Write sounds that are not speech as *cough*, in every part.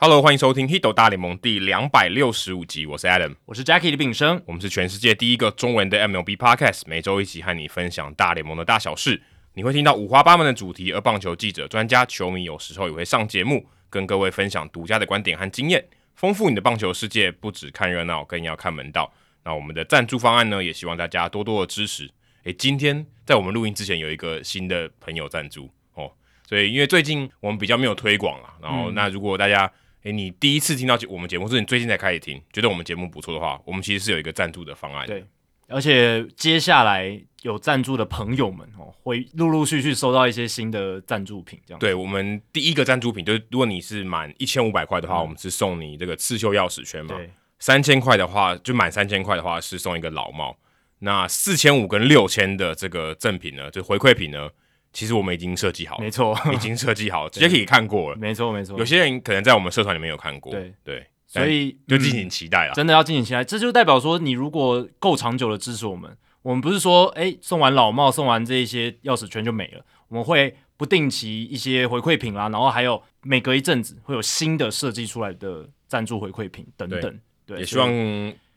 Hello，欢迎收听《Hito 大联盟》第两百六十五集，我是 Adam，我是 Jackie 李炳生，我们是全世界第一个中文的 MLB Podcast，每周一起和你分享大联盟的大小事。你会听到五花八门的主题，而棒球记者、专家、球迷有时候也会上节目，跟各位分享独家的观点和经验，丰富你的棒球世界。不只看热闹，更要看门道。那我们的赞助方案呢，也希望大家多多的支持。诶，今天在我们录音之前，有一个新的朋友赞助哦，所以因为最近我们比较没有推广了，然后那如果大家。诶，你第一次听到我们节目，或是你最近才开始听，觉得我们节目不错的话，我们其实是有一个赞助的方案。对，而且接下来有赞助的朋友们哦，会陆陆续续收到一些新的赞助品，这样。对，我们第一个赞助品就是，如果你是满一千五百块的话，嗯，我们是送你这个刺绣钥匙圈嘛。对。三千块的话，就满三千块的话是送一个老帽。那四千五跟六千的这个赠品呢，就回馈品呢？其实我们已经设计好了，没错，*laughs* 已经设计好了，*laughs* 直接可以看过了，没错没错。有些人可能在我们社团里面有看过，对对，所以就敬请期待了，真的要敬请期待。这就代表说，你如果够长久的支持我们，我们不是说，哎，送完老帽，送完这一些钥匙圈就没了，我们会不定期一些回馈品啦，然后还有每隔一阵子会有新的设计出来的赞助回馈品等等。对，也希望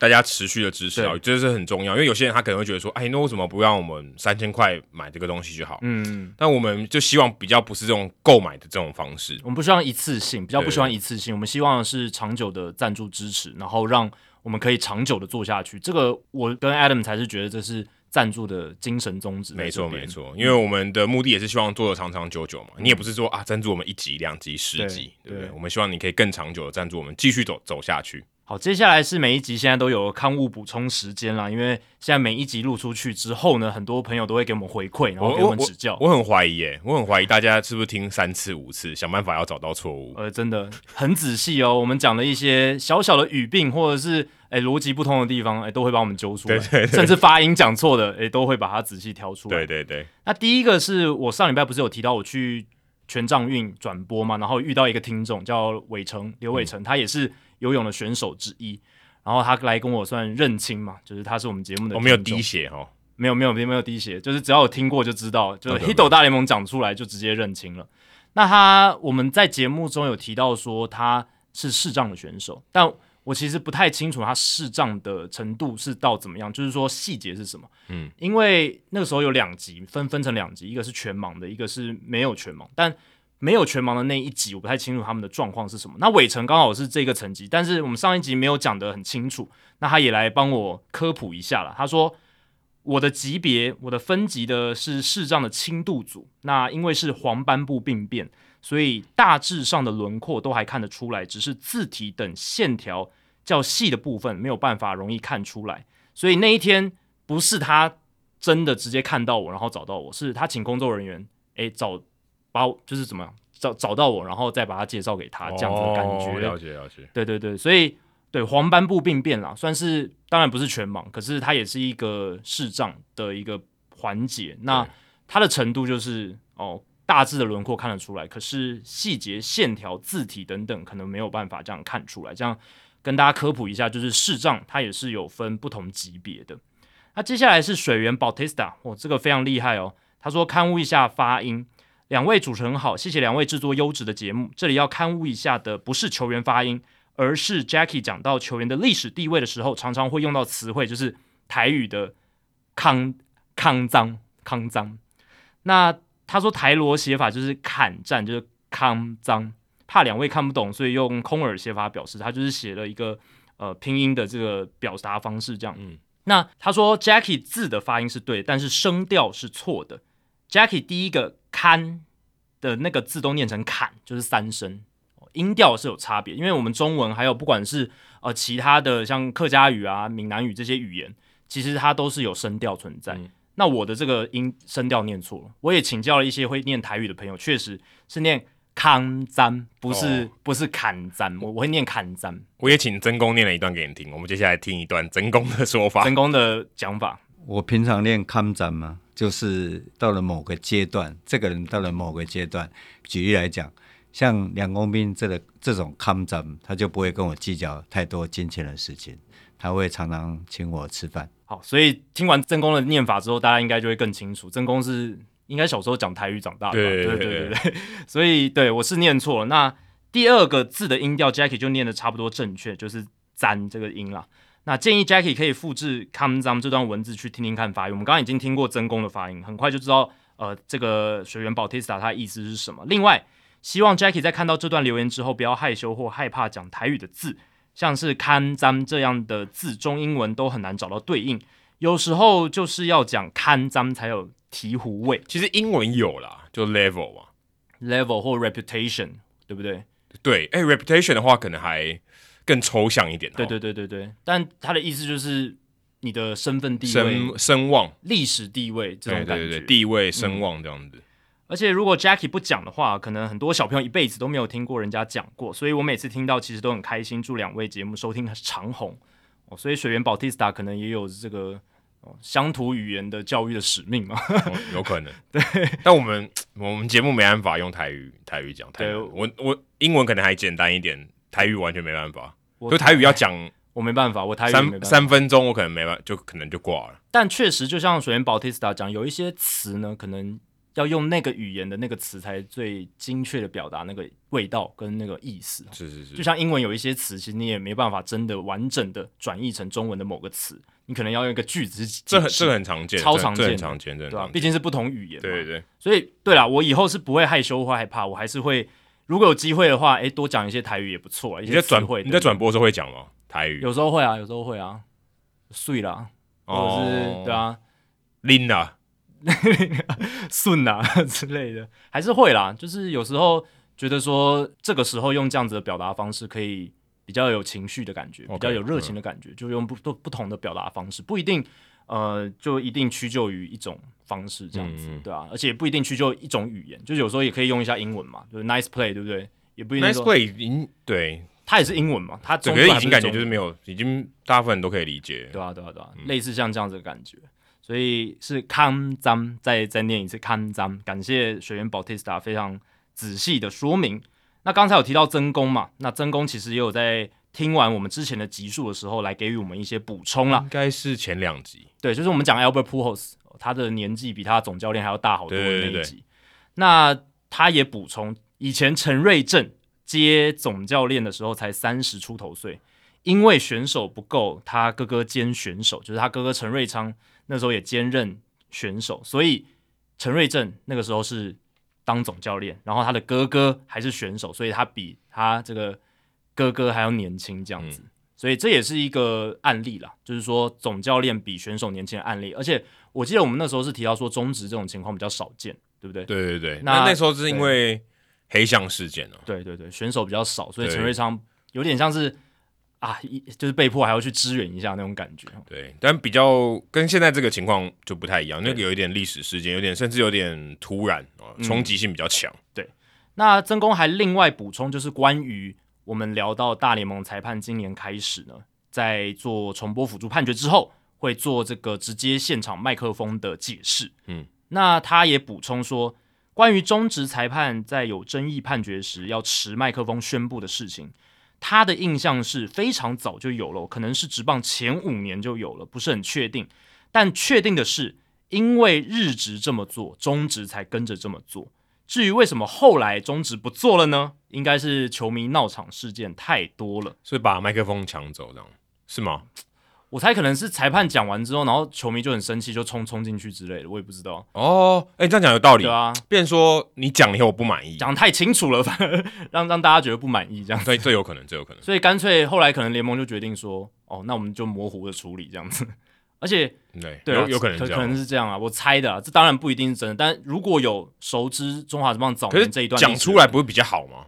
大家持续的支持啊，这是很重要。因为有些人他可能会觉得说，哎，那为什么不让我们三千块买这个东西就好？嗯，但我们就希望比较不是这种购买的这种方式，我们不希望一次性，比较不希望一次性，我们希望是长久的赞助支持，然后让我们可以长久的做下去。这个我跟 Adam 才是觉得这是赞助的精神宗旨。没错，没错，因为我们的目的也是希望做的长长久久嘛。你也不是说啊，赞助我们一集、两集、十集，对不对？我们希望你可以更长久的赞助我们，继续走走下去。好，接下来是每一集现在都有刊物补充时间啦，因为现在每一集录出去之后呢，很多朋友都会给我们回馈，然后给我们指教。我，很怀疑耶，我很怀疑大家是不是听三次五次，想办法要找到错误。呃，真的很仔细哦，我们讲的一些小小的语病或者是哎逻辑不通的地方，哎都会把我们揪出来，甚至发音讲错的，哎都会把它仔细挑出来。对对对。那第一个是我上礼拜不是有提到我去全藏运转播嘛，然后遇到一个听众叫伟成刘伟成，嗯，他也是游泳的选手之一。然后他来跟我算认亲嘛，就是他是我们节目的。我没有滴血哦，没有没有没有滴血，就是只要有听过就知道，就是 Hito 大联盟讲出来就直接认亲了。那他我们在节目中有提到说他是视障的选手，但我其实不太清楚他视障的程度是到怎么样，就是说细节是什么。嗯，因为那个时候有两集分分成两集，一个是全盲的，一个是没有全盲，但。没有全盲的那一集，我不太清楚他们的状况是什么。那伟成刚好是这个层级，但是我们上一集没有讲得很清楚，那他也来帮我科普一下了。他说我的级别，我的分级的是视障的轻度组，那因为是黄斑部病变，所以大致上的轮廓都还看得出来，只是字体等线条较细的部分没有办法容易看出来。所以那一天不是他真的直接看到我，然后找到我，是他请工作人员诶找。把我就是怎么样找找到我，然后再把他介绍给他，这样子的感觉。哦、了解了解。对对对，所以对黄斑部病变啦，算是当然不是全盲，可是它也是一个视障的一个环节。那它的程度就是哦，大致的轮廓看得出来，可是细节、线条、字体等等，可能没有办法这样看出来。这样跟大家科普一下，就是视障它也是有分不同级别的。那接下来是水源 Bautista，哦，这个非常厉害哦。他说勘误一下发音。两位主持人好，谢谢两位制作优质的节目。这里要勘误一下的不是球员发音，而是 Jackie 讲到球员的历史地位的时候，常常会用到词汇，就是台语的康康脏康脏。那他说台罗写法就是砍战，就是康脏。怕两位看不懂，所以用空耳写法表示。他就是写了一个呃拼音的这个表达方式，这样。嗯。那他说 Jackie 字的发音是对，但是声调是错的。Jackie 第一个。砍的那个字都念成砍，就是三声，音调是有差别。因为我们中文还有不管是呃其他的像客家语啊、闽南语这些语言，其实它都是有声调存在。嗯、那我的这个音声调念错了，我也请教了一些会念台语的朋友，确实是念康簪，不是、哦、不是砍簪，我我会念砍簪。我也请曾公念了一段给你听，我们接下来听一段曾公的说法。曾公的讲法，我平常念康簪吗？就是到了某个阶段，这个人到了某个阶段，举例来讲，像梁公斌这个这种康长，他就不会跟我计较太多金钱的事情，他会常常请我吃饭。好，所以听完曾公的念法之后，大家应该就会更清楚，曾公是应该小时候讲台语长大的，对对对对对，*laughs* 所以对我是念错了。那第二个字的音调，Jackie 就念的差不多正确，就是“簪”这个音啦。那建议 Jackie 可以复制 “come 脏”这段文字去听听看发音。我们刚刚已经听过曾公的发音，很快就知道呃这个学员 Bautista 他的意思是什么。另外，希望 Jackie 在看到这段留言之后，不要害羞或害怕讲台语的字，像是 “come 脏”这样的字，中英文都很难找到对应。有时候就是要讲 “come 脏”才有醍醐味。其实英文有啦，就 level 嘛，level 或 reputation，对不对？对，哎，reputation 的话可能还更抽象一点。对对对对对，但他的意思就是你的身份地位、声声望、历史地位这种感觉，对对对，地位声望这样子。嗯。而且如果 Jackie 不讲的话，可能很多小朋友一辈子都没有听过人家讲过，所以我每次听到其实都很开心。祝两位节目收听长虹哦，所以水源 Bautista 可能也有这个。哦，乡土语言的教育的使命嘛，哦、*laughs* 有可能。对，但我们我们节目没办法用台语台语讲。台语，我我英文可能还简单一点，台语完全没办法。就台语要讲，我没办法，我台语三三分钟，我可能没办法，就可能就挂了。但确实，就像首先 Bautista 讲，有一些词呢，可能。要用那个语言的那个词才最精确的表达那个味道跟那个意思。是是是，就像英文有一些词，其实你也没办法真的完整的转译成中文的某个词，你可能要用一个句子。这很这很常见，超常见，很常见，对吧？毕竟是不同语言。对对对。所以对啦，我以后是不会害羞或害怕，我还是会，如果有机会的话，哎，多讲一些台语也不错。你在转你在转播的时候会讲吗？台语？有时候会啊，有时候会啊。碎啦，或者是对啊，拎啦。顺啊 *laughs* 之类的，还是会啦。就是有时候觉得说，这个时候用这样子的表达方式，可以比较有情绪的感觉，比较有热情的感觉，就用不不不同的表达方式，不一定呃，就一定屈就于一种方式这样子，对啊，而且不一定去就一种语言，就是有时候也可以用一下英文嘛，就是 nice play，对不对？也不一定 nice play，英对，它也是英文嘛，它整个已经感觉就是没有，已经大部分人都可以理解，对啊，对啊，对啊，类似像这样子的感觉。所以是康张，再再念一次康张，感谢学员 Bautista 非常仔细的说明。那刚才有提到曾公嘛，那曾公其实也有在听完我们之前的集数的时候，来给予我们一些补充啦。应该是前两集，对，就是我们讲 Albert Pujols，他的年纪比他总教练还要大好多的那一集。对对对，那他也补充，以前陈瑞正接总教练的时候才三十出头岁，因为选手不够，他哥哥兼选手，就是他哥哥陈瑞昌。那时候也兼任选手，所以陈瑞正那个时候是当总教练，然后他的哥哥还是选手，所以他比他这个哥哥还要年轻这样子，嗯、所以这也是一个案例啦，就是说总教练比选手年轻的案例。而且我记得我们那时候是提到说中职这种情况比较少见，对不对？对对对。那那时候是因为黑象事件哦、啊。对对对，选手比较少，所以陈瑞昌有点像是。啊，一就是被迫还要去支援一下那种感觉。对，但比较跟现在这个情况就不太一样，那个有一点历史事件，有点甚至有点突然啊，冲击性比较强。对，那曾公还另外补充，就是关于我们聊到大联盟裁判今年开始呢，在做重播辅助判决之后，会做这个直接现场麦克风的解释。嗯，那他也补充说，关于中职裁判在有争议判决时要持麦克风宣布的事情。他的印象是非常早就有了，可能是职棒前五年就有了，不是很确定。但确定的是，因为日职这么做，中职才跟着这么做。至于为什么后来中职不做了呢？应该是球迷闹场事件太多了，所以把麦克风抢走，这样是吗？我猜可能是裁判讲完之后，然后球迷就很生气，就冲冲进去之类的，我也不知道。哦，哎、欸，这样讲有道理。对啊，变说你讲了以后我不满意，讲太清楚了，反而让让大家觉得不满意，这样。对，这有可能，最有可能。所以干脆后来可能联盟就决定说，哦，那我们就模糊的处理这样子。而且，对，有有可能可，可能是这样啊，我猜的啊，这当然不一定是真的。但如果有熟知中华职棒早年这一段讲出来，不会比较好吗？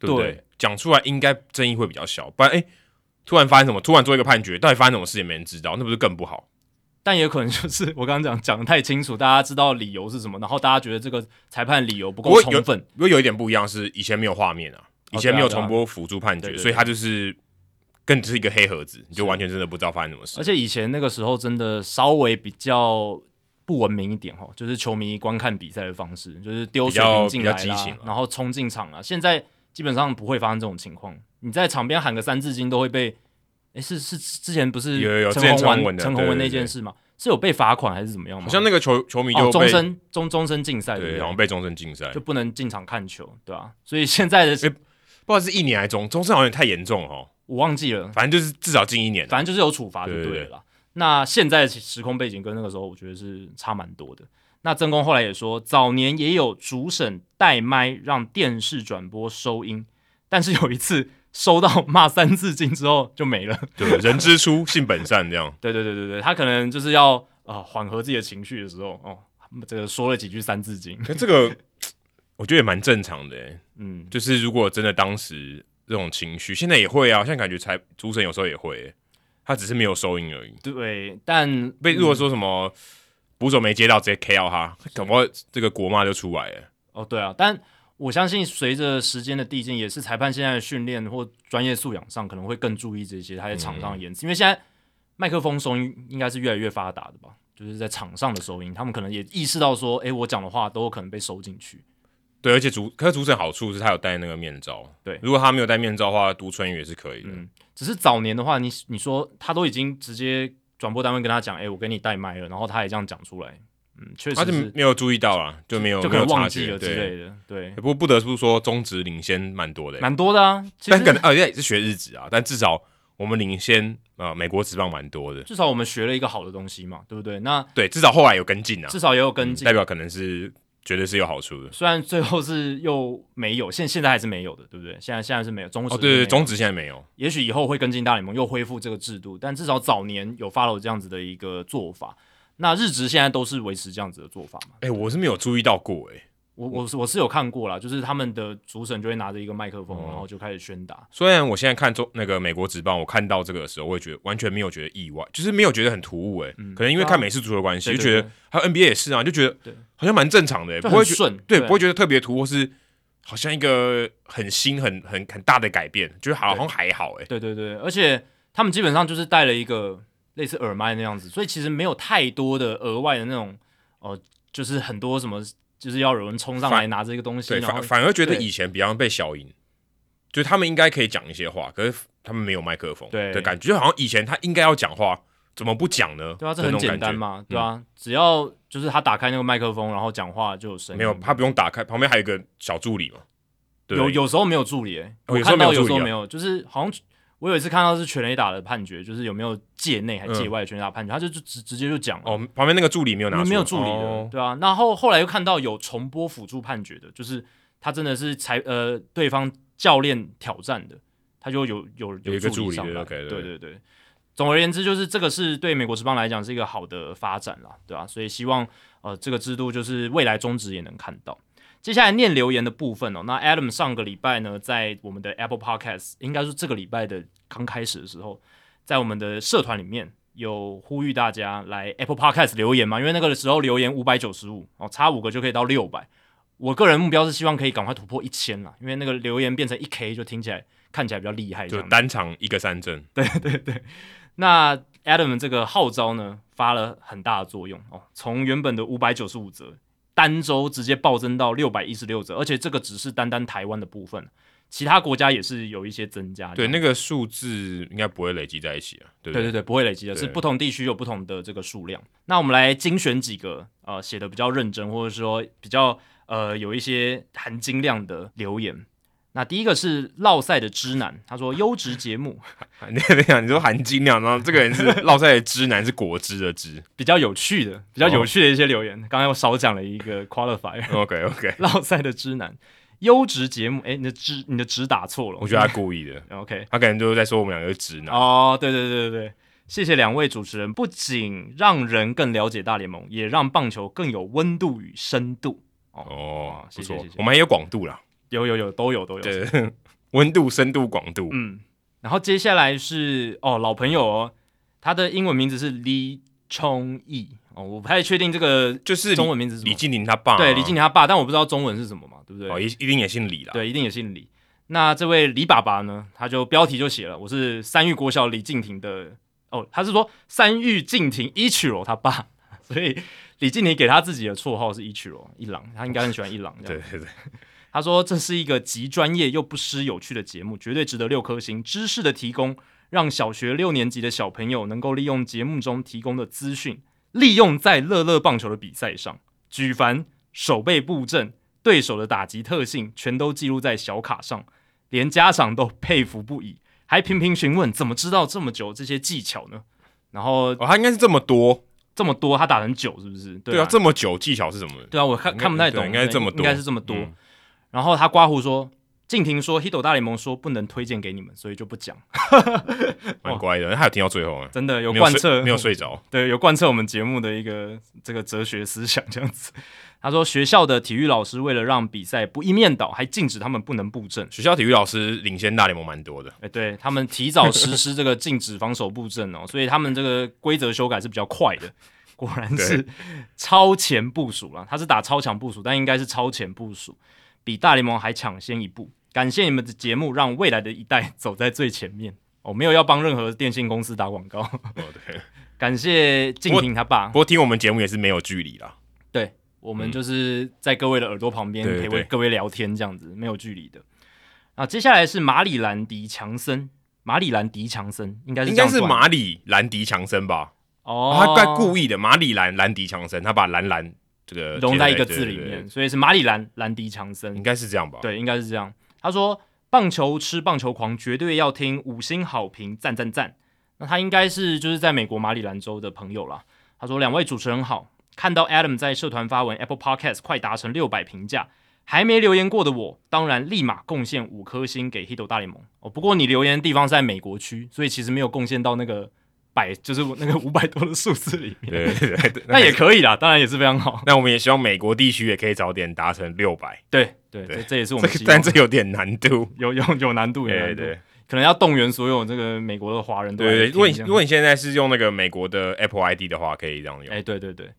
对不对？讲出来应该争议会比较小，不然哎。欸突然发生什么？突然做一个判决，到底发生什么事也没人知道，那不是更不好？但也可能就是我刚刚讲讲的太清楚，大家知道理由是什么，然后大家觉得这个裁判理由不够充分。不过有，有一点不一样，是以前没有画面啊，以前没有重播辅助判决，所以他就是更只是一个黑盒子，你就完全真的不知道发生什么事。而且以前那个时候真的稍微比较不文明一点哈，就是球迷观看比赛的方式，就是丢水瓶进来啦，然后冲进场啊。现在基本上不会发生这种情况。你在场边喊个三字经都会被，哎，是是之前不是有有陈宏文陈宏文那件事嘛？是有被罚款还是怎么样吗？好像那个球球迷就终身终终身禁赛，对，好像被终身禁赛，就不能进场看球，对吧？所以现在的不知道是一年还是终终身，好像太严重哦，我忘记了，反正就是至少禁一年，反正就是有处罚就对了。那现在的时空背景跟那个时候，我觉得是差蛮多的。那曾公后来也说，早年也有主审带麦让电视转播收音，但是有一次收到骂三字经之后就没了。*laughs* 对，人之初 *laughs* 性本善这样。对对对对对，他可能就是要啊缓和自己的情绪的时候，哦，这个说了几句三字经。这个我觉得也蛮正常的，嗯，就是如果真的当时这种情绪，现在也会啊，现在感觉才主审有时候也会，他只是没有收音而已。对，但被如果说什么。捕手没接到，直接 KO 他，搞不好这个国骂就出来了。哦，对啊，但我相信随着时间的递进，也是裁判现在的训练或专业素养上可能会更注意这些他在场上的言辞，嗯、因为现在麦克风收音应该是越来越发达的吧？就是在场上的收音，他们可能也意识到说，诶，我讲的话都有可能被收进去。对，而且主可是主审好处是他有戴那个面罩。对，如果他没有戴面罩的话，读唇语也是可以的。嗯，只是早年的话，你你说他都已经直接。转播单位跟他讲：“哎、欸，我给你带麦了。”然后他也这样讲出来。嗯，确实他就没有注意到啊，就没有就可能忘记了之类的。对，不过不得不说，中职领先蛮多的，蛮多的啊。但可能啊，也是学日职啊，但至少我们领先啊、呃，美国职棒蛮多的。至少我们学了一个好的东西嘛，对不对？那对，至少后来有跟进啊，至少也有跟进、嗯，代表可能是。绝对是有好处的，虽然最后是又没有，现现在还是没有的，对不对？现在现在是没有中职哦，对对，中职现在没有，也许以后会跟进大联盟又恢复这个制度，但至少早年有 follow 这样子的一个做法。那日职现在都是维持这样子的做法嘛？哎、欸，我是没有注意到过、欸，哎。我我是我是有看过啦，就是他们的主审就会拿着一个麦克风，然后就开始宣达。虽然我现在看中那个美国职棒，我看到这个的时候，我也觉得完全没有觉得意外，就是没有觉得很突兀诶、欸嗯。可能因为看美式足球的关系，就觉得还有 NBA 也是啊，就觉得好像蛮正常的、欸，不会顺，对，不会觉得特别突兀，是好像一个很新、很很很大的改变，就是好像还好哎、欸。对对对，而且他们基本上就是带了一个类似耳麦那样子，所以其实没有太多的额外的那种哦、呃，就是很多什么。就是要有人冲上来拿着一个东西，对，反反而觉得以前比方被消音，就他们应该可以讲一些话，可是他们没有麦克风，对的感觉，就好像以前他应该要讲话，怎么不讲呢？对啊，这很简单嘛，对啊，只要就是他打开那个麦克风，然后讲话就有声音。没有，他不用打开，旁边还有一个小助理嘛。有有时候没有助理，哎，我看到有时候没有，就是好像。我有一次看到是全垒打的判决，就是有没有界内还界外的全垒打判决，嗯、他就就直直接就讲了。哦，旁边那个助理没有拿出，没有助理的，哦、对啊。然后后来又看到有重播辅助判决的，就是他真的是裁呃对方教练挑战的，他就有有有助理上来。对对对。总而言之，就是这个是对美国职棒来讲是一个好的发展啦，对吧、啊？所以希望呃这个制度就是未来中职也能看到。接下来念留言的部分哦，那 Adam 上个礼拜呢，在我们的 Apple Podcast，应该是这个礼拜的刚开始的时候，在我们的社团里面有呼吁大家来 Apple Podcast 留言嘛，因为那个时候留言五百九十五哦，差五个就可以到六百。我个人目标是希望可以赶快突破一千啦，因为那个留言变成一 K 就听起来看起来比较厉害，就单场一个三针。*laughs* 对对对，那 Adam 这个号召呢，发了很大的作用哦，从原本的五百九十五则。单周直接暴增到六百一十六则，而且这个只是单单台湾的部分，其他国家也是有一些增加。对，那个数字应该不会累积在一起啊。对对，对对，不会累积的，是不同地区有不同的这个数量。那我们来精选几个呃写的比较认真，或者说比较呃有一些含金量的留言。那第一个是落赛的知男，他说优质节目。*laughs* 你你讲，你说含金量，然后这个人是 *laughs* 落赛的知男，是果汁的汁，比较有趣的，比较有趣的一些留言。刚、oh. 才我少讲了一个 qualifier。*laughs* OK OK，落赛的知男，优质节目。哎，你的知你的值打错了，我觉得他故意的。OK，他可能就是在说我们两个是直男。哦、oh,，对对对对对，谢谢两位主持人，不仅让人更了解大联盟，也让棒球更有温度与深度。哦、oh, oh,，谢谢谢谢，我们还有广度啦。有有有都有都有，对，*laughs* 温度、深度、广度，嗯，然后接下来是哦，老朋友哦，他的英文名字是李聪义哦，我不太确定这个就是中文名字是什么，李敬林他爸，对，李敬林他爸，但我不知道中文是什么嘛，对不对？哦，一一定也姓李啦，对，一定也姓李。那这位李爸爸呢，他就标题就写了，我是三育国小李敬亭的哦，他是说三育敬亭一曲罗他爸，*laughs* 所以李敬亭给他自己的绰号是一曲罗一郎，他应该很喜欢一郎，对对对。他说：“这是一个极专业又不失有趣的节目，绝对值得六颗星。知识的提供，让小学六年级的小朋友能够利用节目中提供的资讯，利用在乐乐棒球的比赛上，举凡手背布阵、对手的打击特性，全都记录在小卡上，连家长都佩服不已，还频频询问怎么知道这么久这些技巧呢？然后哦，他应该是这么多，这么多，他打很久是不是？对啊，对啊，这么久技巧是什么？对啊，我看看不太懂，应该是这么多，应该是这么多。嗯、然后他刮胡说。静婷说：“Hito 大联盟说不能推荐给你们，所以就不讲。*laughs* 蛮乖的，他有听到最后啊，真的有贯彻，没有睡着。对，有贯彻我们节目的一个这个哲学思想这样子。*laughs* 他说，学校的体育老师为了让比赛不一面倒，还禁止他们不能布阵。学校体育老师领先大联盟蛮多的，哎，对他们提早实施这个禁止防守布阵哦，*laughs* 所以他们这个规则修改是比较快的。果然是超前部署了，他是打超强部署，但应该是超前部署，比大联盟还抢先一步。”感谢你们的节目，让未来的一代 *laughs* 走在最前面。我、哦、没有要帮任何电信公司打广告。哦，对，感谢静婷他爸不。不过听我们节目也是没有距离啦。对，我们就是在各位的耳朵旁边陪各位聊天，这样子没有距离的。啊，接下来是马里兰迪强森，马里兰迪强森应该是应该是马里兰迪强森吧？哦，他怪故意的，马里兰兰迪强森，他把兰兰这个融在一个字里面，所以是马里兰兰迪强森，应该是这样吧？对，应该是这样。他说：“棒球吃棒球狂，绝对要听五星好评，赞赞赞。”那他应该是就是在美国马里兰州的朋友啦。他说：“两位主持人好，看到 Adam 在社团发文，Apple Podcast 快达成六百评价，还没留言过的我，当然立马贡献五颗星给 Hito 大联盟。哦，不过你留言的地方是在美国区，所以其实没有贡献到那个。”百就是那个五百多的数字里面，对对对，*laughs* 那也可以啦，当然也是非常好。那我们也希望美国地区也可以早点达成六百。对对对，这也是我们，但这有点难度，*laughs* 有有有难度，对对，可能要动员所有这个美国的华人。对对，如果你如果你现在是用那个美国的 Apple ID 的话，可以这样用。哎，对对对。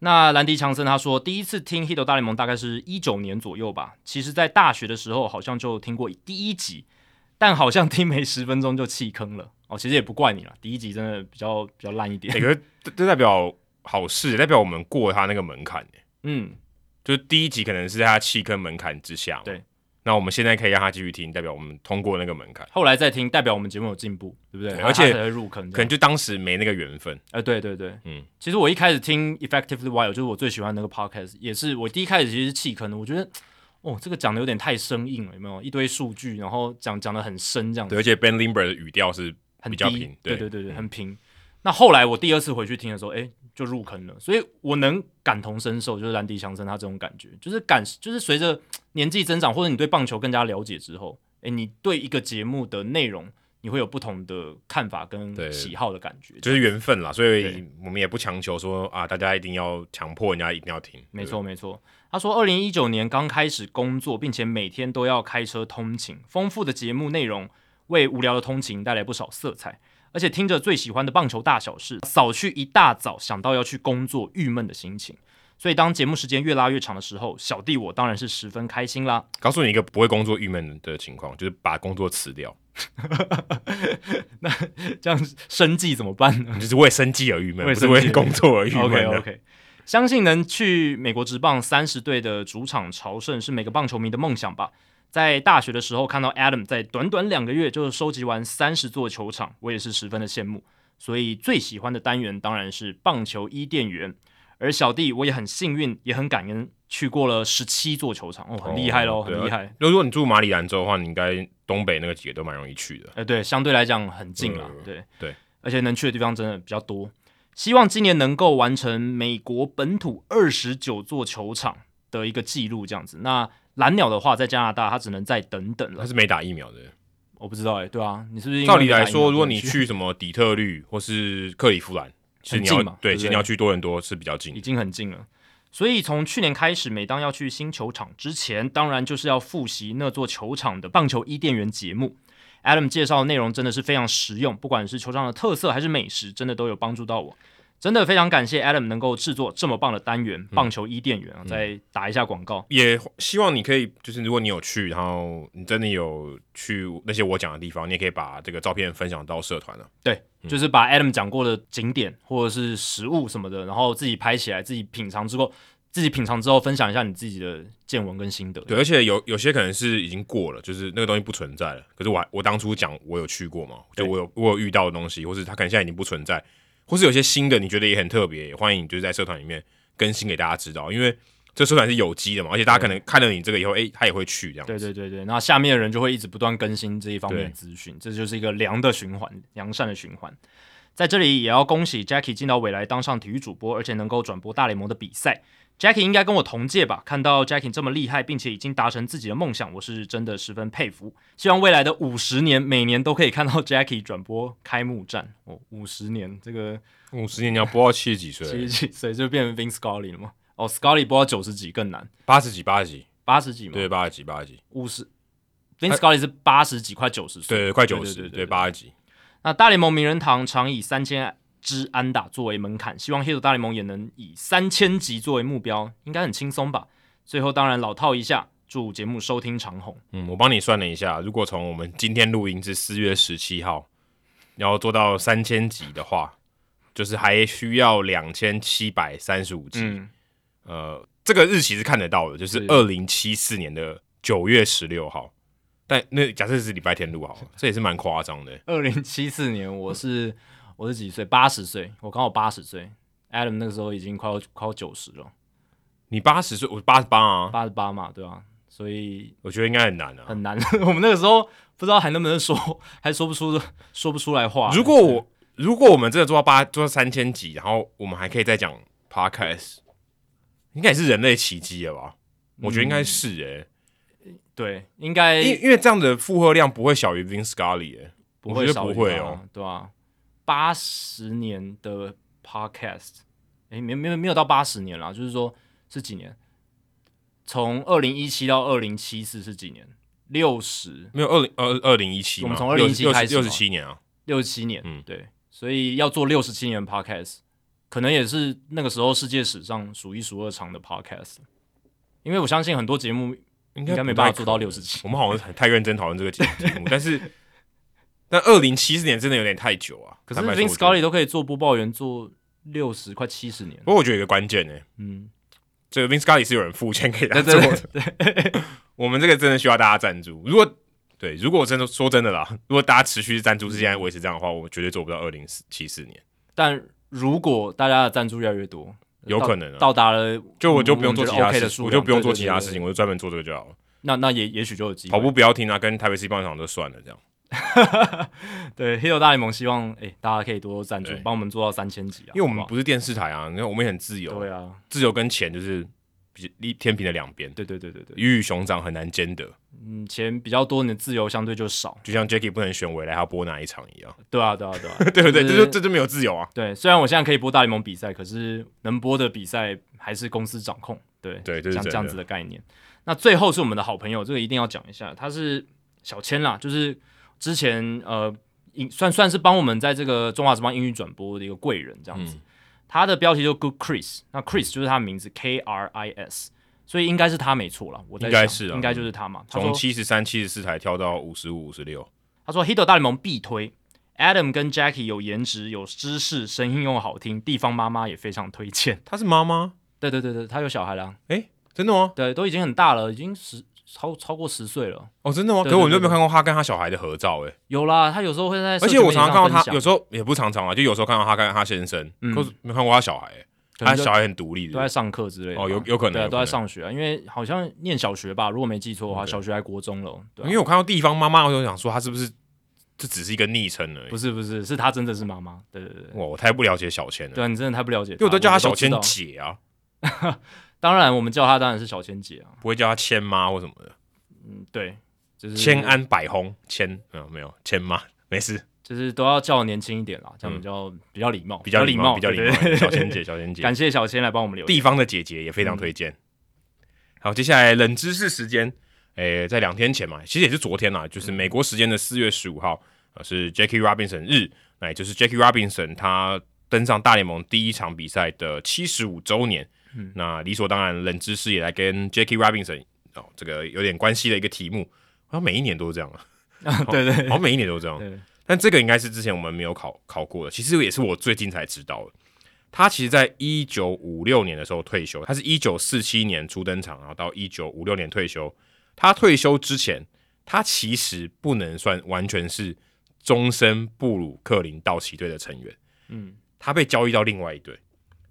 那兰迪强森他说，第一次听 Hito 大联盟大概是一九年左右吧。其实，在大学的时候好像就听过第一集，但好像听没十分钟就弃坑了。哦，其实也不怪你了，第一集真的比较比较烂一点。欸、可是这代表好事，代表我们过他那个门槛。嗯，就是第一集可能是在他弃坑门槛之下。对，那我们现在可以让他继续听，代表我们通过那个门槛。后来再听，代表我们节目有进步，对不对？对，而且才入坑，可能就当时没那个缘分。哎、呃，对对对，嗯，其实我一开始听 Effectively Wild 就是我最喜欢那个 podcast，也是我第一开始其实是弃坑的，我觉得。哦，这个讲的有点太生硬了，有没有一堆数据，然后讲讲的很深这样子。对，而且 Ben Limber 的语调是比较平，对对对对，很平。那后来我第二次回去听的时候，哎，就入坑了，所以我能感同身受，就是兰迪强森他这种感觉，就是感，就是随着年纪增长，或者你对棒球更加了解之后，哎，你对一个节目的内容。你会有不同的看法跟喜好的感觉，就是缘分啦，所以我们也不强求说啊，大家一定要强迫人家一定要听。没错没错，他说二零一九年刚开始工作，并且每天都要开车通勤，丰富的节目内容为无聊的通勤带来不少色彩，而且听着最喜欢的棒球大小事，扫去一大早想到要去工作郁闷的心情。所以当节目时间越拉越长的时候，小弟我当然是十分开心啦。告诉你一个不会工作郁闷的情况，就是把工作辞掉。*laughs* 那这样生计怎么办呢？就是为生计而郁闷，不是为工作而郁闷。OK OK，相信能去美国职棒三十队的主场朝圣是每个棒球迷的梦想吧。在大学的时候看到 Adam 在短短两个月就收集完三十座球场，我也是十分的羡慕。所以最喜欢的单元当然是棒球伊甸园。而小弟我也很幸运，也很感恩，去过了十七座球场哦，很厉害喽，哦、很厉害。如果你住马里兰州的话，你应该东北那个几个都蛮容易去的。哎、呃，对，相对来讲很近了，对、呃、对，而且能去的地方真的比较多。希望今年能够完成美国本土二十九座球场的一个记录，这样子。那蓝鸟的话，在加拿大，他只能再等等了。他是没打疫苗的，我不知道哎、欸。对啊，你是不是？照理来说，如果你去什么底特律或是克利夫兰。*laughs* 很近嘛，对，其实你要去多伦多是比较近，已经很近了。所以从去年开始，每当要去新球场之前，当然就是要复习那座球场的棒球伊甸园节目。Adam 介绍的内容真的是非常实用，不管是球场的特色还是美食，真的都有帮助到我。真的非常感谢 Adam 能够制作这么棒的单元《棒球伊甸园》啊！再打一下广告，也希望你可以，就是如果你有去，然后你真的有去那些我讲的地方，你也可以把这个照片分享到社团了。对，就是把 Adam 讲过的景点或者是食物什么的，然后自己拍起来，自己品尝之后，自己品尝之后分享一下你自己的见闻跟心得。对，而且有有些可能是已经过了，就是那个东西不存在了。可是我我当初讲我有去过嘛，就我有我有遇到的东西，或是他可能现在已经不存在。或是有些新的你觉得也很特别，欢迎就是在社团里面更新给大家知道，因为这社团是有机的嘛，而且大家可能看了你这个以后，哎、欸，他也会去这样。对对对对，那下面的人就会一直不断更新这一方面的资讯，这就是一个良的循环，良善的循环。在这里也要恭喜 Jackie 进到未来当上体育主播，而且能够转播大联盟的比赛。Jackie 应该跟我同届吧？看到 Jackie 这么厉害，并且已经达成自己的梦想，我是真的十分佩服。希望未来的五十年，每年都可以看到 Jackie 转播开幕战。哦，五十年，这个五十年你要播到七十几岁，七十几岁就变成 Vin Scully 了吗？哦，Scully 播到九十几更难，八十几，八十几，八十几吗？对，八十几，八十几，五十。Vin Scully 是八十几，快九十岁，对，快九十，对，八十几。那大联盟名人堂常以三千。之安打作为门槛，希望 Hito 大联盟也能以三千集作为目标，应该很轻松吧？最后当然老套一下，祝节目收听长虹。嗯，我帮你算了一下，如果从我们今天录音至四月十七号，然后做到三千集的话，就是还需要两千七百三十五集。嗯、呃，这个日期是看得到的，就是二零七四年的九月十六号。但那假设是礼拜天录好了，这也是蛮夸张的。二零七四年我是。我是几岁？八十岁，我刚好八十岁。Adam 那个时候已经快要快要九十了。你八十岁，我八十八啊，八十八嘛，对吧、啊？所以我觉得应该很难啊，很难。*laughs* 我们那个时候不知道还能不能说，还说不出说不出来话。如果我如果我们真的做到八做到三千集，然后我们还可以再讲 Podcast，应该也是人类奇迹了吧？嗯、我觉得应该是诶、欸，对，应该因因为这样的负荷量不会小于 Vin Scully 诶，不会不会哦，对吧、啊？八十年的 podcast，诶，没没有没有到八十年了，就是说是几年？从二零一七到二零七四是几年？六十？没有二零二二零一七，我们从二零一七开始六十七年啊，六十七年，嗯，对，所以要做六十七年的 podcast，可能也是那个时候世界史上数一数二长的 podcast，因为我相信很多节目应该没办法做到六十七，我们好像太认真讨论这个节目，但是。但二零七四年真的有点太久啊！可是 Vince Scully 都可以做播报员做六十快七十年。不过我觉得有个关键呢，嗯，这个 Vince Scully 是有人付钱给他做的。对对对对我们这个真的需要大家赞助。如果对，如果我真的说真的啦，如果大家持续赞助是现在维持这样的话，我绝对做不到二零七四年。但如果大家的赞助越来越多，有可能到达了，就我就不用做其他事情，我就不用做其他事情，我就专门做这个就好了。那那也也许就有机会。跑步不要停啊，跟台北市棒球场都算了这样。*laughs* 对，Hito 大联盟希望哎、欸，大家可以多多赞助，帮我们做到三千集啊！因为我们不是电视台啊，因为我们也很自由。对啊，自由跟钱就是比天平的两边。对对对对对，鱼与熊掌很难兼得。嗯，钱比较多，你的自由相对就少。就像 Jackie 不能选未来他要播哪一场一样。*laughs* 对啊，对啊，对啊，*laughs* 对不对？这就这就没有自由啊。对，虽然我现在可以播大联盟比赛，可是能播的比赛还是公司掌控。对对，像这样子的概念。那最后是我们的好朋友，这个一定要讲一下，他是小千啦，就是。之前呃，算算是帮我们在这个中华之邦英语转播的一个贵人这样子，嗯、他的标题就 Good Chris，那 Chris 就是他的名字 K R I S，所以应该是他没错了，应该是、啊、应该就是他嘛。从七十三、七十四台跳到五十五、五十六。他说 Hito 大联盟必推，Adam 跟 Jackie 有颜值、有知识、声音又好听，地方妈妈也非常推荐。他是妈妈？对对对对，他有小孩了。诶，真的吗？对，都已经很大了，已经十。超超过十岁了。哦，真的吗？可是我们都没有看过他跟他小孩的合照，哎，有啦，他有时候会在，而且我常常看到他，有时候也不常常啊，就有时候看到他跟他先生，可是没看过他小孩，他小孩很独立的，都在上课之类的，哦，有有可能，对，都在上学啊，因为好像念小学吧，如果没记错的话，小学还国中了，对，因为我看到地方妈妈，我就想说他是不是这只是一个昵称而已？不是不是，是他真的是妈妈，对对对，哇，我太不了解小千了，对，你真的太不了解，因为我都叫他小千姐啊，*laughs* 当然我们叫她当然是小千姐啊，不会叫她千妈或什么的。嗯，对，就是千安百轰，千没有没有千妈，没事，就是都要叫年轻一点啦，这样比较比较礼貌，比较礼貌，比较礼貌。小千姐，小千姐，感谢小千来帮我们留地方的姐姐也非常推荐。好，接下来冷知识时间，诶，在两天前嘛，其实也是昨天啦，就是美国时间的四月十五号啊，是 Jackie Robinson 日，那也就是 Jackie Robinson 他登上大联盟第一场比赛的七十五周年。那理所当然，冷知识也来跟 Jackie Robinson。哦，这个有点关系的一个题目，好像每一年都是这样啊。*laughs* 啊对对，好像每一年都是这样。对但这个应该是之前我们没有考考过的，其实也是我最近才知道的。他其实在一九五六年的时候退休，他是一九四七年初登场，然后到一九五六年退休。他退休之前，他其实不能算完全是终身布鲁克林道奇队的成员。嗯，他被交易到另外一队。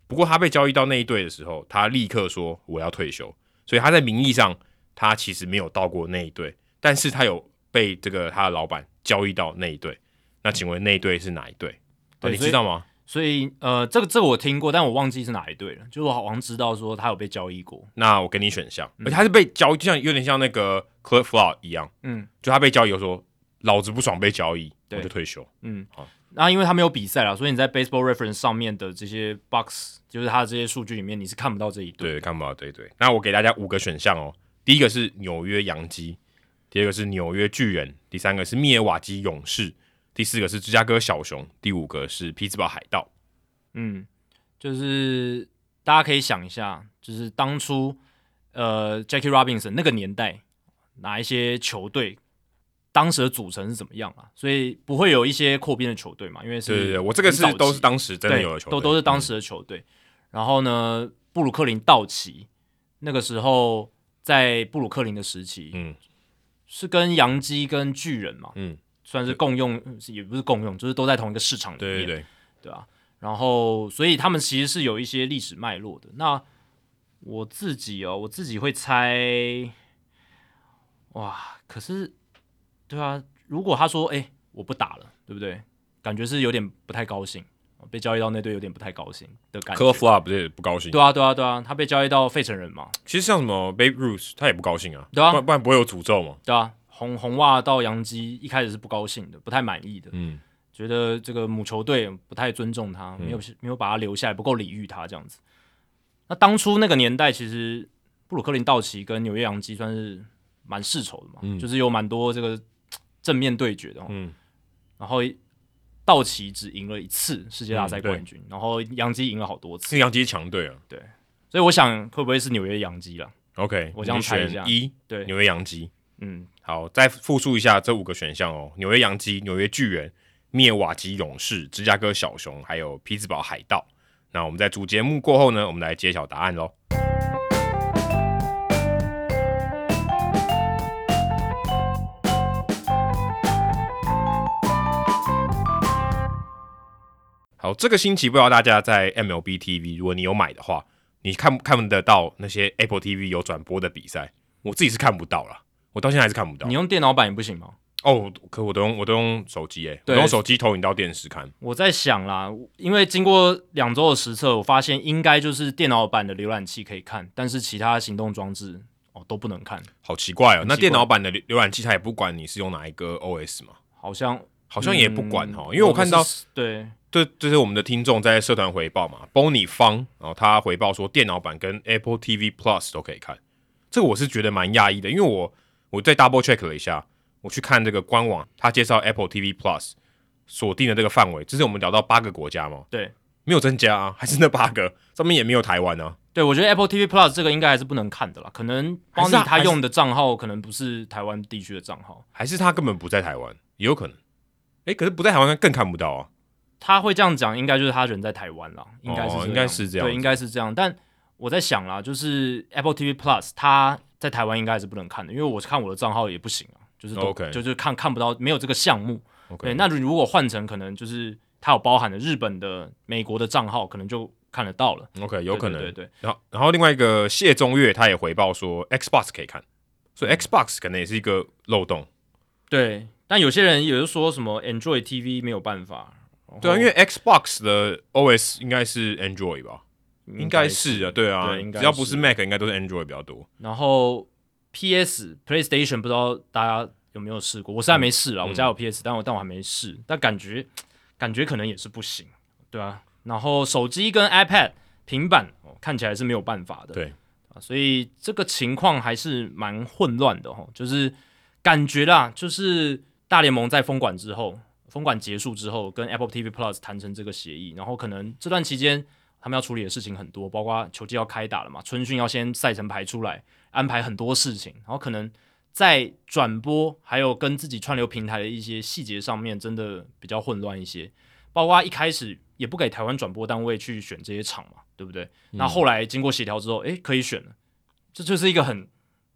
不过他被交易到那一队的时候，他立刻说我要退休，所以他在名义上他其实没有到过那一队，但是他有被这个他的老板交易到那一队。那请问那一队是哪一队？对，你知道吗？所以呃，这个这个我听过，但我忘记是哪一队了。就是我好像知道说他有被交易过。那我给你选项，而且他是被交易，就像有点像那个 Flood 一样，嗯，就他被交易，我说老子不爽被交易，我就退休。嗯，好。那因为他没有比赛了，所以你在 Baseball Reference 上面的这些 box，就是他的这些数据里面，你是看不到这一队。对，看不到，对对。那我给大家五个选项哦。第一个是纽约洋基，第二个是纽约巨人，第三个是密尔瓦基勇士，第四个是芝加哥小熊，第五个是匹兹堡海盗。嗯，就是大家可以想一下，就是当初呃 Jackie Robinson 那个年代，哪一些球队？当时的组成是怎么样啊？所以不会有一些扩编的球队嘛？因为是，对对对，我这个是都是当时真的有的球队，都都是当时的球队。嗯、然后呢，布鲁克林道奇那个时候在布鲁克林的时期，嗯，是跟洋基跟巨人嘛，嗯，算是共用，也不是共用，就是都在同一个市场里面，对对对，对啊。然后，所以他们其实是有一些历史脉络的。那我自己哦，我自己会猜，哇，可是。对啊，如果他说“哎、欸，我不打了”，对不对？感觉是有点不太高兴，被交易到那队有点不太高兴的感觉。科夫啊，不是不高兴？对啊，对啊，对啊，他被交易到费城人嘛。其实像什么 Babe Ruth，他也不高兴啊。对啊，不然不然不会有诅咒嘛。对啊，红红袜到洋基一开始是不高兴的，不太满意的。嗯，觉得这个母球队不太尊重他，没有、嗯、没有把他留下来，不够礼遇他这样子。那当初那个年代，其实布鲁克林道奇跟纽约洋基算是蛮世仇的嘛，嗯、就是有蛮多这个。正面对决的，嗯，然后道奇只赢了一次世界大赛冠军，嗯、然后洋基赢了好多次，洋基强队啊，对，所以我想会不会是纽约洋基了？OK，我这样猜一下，一对。纽约洋基，嗯，好，再复述一下这五个选项哦：纽约洋基、纽约巨人、密尔瓦基勇士、芝加哥小熊，还有匹兹堡海盗。那我们在主节目过后呢，我们来揭晓答案喽。好，这个星期不知道大家在 MLB TV，如果你有买的话，你看看得到那些 Apple TV 有转播的比赛？我自己是看不到了，我到现在还是看不到。你用电脑版也不行吗？哦，可我都用，我都用手机诶，对我用手机投影到电视看。我在想啦，因为经过两周的实测，我发现应该就是电脑版的浏览器可以看，但是其他行动装置哦都不能看。好奇怪哦，那电脑版的浏览器它也不管你是用哪一个 OS 吗？好像好像也不管哈，嗯、因为我看到对。这这是我们的听众在社团回报嘛，Bonnie 方，然后他回报说电脑版跟 Apple TV Plus 都可以看，这个我是觉得蛮讶异的，因为我我在 double check 了一下，我去看这个官网，他介绍 Apple TV Plus 锁定的这个范围，这是我们聊到八个国家嘛，对，没有增加啊，还是那八个，上面也没有台湾啊。对，我觉得 Apple TV Plus 这个应该还是不能看的啦，可能 Bonnie 他用的账号可能不是台湾地区的账号，还是他根本不在台湾，也有可能，诶，可是不在台湾更看不到啊。他会这样讲，应该就是他人在台湾了，应该是、哦、应该是这样，对，应该是这样。但我在想啦，就是 Apple TV Plus，它在台湾应该还是不能看的，因为我看我的账号也不行啊，就是都 Okay. 就是看看不到，没有这个项目。Okay. 对，那如果换成可能就是它有包含的日本的、美国的账号，可能就看得到了。OK，有可能。对。然后，然后另外一个谢宗岳他也回报说，Xbox 可以看，所以 Xbox 可能也是一个漏洞。对，但有些人也就说什么 Android TV 没有办法。对啊，因为 Xbox 的 OS 应该是 Android 吧？应该是啊，对啊，对，只要不是 Mac，应该都是 Android 比较多。然后 PS、PlayStation 不知道大家有没有试过？我是还没试啊，嗯、我家有 PS，但我但我还没试，但感觉感觉可能也是不行，对啊。然后手机跟 iPad 平板看起来是没有办法的，对啊，所以这个情况还是蛮混乱的哈，就是感觉啦，就是大联盟在封馆之后。封管结束之后，跟 Apple TV Plus 谈成这个协议，然后可能这段期间他们要处理的事情很多，包括球季要开打了嘛，春训要先赛程排出来，安排很多事情，然后可能在转播还有跟自己串流平台的一些细节上面，真的比较混乱一些。包括一开始也不给台湾转播单位去选这些场嘛，对不对？嗯、那后来经过协调之后，诶，可以选了，这就是一个很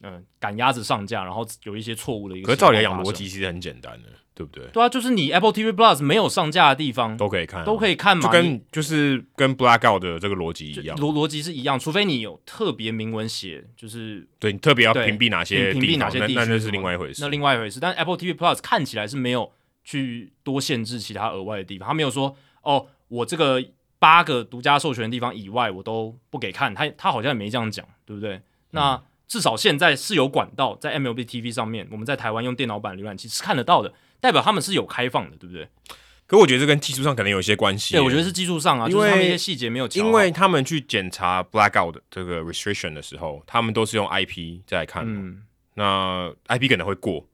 嗯赶鸭子上架，然后有一些错误的一个。可是照理来讲，逻辑其实很简单的，对不对？对啊，就是你 Apple TV Plus 没有上架的地方都可以看，都可以看嘛，就跟就是跟 Blackout 的这个逻辑一样，逻逻辑是一样，除非你有特别明文写，就是对你特别要屏蔽哪些屏蔽哪些地区，那那是另外一回事。那另外一回事，但 Apple TV Plus 看起来是没有去多限制其他额外的地方，他没有说哦，我这个八个独家授权的地方以外，我都不给看，他他好像也没这样讲，对不对？那。嗯至少现在是有管道在 MLB TV 上面，我们在台湾用电脑版浏览器是看得到的，代表他们是有开放的，对不对？可我觉得这跟技术上可能有一些关系。对，我觉得是技术上啊，因为他们一些细节没有。因为他们去检查 Blackout 这个 restriction 的时候，他们都是用 IP 在来看。嗯。那 IP 可能会过，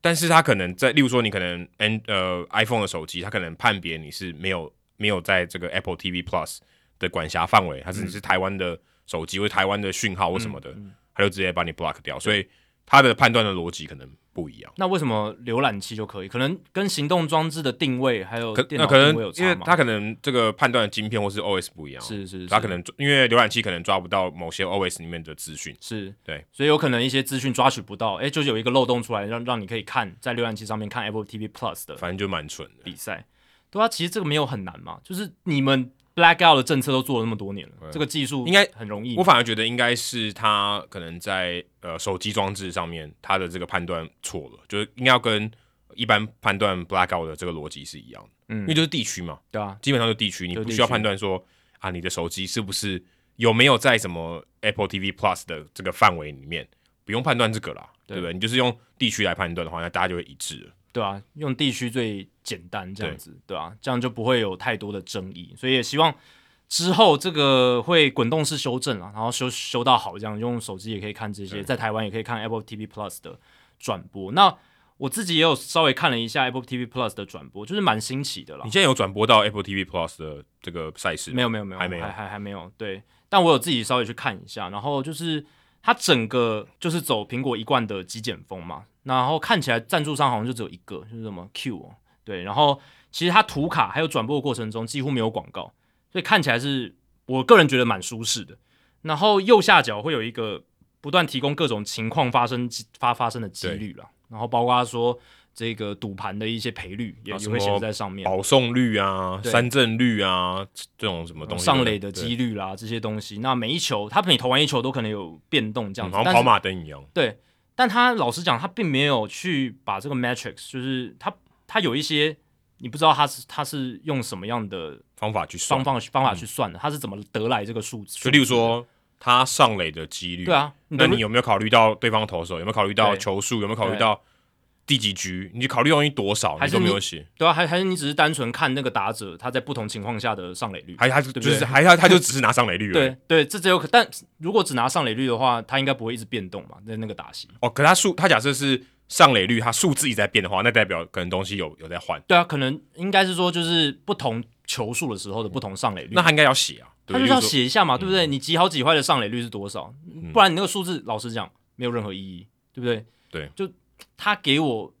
但是他可能在，例如说你可能 N 呃 iPhone 的手机，他可能判别你是没有没有在这个 Apple TV Plus 的管辖范围，还是你是台湾的手机、嗯、或台湾的讯号或什么的。嗯嗯他就直接把你 block 掉，所以他的判断的逻辑可能不一样。那为什么浏览器就可以？可能跟行动装置的定位还有电脑那可能因为他可能这个判断的晶片或是 OS 不一样。是是，是，他可能因为浏览器可能抓不到某些 OS 里面的资讯。是对，所以有可能一些资讯抓取不到，哎、欸，就是有一个漏洞出来，让让你可以看在浏览器上面看 Apple TV Plus 的，反正就蛮蠢的比赛。对啊，其实这个没有很难嘛，就是你们。Blackout 的政策都做了那么多年了，这个技术应该很容易。我反而觉得应该是他可能在呃手机装置上面，他的这个判断错了，就是应该要跟一般判断 Blackout 的这个逻辑是一样的。嗯，因为就是地区嘛，对啊，基本上就地区，你不需要判断说啊，你的手机是不是有没有在什么 Apple TV Plus 的这个范围里面，不用判断这个啦，对不对？你就是用地区来判断的话，那大家就会一致了。对啊，用地区最简单这样子，对，对啊，这样就不会有太多的争议，所以也希望之后这个会滚动式修正啊，然后修修到好，这样用手机也可以看这些，在台湾也可以看 Apple TV Plus 的转播。那我自己也有稍微看了一下 Apple TV Plus 的转播，就是蛮新奇的啦。你现在有转播到 Apple TV Plus 的这个赛事？没有没有没有，还没有，还还还没有。对，但我有自己稍微去看一下，然后就是它整个就是走苹果一贯的极简风嘛。然后看起来赞助商好像就只有一个，就是什么 Q，对。然后其实它图卡还有转播的过程中几乎没有广告，所以看起来是我个人觉得蛮舒适的。然后右下角会有一个不断提供各种情况发生发发生的几率了，然后包括说这个赌盘的一些赔率也也会显示在上面，保送率啊、三振率啊这种什么东西，上垒的几率啦这些东西。那每一球他每投完一球都可能有变动，这样子，好像跑马灯一样，对。但他老实讲，他并没有去把这个 metrics，就是他他有一些你不知道他是他是用什么样的方法去算方法方法去算的，嗯、他是怎么得来这个数字？就例如说他上垒的几率，对啊，那你有没有考虑到对方投手？有没有考虑到球数？有没有考虑到？第几局？你考虑东西多少？还是没有写？对啊，还还是你只是单纯看那个打者他在不同情况下的上垒率？还还是就是还他他就只是拿上垒率？对对，这只有可。但如果只拿上垒率的话，他应该不会一直变动嘛？那那个打席哦，可他数他假设是上垒率，他数字一直在变的话，那代表可能东西有有在换。对啊，可能应该是说就是不同球数的时候的不同上垒率。那他应该要写啊，他就是要写一下嘛，对不对？你几好几坏的上垒率是多少？不然你那个数字老实讲没有任何意义，对不对？对，就他给我。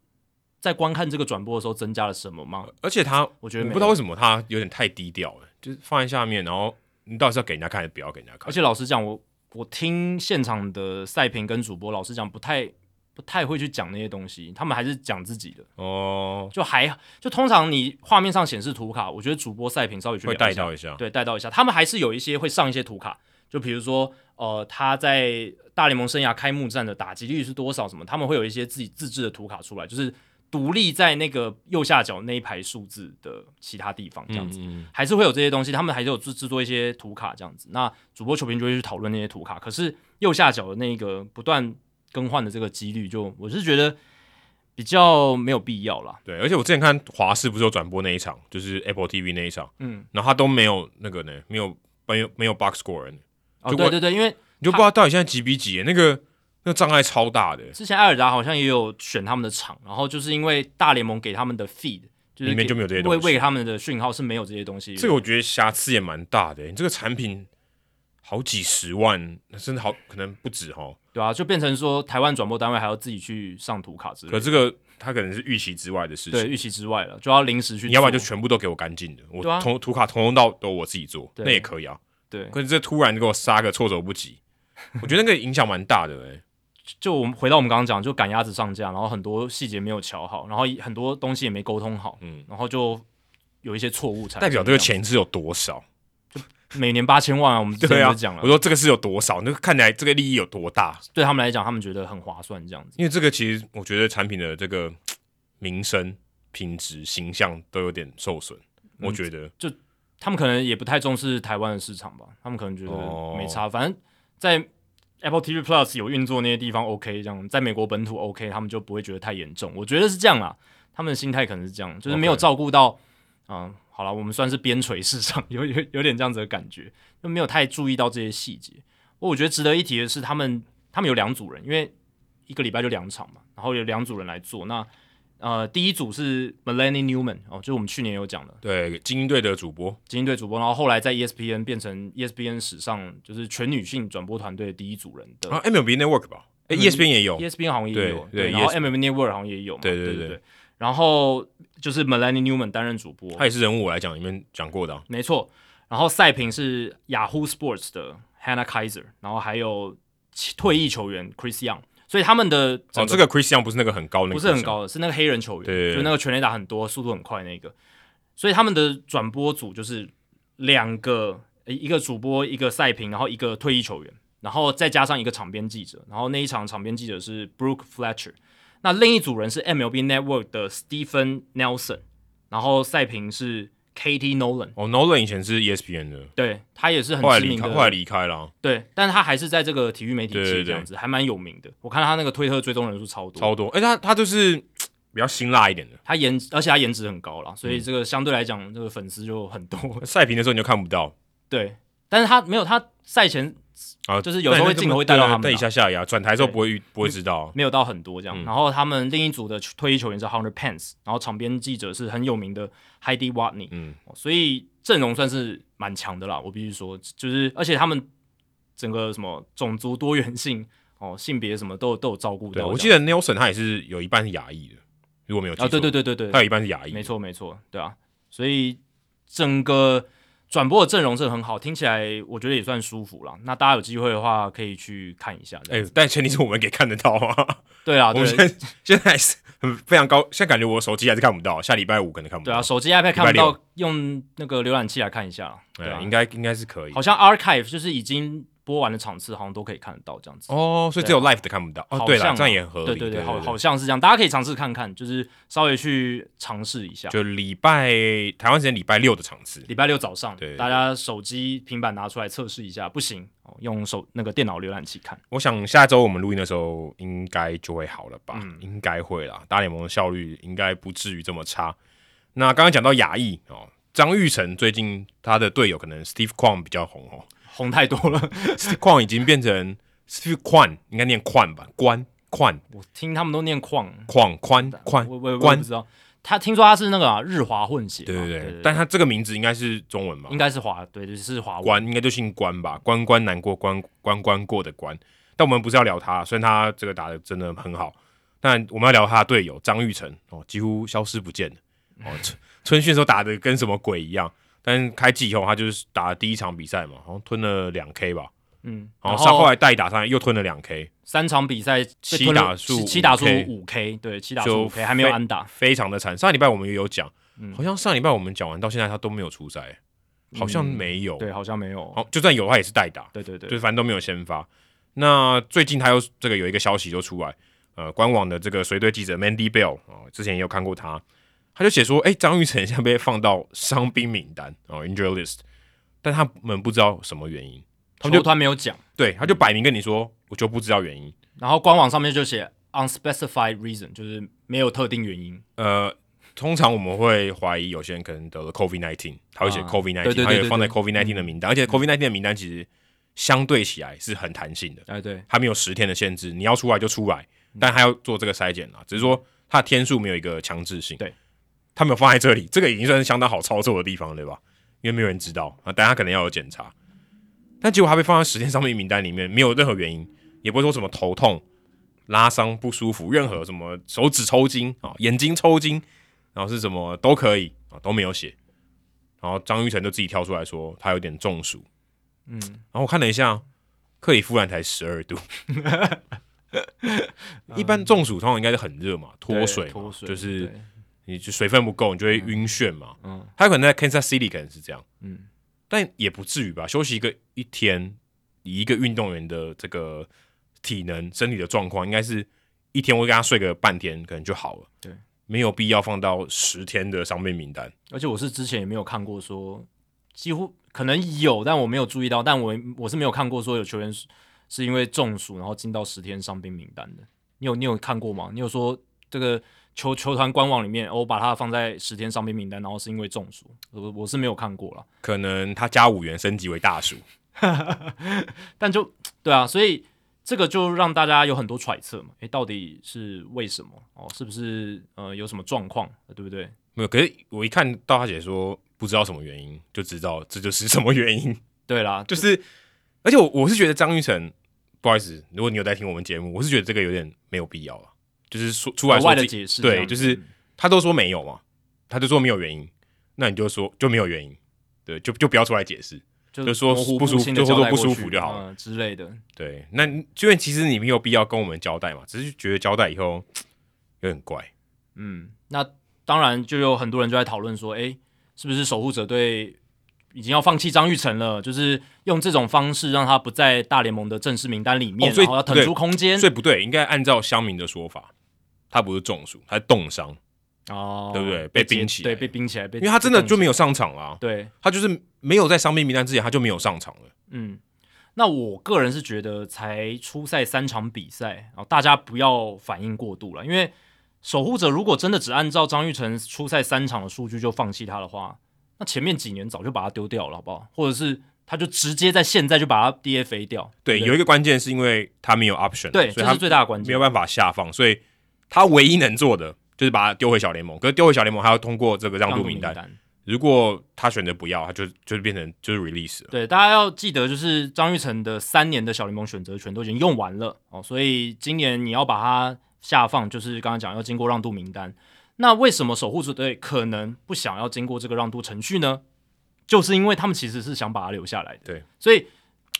在观看这个转播的时候，增加了什么吗？而且他，我觉得我不知道为什么他有点太低调了，就是放在下面，然后你到底是要给人家看，还是不要给人家看？而且老实讲，我我听现场的赛评跟主播，老实讲不太不太会去讲那些东西，他们还是讲自己的哦。就还就通常你画面上显示图卡，我觉得主播赛评稍微去会带到一下，对，带到一下。他们还是有一些会上一些图卡，就比如说呃他在大联盟生涯开幕战的打击率是多少什么，他们会有一些自己自制的图卡出来，就是。独立在那个右下角那一排数字的其他地方，这样子、嗯嗯、还是会有这些东西。他们还是有制制作一些图卡这样子。那主播球评就会去讨论那些图卡。可是右下角的那个不断更换的这个几率，就我是觉得比较没有必要啦。对，而且我之前看华视不是有转播那一场，就是 Apple TV 那一场，嗯，然后他都没有那个呢，没有没有没有 box score 呢。哦，对对对，因为你就不知道到底现在几比几那个。那个障碍超大的。之前艾尔达好像也有选他们的场，然后就是因为大联盟给他们的 feed 就是里面就没有这些东西，喂喂他们的讯号是没有这些东西。这个我觉得瑕疵也蛮大的。你这个产品好几十万，甚至好可能不止哈。对啊，就变成说台湾转播单位还要自己去上图卡之类的。可这个他可能是预期之外的事情，对，预期之外了，就要临时去。你要不然就全部都给我干净的，我图图卡通通到都我自己做，那也可以啊。对，可是这突然给我杀个措手不及，我觉得那个影响蛮大的哎、欸。*laughs* 就我们回到我们刚刚讲，就赶鸭子上架，然后很多细节没有瞧好，然后很多东西也没沟通好，嗯，然后就有一些错误。代表这个钱是有多少？每年八千万啊，我们 *laughs* 之前就讲了。我说这个是有多少？那看起来这个利益有多大？对他们来讲，他们觉得很划算这样子。因为这个其实我觉得产品的这个名声、品质、形象都有点受损。我觉得，就他们可能也不太重视台湾的市场吧。他们可能觉得没差，反正在 Apple TV Plus 有运作那些地方 OK，这样在美国本土 OK，他们就不会觉得太严重。我觉得是这样啦，他们的心态可能是这样，就是没有照顾到嗯。好了，我们算是边陲市场，*laughs* 有有有点这样子的感觉，就没有太注意到这些细节。我觉得值得一提的是，他们他们有两组人，因为一个礼拜就两场嘛，然后有两组人来做。那呃，第一组是 Melanie Newman 哦，就是我们去年有讲的，对，精英队的主播，精英队主播，然后后来在 ESPN 变成 ESPN 史上就是全女性转播团队的第一组人的。啊，MLB Network 吧？哎，ESPN 也有，ESPN 好像也有，对，然后 MLB Network 好像也有嘛，对对对对。然后就是 Melanie Newman 担任主播，他也是人物我来讲里面讲过的、啊，没错。然后赛评是 Yahoo Sports 的 Hannah Kaiser，然后还有退役球员 Chris Young，所以他们的哦，这个 Chris Young 不是那个很高那个，不是很高的，是那个黑人球员，对就那个全垒打很多、速度很快那个。所以他们的转播组就是两个，一个主播，一个赛评，然后一个退役球员，然后再加上一个场边记者，然后那一场场边记者是 Brooke Fletcher。那另一组人是 MLB Network 的 Stephen Nelson，然后赛评是 Katie Nolan。哦，Nolan 以前是 ESPN 的，对，他也是很知名的，后来离开了。对，但是他还是在这个体育媒体界这样子，还蛮有名的。我看他那个推特追踪人数超多，超多。哎，他他就是比较辛辣一点的，他颜，而且他颜值很高啦，所以这个相对来讲，这个粉丝就很多。*laughs* 赛评的时候你就看不到，对，但是他没有他赛前。啊，就是有时候会镜头会带到他们，带一下下呀，转台之后不会不会知道，没有到很多这样。然后他们另一组的退役球员是 Hunter Pence，然后场边记者是很有名的 Heidi Watney，嗯，所以阵容算是蛮强的啦。我必须说，就是而且他们整个什么种族多元性哦，性别什么都有都有照顾到。我记得 Nelson 他也是有一半是亚裔的，如果没有记错，啊，对对对对对，他有一半是亚裔，没错没错，对啊，所以整个。转播的阵容是很好，听起来我觉得也算舒服了。那大家有机会的话可以去看一下。哎、欸，但前提是我们可以看得到啊。*laughs* 对啊，我们现在现在是很非常高，现在感觉我手机还是看不到，下礼拜五可能看不到。对啊，手机 iPad 看不到，用那个浏览器来看一下。对啊，应该应该是可以。好像 Archive 就是已经。播完的场次好像都可以看得到这样子哦，所以只有 live 的看不到哦。对了，这样也合理。对对对，好，好像是这样，大家可以尝试看看，就是稍微去尝试一下。就礼拜台湾时间礼拜六的场次，礼拜六早上，对，大家手机、平板拿出来测试一下，不行，用手那个电脑浏览器看。我想下周我们录音的时候应该就会好了吧？应该会啦，大联盟的效率应该不至于这么差。那刚刚讲到亚裔哦，张玉成最近他的队友可能 Steve Kwan 比较红哦。红太多了，*laughs* 矿已经变成是矿，应该念矿吧？关矿，我听他们都念矿矿宽宽，我我我不知道。他听说他是那个、啊、日华混血，对对对，但他这个名字应该是中文吧？应该是华，对，就是华关，应该就姓关吧？关关难过关关关过的关。但我们不是要聊他，虽然他这个打的真的很好，但我们要聊他的队友张玉成哦，几乎消失不见了哦，春春训时候打的跟什么鬼一样。但开季以后，他就是打了第一场比赛嘛，好像吞了两 K 吧，嗯，然后上后来代打上来又吞了两 K，三场比赛七打数七打数五 K，对，七打数五 K 还没有安打，非常的惨。上礼拜我们也有讲，好像上礼拜我们讲完到现在他都没有出赛，好像没有，对，好像没有，哦，就算有他也是代打，对对对，就反正都没有先发。那最近他又这个有一个消息就出来，呃，官网的这个随队记者 Mandy Bell 哦，之前也有看过他。他就写说：“哎、欸，张玉成现在被放到伤兵名单哦，injury list，但他们不知道什么原因，他们就他没有讲，对，他就摆明跟你说，我就不知道原因。然后官网上面就写 unspecified reason，就是没有特定原因。呃，通常我们会怀疑有些人可能得了 COVID nineteen，他会写 COVID nineteen，他也放在 COVID nineteen 的名单，嗯、而且 COVID nineteen 的名单其实相对起来是很弹性的，哎，对，他没有十天的限制，你要出来就出来，但他要做这个筛检啊，只是说他的天数没有一个强制性，对。”他没有放在这里，这个已经算是相当好操作的地方了，对吧？因为没有人知道啊，大家可能要有检查，但结果他被放在时间上面名单里面，没有任何原因，也不会说什么头痛、拉伤不舒服，任何什么手指抽筋啊、眼睛抽筋，然后是什么都可以啊，都没有写。然后张玉成就自己跳出来说他有点中暑，嗯，然后我看了一下，克里夫兰才十二度，*laughs* 一般中暑通常应该是很热嘛，脱水，脱水就是你就水分不够，你就会晕眩嘛。嗯，他可能在 Kansas City 可能是这样，嗯，但也不至于吧。休息一个一天，以一个运动员的这个体能、身体的状况，应该是一天我跟他睡个半天，可能就好了。对，没有必要放到十天的伤病名单。而且我是之前也没有看过说，几乎可能有，但我没有注意到，但我我是没有看过说有球员。是因为中暑，然后进到十天伤病名单的。你有你有看过吗？你有说这个球球团官网里面，我把它放在十天伤兵名单，然后是因为中暑。我我是没有看过了。可能他加五元升级为大暑，*laughs* 但就对啊，所以这个就让大家有很多揣测嘛。诶，到底是为什么？哦，是不是呃有什么状况？对不对？没有。可是我一看到他解说不知道什么原因，就知道这就是什么原因。对啦，就是。而且我我是觉得张玉成，不好意思，如果你有在听我们节目，我是觉得这个有点没有必要了。就是说出来说外的解释，对，就是他都说没有嘛，他就说没有原因，那你就说就没有原因，对，就就不要出来解释，就，就说不舒服，就说不舒服就好了、嗯、之类的。对，那因为其实你没有必要跟我们交代嘛，只是觉得交代以后 *tsk* 有点怪。嗯，那当然就有很多人就在讨论说，哎、欸，是不是守护者队？已经要放弃张玉成了，就是用这种方式让他不在大联盟的正式名单里面，哦、然后要腾出空间。所以不对，应该按照乡民的说法，他不是中暑，他是冻伤哦，对不对？被冰起来，对，被冰起来，被因为他真的就没有上场了、啊。对，他就是没有在伤病名单之前，他就没有上场了。嗯，那我个人是觉得，才初赛三场比赛然后，大家不要反应过度了，因为守护者如果真的只按照张玉成初赛三场的数据就放弃他的话。那前面几年早就把他丢掉了，好不好？或者是他就直接在现在就把他 DFA 掉？对，对有一个关键是因为他没有 option，对，所以他是最大的关键，没有办法下放，所以他唯一能做的就是把他丢回小联盟。可是丢回小联盟还要通过这个让渡名单，如果他选择不要，他就就是变成就是 release 了。对，大家要记得，就是张玉成的三年的小联盟选择权都已经用完了哦，所以今年你要把他下放，就是刚刚讲要经过让渡名单。那为什么守护者队可能不想要经过这个让渡程序呢？就是因为他们其实是想把他留下来的。对，所以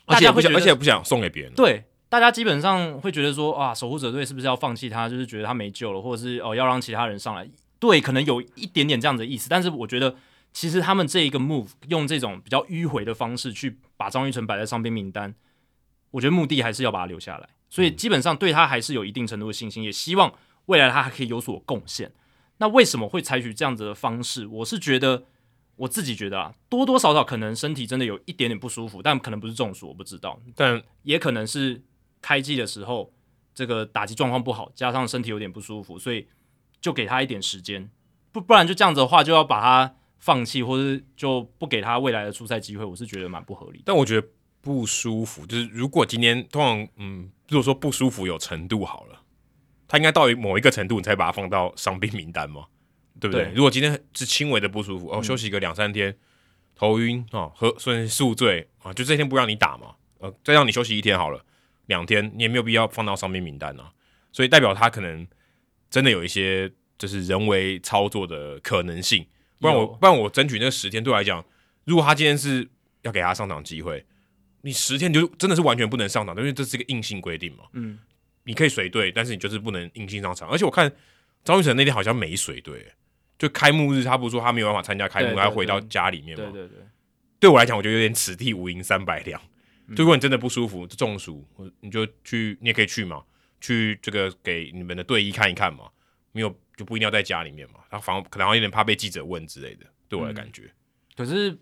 大家会觉得，而且不想送给别人。对，大家基本上会觉得说啊，守护者队是不是要放弃他？就是觉得他没救了，或者是哦要让其他人上来？对，可能有一点点这样子的意思。但是我觉得，其实他们这一个 move 用这种比较迂回的方式去把张玉成摆在伤兵名单，我觉得目的还是要把他留下来。所以基本上对他还是有一定程度的信心，也希望未来他还可以有所贡献。那为什么会采取这样子的方式？我是觉得，我自己觉得啊，多多少少可能身体真的有一点点不舒服，但可能不是中暑，我不知道，但也可能是开季的时候这个打击状况不好，加上身体有点不舒服，所以就给他一点时间，不不然就这样子的话，就要把他放弃，或者就不给他未来的出赛机会，我是觉得蛮不合理的。但我觉得不舒服，就是如果今天通常，嗯，如果说不舒服有程度好了。他应该到某一个程度，你才把他放到伤病名单嘛，*laughs* 对不对？对，如果今天是轻微的不舒服，哦，休息个两三天，嗯、头晕哦，喝甚至宿醉啊，就这天不让你打嘛，呃，再让你休息一天好了，两天你也没有必要放到伤病名单啊。所以代表他可能真的有一些就是人为操作的可能性，不然我不然我争取那十天对我来讲，如果他今天是要给他上场机会，你十天就真的是完全不能上场，因为这是一个硬性规定嘛，嗯。你可以随队，但是你就是不能硬性上场。而且我看张玉成那天好像没随队，就开幕日他不是说他没有办法参加开幕，他要回到家里面嘛？对对对。对我来讲，我觉得有点此地无银三百两。嗯、如果你真的不舒服，中暑，你就去，你也可以去嘛，去这个给你们的队医看一看嘛。没有就不一定要在家里面嘛。他反而可能有点怕被记者问之类的。对我的感觉、嗯。可是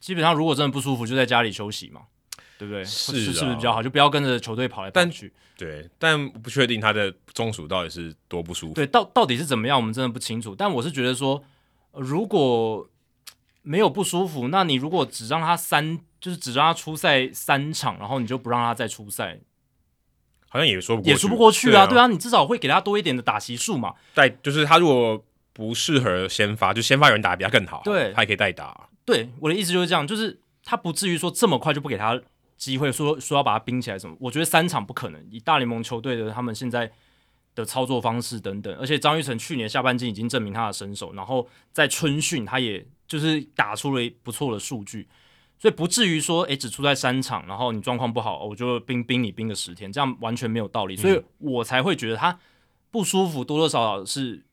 基本上如果真的不舒服，就在家里休息嘛。对不对？是、啊、是不是比较好？就不要跟着球队跑来跑去。对，但不确定他的中暑到底是多不舒服。对，到到底是怎么样，我们真的不清楚。但我是觉得说，如果没有不舒服，那你如果只让他三，就是只让他出赛三场，然后你就不让他再出赛，好像也说不过去，也说不过去啊。对啊，对啊，你至少会给他多一点的打席数嘛。带就是他如果不适合先发，就先发有人打比他更好，对，他也可以代打。对，我的意思就是这样，就是他不至于说这么快就不给他。机会说说要把他冰起来什么？我觉得三场不可能。以大联盟球队的他们现在的操作方式等等，而且张玉成去年下半季已经证明他的身手，然后在春训他也就是打出了不错的数据，所以不至于说，诶，只出在三场，然后你状况不好，我就冰冰你冰个十天，这样完全没有道理。所以我才会觉得他不舒服，多多少少是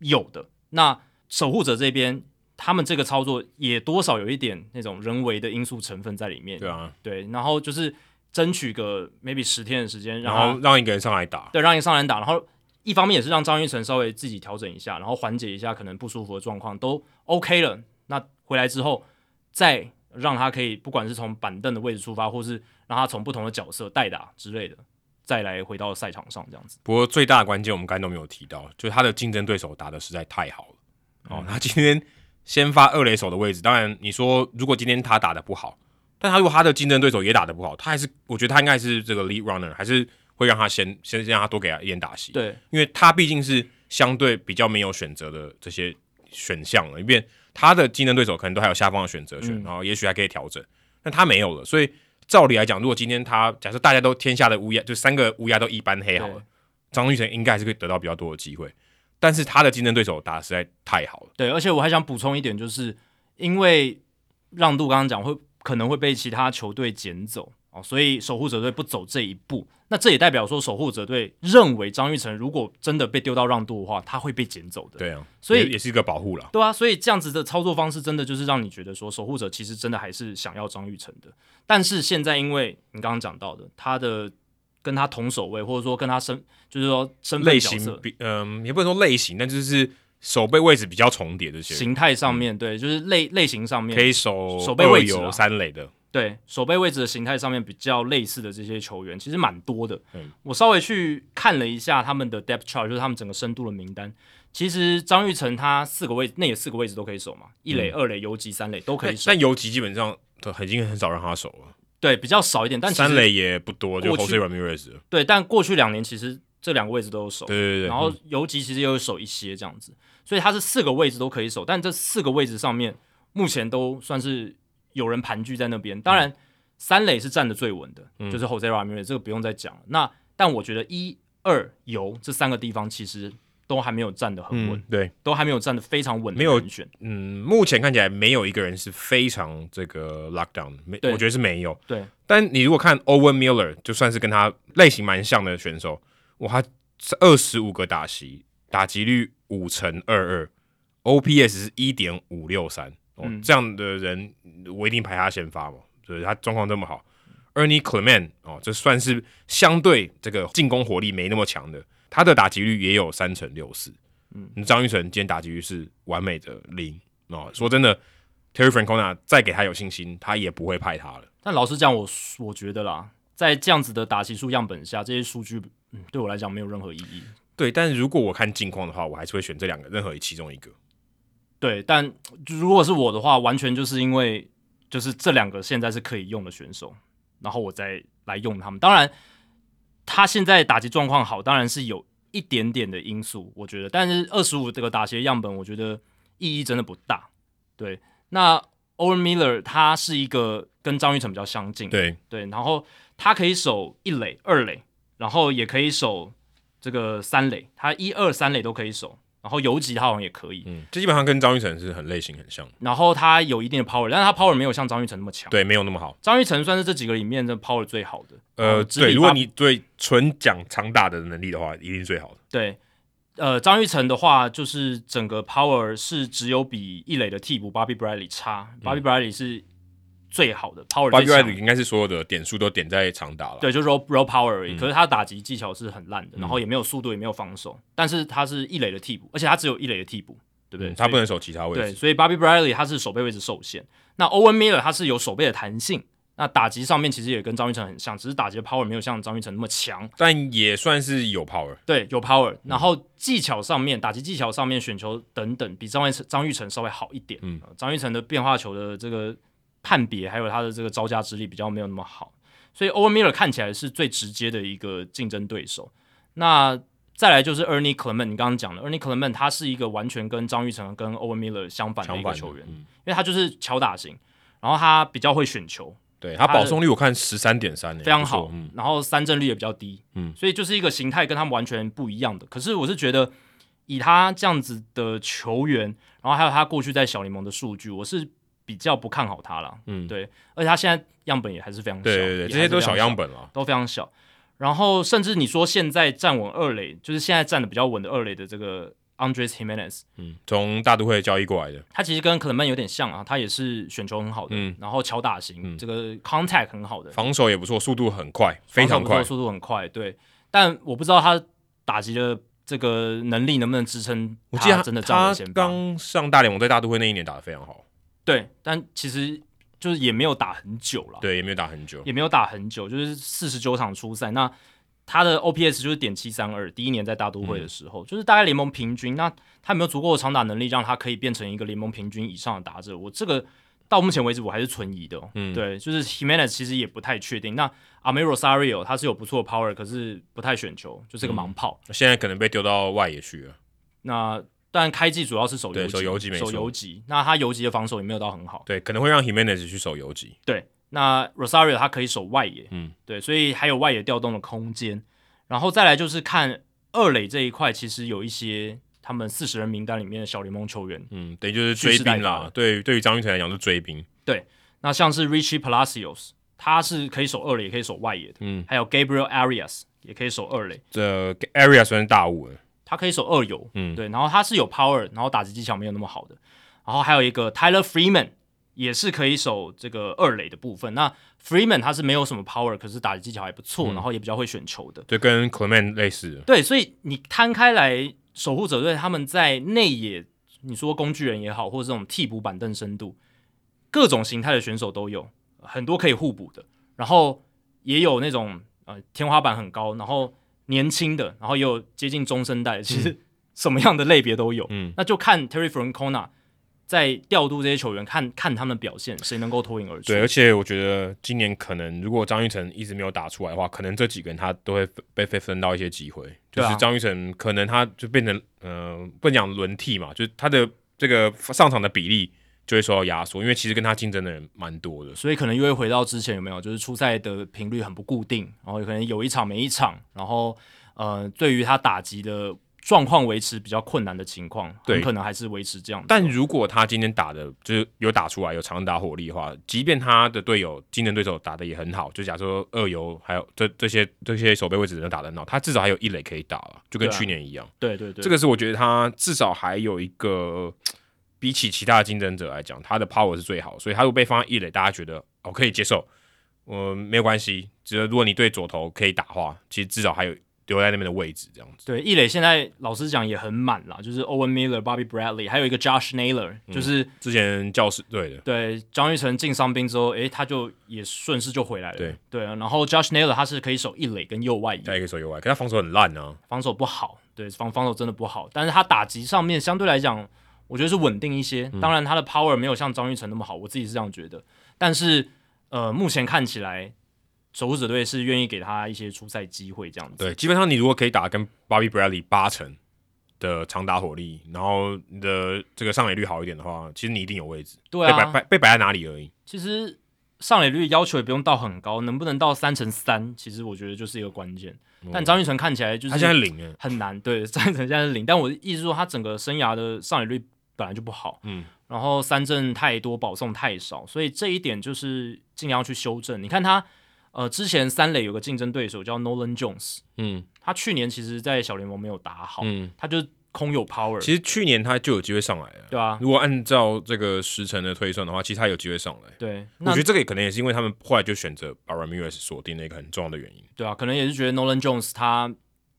有的。那守护者这边，他们这个操作也多少有一点那种人为的因素成分在里面。对啊，对，然后就是争取个 maybe 十天的时间，然后让一个人上来打，对，让一个上来打，然后一方面也是让张玉成稍微自己调整一下，然后缓解一下可能不舒服的状况，都 OK 了。那回来之后再。让他可以不管是从板凳的位置出发，或是让他从不同的角色代打之类的，再来回到赛场上这样子。不过最大的关键我们刚才都没有提到，就是他的竞争对手打的实在太好了。嗯、哦，他今天先发二垒手的位置，当然你说如果今天他打的不好，但他如果他的竞争对手也打的不好，他还是我觉得他应该是这个 lead runner，还是会让他先先让他多给他一点打戏。对，因为他毕竟是相对比较没有选择的这些选项了，因为。他的竞争对手可能都还有下方的选择权，嗯、然后也许还可以调整，但他没有了。所以照理来讲，如果今天他假设大家都天下的乌鸦，就三个乌鸦都一般黑好了，张玉成应该还是可以得到比较多的机会。但是他的竞争对手打得实在太好了。对，而且我还想补充一点，就是因为让渡刚刚讲会可能会被其他球队捡走哦，所以守护者队不走这一步。那这也代表说，守护者队认为张玉成如果真的被丢到让渡的话，他会被捡走的。对啊，所以也是一个保护了。对啊，所以这样子的操作方式，真的就是让你觉得说，守护者其实真的还是想要张玉成的。但是现在，因为你刚刚讲到的，他的跟他同守卫，或者说跟他身，就是说身份角色，嗯、呃，也不能说类型，但就是守备位置比较重叠的形态上面，嗯、对，就是类类型上面可以守守备位置有三垒的。对，守备位置的形态上面比较类似的这些球员，其实蛮多的。嗯，我稍微去看了一下他们的 depth chart，就是他们整个深度的名单。其实张玉成他四个位置，那也四个位置都可以守嘛，一垒、嗯、二垒、游击、三垒都可以守。但游击基本上都已经很少让他守了。对，比较少一点。但三垒也不多，就 Jose Ramirez。对，但过去两年其实这两个位置都有守。对对对。然后游击其实也有守一些这样子，所以他是四个位置都可以守。但这四个位置上面目前都算是有人盘踞在那边。当然。嗯三垒是站得最稳的，嗯、就是 Jose Ramirez，这个不用再讲了。那但我觉得一二游这三个地方其实都还没有站得很稳、嗯，对，都还没有站得非常稳。没有选，嗯，目前看起来没有一个人是非常这个 lockdown，没，我觉得是没有。对，但你如果看 Owen Miller，就算是跟他类型蛮像的选手，哇，他是二十五个打席，打击率五成二二，OPS 是一点五六三，哦，这样的人我一定排他先发嘛。所以，他状况这么好，Ernie Clement 哦，这算是相对这个进攻火力没那么强的，他的打击率也有三成六四。嗯，张玉成今天打击率是完美的零哦。说真的，Terry Francona 再给他有信心，他也不会派他了。但老实讲，我我觉得啦，在这样子的打击数样本下，这些数据嗯对我来讲没有任何意义。对，但是如果我看近况的话，我还是会选这两个任何其中一个。对，但如果是我的话，完全就是因为。就是这两个现在是可以用的选手，然后我再来用他们。当然，他现在打击状况好，当然是有一点点的因素，我觉得。但是二十五这个打击样本，我觉得意义真的不大。对，那 Owen Miller 他是一个跟张玉成比较相近，对对，然后他可以守一垒、二垒，然后也可以守这个三垒，他一二三垒都可以守。然后游击他好像也可以，嗯，这基本上跟张玉成是很类型很像。然后他有一定的 power，但是他 power 没有像张玉成那么强，对，没有那么好。张玉成算是这几个里面的 power 最好的。呃，对，如果你对纯讲长打的能力的话，一定最好的。对，呃，张玉成的话，就是整个 power 是只有比一垒的替补 Bobby Bradley 差，嗯，Bobby Bradley 是。最好的 power，最强应该是所有的点数都点在长打了。对，就是说 raw power 而已。嗯、可是他打击技巧是很烂的，嗯、然后也没有速度，也没有防守。但是他是一垒的替补，而且他只有一垒的替补，对不对？嗯、他不能守其他位置。对，所以 Bobby Bradley 他是守备位置受限。那 Owen Miller 他是有守备的弹性。那打击上面其实也跟张玉成很像，只是打击的 power 没有像张玉成那么强，但也算是有 power。对，有 power。然后技巧上面，打击技巧上面，选球等等，比张玉成张玉成稍微好一点。嗯，张玉成的变化球的这个。判别还有他的这个招架之力比较没有那么好，所以 Owen Miller 看起来是最直接的一个竞争对手。那再来就是 Ernie Clement，你刚刚讲的 Ernie Clement，他是一个完全跟张玉成跟 Owen Miller 相反的一个球员，嗯、因为他就是敲打型，然后他比较会选球，对他保送率我看十三点三，非常好，嗯、然后三振率也比较低，嗯，所以就是一个形态跟他们完全不一样的。可是我是觉得以他这样子的球员，然后还有他过去在小联盟的数据，我是。比较不看好他了。嗯，对，而且他现在样本也还是非常小，对对对，这些都是小样本了，都非常小。然后甚至你说现在站稳二垒，就是现在站的比较稳的二垒的这个 Andres Jimenez，嗯，从大都会交易过来的，他其实跟 Clement 有点像啊，他也是选球很好的，嗯，然后巧打型，嗯、这个 contact 很好的，防守也不错，速度很快，非常快，速度很快，对。但我不知道他打击的这个能力能不能支撑。我记得他真的站稳先发，刚上大联盟在大都会那一年打得非常好，对，但其实。就是也没有打很久了，对，也没有打很久，也没有打很久，就是四十九场初赛。那他的 OPS 就是点七三二，第一年在大都会的时候，嗯、就是大概联盟平均。那他有没有足够的长打能力，让他可以变成一个联盟平均以上的打者？我这个到目前为止我还是存疑的。嗯，对，就是 Himanes 其实也不太确定。那 Amed Rosario 他是有不错的 power，可是不太选球，就是个盲炮。嗯、现在可能被丢到外野去了。那但开季主要是守游击，守游击没错，守游击。那他游击的防守也没有到很好，对，可能会让 Himenez 去守游击。对，那 Rosario 他可以守外野，嗯，对，所以还有外野调动的空间。然后再来就是看二垒这一块，其实有一些他们四十人名单里面的小联盟球员，嗯，等于就是追兵啦。对，对于张玉成来讲是追兵。对，那像是 Richie Palacios，他是可以守二垒，也可以守外野的。嗯，还有 Gabriel Arias 也可以守二垒。这 Arias 算是大物了。他可以守二游，嗯，对，然后他是有 power，然后打击技巧没有那么好的，然后还有一个 Tyler Freeman 也是可以守这个二垒的部分。那 Freeman 他是没有什么 power，可是打击技巧还不错，嗯、然后也比较会选球的，就跟 Clement 类似的。对，所以你摊开来，守护者队他们在内野，你说工具人也好，或者这种替补板凳深度，各种形态的选手都有，很多可以互补的，然后也有那种呃天花板很高，然后。年轻的，然后也有接近中生代，其实什么样的类别都有。嗯，那就看 Terry Francona 在调度这些球员，看看他们的表现，谁能够脱颖而出。对，而且我觉得今年可能如果张玉成一直没有打出来的话，可能这几个人他都会被被分到一些机会。就是张玉成可能他就变成呃不讲轮替嘛，就是他的这个上场的比例。就会受到压缩，因为其实跟他竞争的人蛮多的，所以可能又会回到之前有没有，就是出赛的频率很不固定，然后有可能有一场没一场，然后呃，对于他打击的状况维持比较困难的情况，对，很可能还是维持这样。但如果他今天打的就是有打出来，有长打火力的话，即便他的队友竞争对手打的也很好，就假设说二游还有这这些这些守备位置能打得很好，他至少还有一垒可以打了，就跟去年一样。对啊，对对对，这个是我觉得他至少还有一个。比起其他的竞争者来讲，他的 power 是最好，所以他如果被放在一垒，大家觉得、哦、可以接受，呃，没有关系。只要如果你对左投可以打的话，其实至少还有留在那边的位置这样子。对，一垒现在老实讲也很满了，就是 Owen Miller、Bobby Bradley，还有一个 Josh Naylor，就是、嗯、之前教士队的。对，张玉成进伤兵之后，诶，他就也顺势就回来了。对对，然后 Josh Naylor 他是可以守一垒跟右外野，他也可以守右外，可他防守很烂啊，防守不好，对，防防守真的不好，但是他打击上面相对来讲。我觉得是稳定一些，当然他的 power 没有像张玉成那么好，我自己是这样觉得。但是，呃，目前看起来，守护者队是愿意给他一些出赛机会，这样子。对，基本上你如果可以打跟 Bobby Bradley 八成的长打火力，然后你的这个上垒率好一点的话，其实你一定有位置。对啊，被摆被摆在哪里而已。其实上垒率要求也不用到很高，能不能到三成三，其实我觉得就是一个关键。但张玉成看起来就是他现在零很难，对，张玉成现在是零。但我的意思是说，他整个生涯的上垒率。本来就不好，嗯，然后三振太多，保送太少，所以这一点就是尽量去修正。你看他，呃，之前三垒有个竞争对手叫 Nolan Jones，嗯，他去年其实，在小联盟没有打好，嗯，他就空有 power。其实去年他就有机会上来了，对啊，如果按照这个时辰的推算的话，其实他有机会上来。对，我觉得这个也可能也是因为他们后来就选择把 Ramirez 锁定的一个很重要的原因。对啊，可能也是觉得 Nolan Jones 他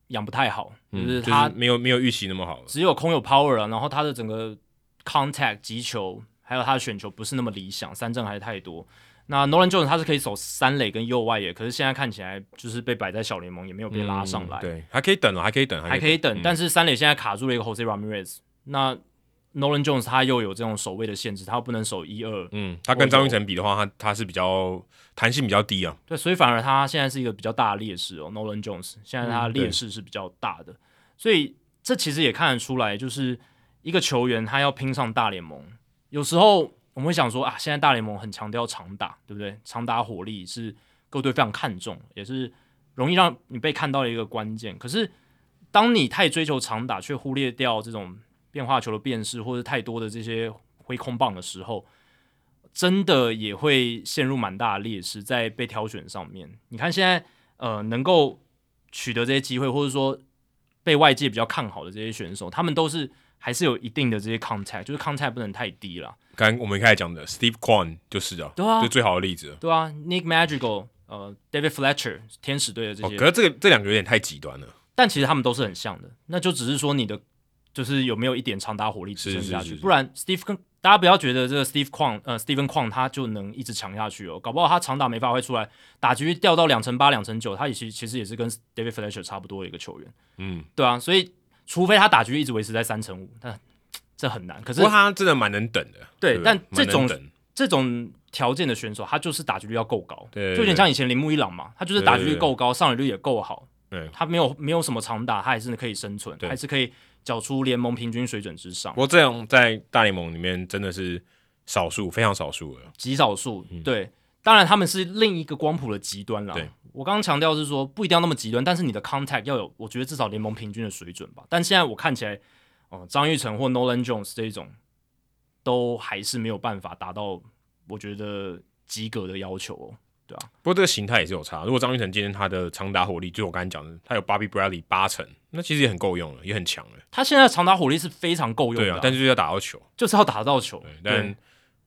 养不太好，嗯、就是他就是没有没有预期那么好，只有空有 power 啊，然后他的整个。Contact 击球，还有他的选球不是那么理想，三振还是太多。那 Nolan Jones 他是可以守三垒跟右外野，可是现在看起来就是被摆在小联盟，也没有被拉上来。嗯、对，还可以等了，还可以等，还可以等。但是三垒现在卡住了一个 Jose Ramirez，那 Nolan Jones 他又有这种守位的限制，他又不能守一二。嗯，他跟张玉成比的话，他他是比较弹性比较低啊。对，所以反而他现在是一个比较大的劣势哦。Nolan Jones 现在他的劣势是比较大的，嗯、所以这其实也看得出来，就是。一个球员他要拼上大联盟，有时候我们会想说啊，现在大联盟很强调长打，对不对？长打火力是各队非常看重，也是容易让你被看到的一个关键。可是，当你太追求长打，却忽略掉这种变化球的变式，或者太多的这些挥空棒的时候，真的也会陷入蛮大的劣势，在被挑选上面。你看现在，呃，能够取得这些机会，或者说被外界比较看好的这些选手，他们都是还是有一定的这些 contact，就是 contact 不能太低了。刚刚我们一开始讲的 Steve Kwan 就是啊，对啊，就最好的例子。对啊，Nick Magical，呃，David Fletcher，天使队的这些，哦、可是这个这两个有点太极端了。但其实他们都是很像的，那就只是说你的就是有没有一点长打火力支撑下去，是是是是，不然 Steve 跟大家不要觉得这个 Steve Kwan 呃 Steven Kwan 他就能一直强下去哦，搞不好他长打没发挥出来，打局掉到两成八两成九，他也其实其实也是跟 David Fletcher 差不多的一个球员，嗯，对啊，所以除非他打局一直维持在三成五，但 *tsk* 这很难。可是不过他真的蛮能等的，对，但这种这种条件的选手，他就是打局率要够高，对，对，对，就有点像以前铃木一朗嘛，他就是打局率够高，上垒率也够好。对，他没有没有什么长打，他还是可以生存，还是可以缴出联盟平均水准之上。不过这样在大联盟里面真的是少数，非常少数了，极少数。嗯、对，当然他们是另一个光谱的极端了。对，我刚刚强调是说不一定要那么极端，但是你的 contact 要有，我觉得至少联盟平均的水准吧。但现在我看起来，哦、呃，张玉成或 Nolan Jones 这一种都还是没有办法达到我觉得及格的要求哦。对啊，不过这个形态也是有差。如果张玉成今天他的长打火力，就我刚才讲的，他有 Bobby Bradley 八成，那其实也很够用了，也很强了。他现在长打火力是非常够用的，啊，对啊，但就是要打到球，就是要打到球。对，但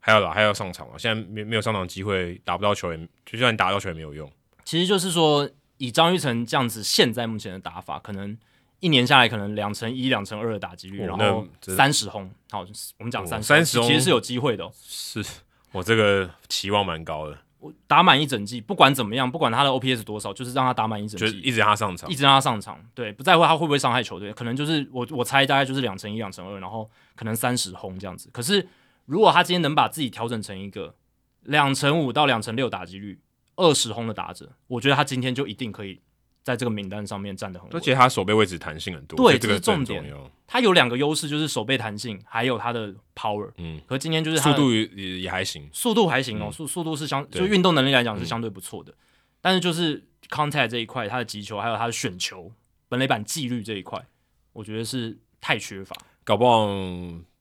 还要打，还要上场啊。现在没没有上场机会，打不到球也，就算你打到球也没有用。其实就是说，以张玉成这样子现在目前的打法，可能一年下来可能两成一、两成二的打击率，哦，然后三十轰。好，我们讲三十，三十轰其实是有机会的，哦。是我这个期望蛮高的。我打满一整季，不管怎么样，不管他的 OPS 多少，就是让他打满一整季，就一直让他上场，一直让他上场。对，不在乎他会不会伤害球队，可能就是我我猜大概就是两成一、两成二，然后可能三十轰这样子。可是如果他今天能把自己调整成一个两成五到两成六打击率、二十轰的打者，我觉得他今天就一定可以。在这个名单上面站得很稳，而且他手背位置弹性很多，对，这个重点。他有两个优势，就是手背弹性，还有他的 power。嗯，可今天就是速度也也还行，速度还行哦，速、嗯、速度是相就运动能力来讲是相对不错的，嗯、但是就是 contact 这一块，他的击球还有他的选球、本垒板纪律这一块，我觉得是太缺乏，搞不好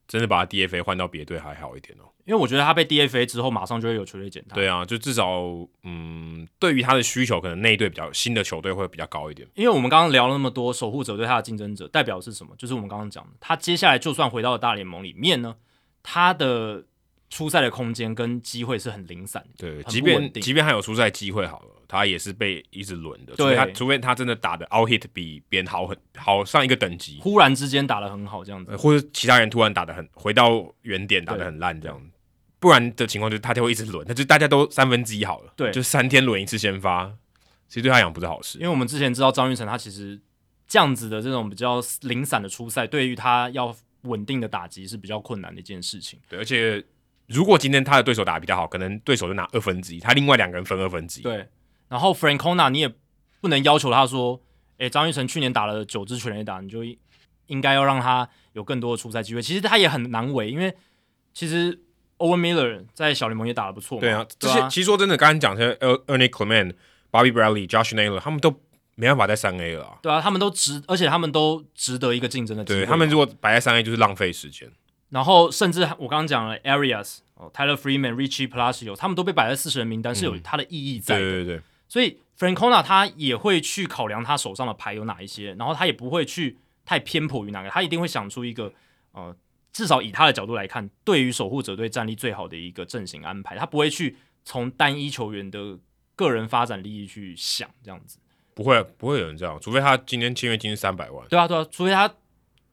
真的把他 DFA 换到别队还好一点哦。因为我觉得他被 DFA 之后，马上就会有球队捡他。对啊，就至少嗯，对于他的需求，可能那一队比较新的球队会比较高一点。因为我们刚刚聊了那么多，守护者对他的竞争者代表是什么？就是我们刚刚讲的，他接下来就算回到了大联盟里面呢，他的出赛的空间跟机会是很零散的。对，即便即便他有出赛机会好了，他也是被一直轮的。对，他除非他真的打的 out hit 比别人好很好上一个等级，忽然之间打的很好这样子，或者其他人突然打的很回到原点打的很烂这样。不然的情况就是他就会一直轮，那就大家都三分之一好了，对，就三天轮一次先发，其实对他讲不是好事。因为我们之前知道张玉成他其实这样子的这种比较零散的出赛，对于他要稳定的打击是比较困难的一件事情。对，而且如果今天他的对手打得比较好，可能对手就拿二分之一，他另外两个人分二分之一。对，然后 Francona 你也不能要求他说，诶，张玉成去年打了九支全垒打，你就应该要让他有更多的出赛机会。其实他也很难为，因为其实。Owen Miller 在小联盟也打得不错，对啊，这些其实说真的，刚刚讲的 Ernie Clement、Bobby Bradley、Josh Naylor，他们都没办法在三 A 了，对啊，他们都值，而且他们都值得一个竞争的机会。对，他们如果摆在三 A 就是浪费时间。然后甚至我刚刚讲了 Arias、哦、Tyler Freeman、Richie Palacio，他们都被摆在四十人名单，是有它的意义在的。对对对，所以 Francona 他也会去考量他手上的牌有哪一些，然后他也不会去太偏颇于哪个，他一定会想出一个呃。至少以他的角度来看，对于守护者队战力最好的一个阵型安排，他不会去从单一球员的个人发展利益去想这样子。不会，不会有人这样，除非他今天签约金是三百万。对啊，对啊，除非他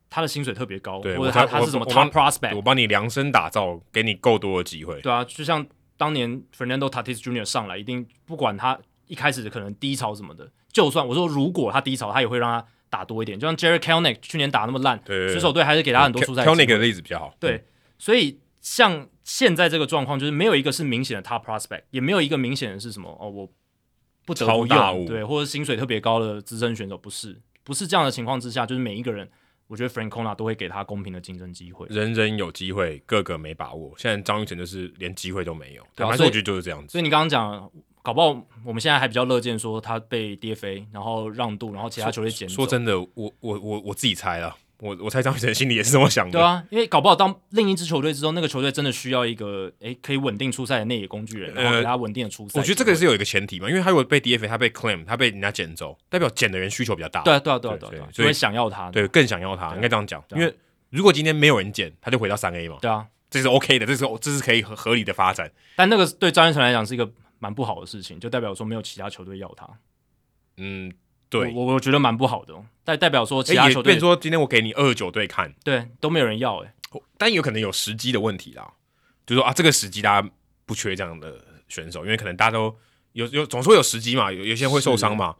他的薪水特别高，对或者他他是什么 top prospect，我帮你量身打造，给你够多的机会。对啊，就像当年 Fernando Tatis Jr. 上来，一定不管他一开始可能低潮什么的，就算我说如果他低潮，他也会让他。打多一点，就像 Jerry Kelenic 去年打那么烂，水手队还是给他很多出赛。Kelenic 的例子比较好。对，嗯、所以像现在这个状况，就是没有一个是明显的 top prospect，也没有一个明显的是什么哦，我不得不用，对，或者薪水特别高的资深选手，不是，不是这样的情况之下，就是每一个人，我觉得 Francona 都会给他公平的竞争机会。人人有机会，个个没把握。现在张玉成就是连机会都没有，对，所以我觉得就是这样子。所以你刚刚讲。搞不好我们现在还比较乐见说他被跌飞然后让渡，然后其他球队捡。说真的，我我我我自己猜了，我我猜张雨晨心里也是这么想的。对啊，因为搞不好当另一支球队之后，那个球队真的需要一个诶可以稳定出赛的内野工具人，然后给他稳定的出赛。我觉得这个是有一个前提嘛，因为他如果被 DFA，他被 claim，他被人家捡走，代表捡的人需求比较大。对啊，对啊，对啊，对啊，所以想要他，对，更想要他，应该这样讲。因为如果今天没有人捡，他就回到三 A 嘛。对啊，这是 OK 的，这是这是可以合合理的发展。但那个对张育成来讲是一个蛮不好的事情，就代表说没有其他球队要他。嗯。对，我我觉得蛮不好的，代代表说其他球队，比如说今天我给你二十九队看，对，都没有人要哎，但有可能有时机的问题啦，就是说啊，这个时机大家不缺这样的选手，因为可能大家都有有总说有时机嘛，有有些人会受伤嘛，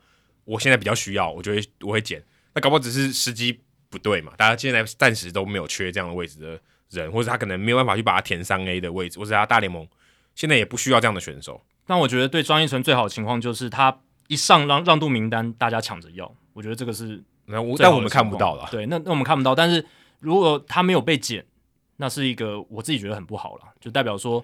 我现在比较需要，我觉得我会捡，那搞不好只是时机不对嘛，大家现在暂时都没有缺这样的位置的人，或者他可能没有办法去把他填三 A 的位置，或者他大联盟现在也不需要这样的选手。那我觉得对张一成最好的情况就是他。一上让让渡名单，大家抢着要，我觉得这个是，但我们看不到了。对，那那我们看不到，但是如果他没有被减，那是一个我自己觉得很不好了，就代表说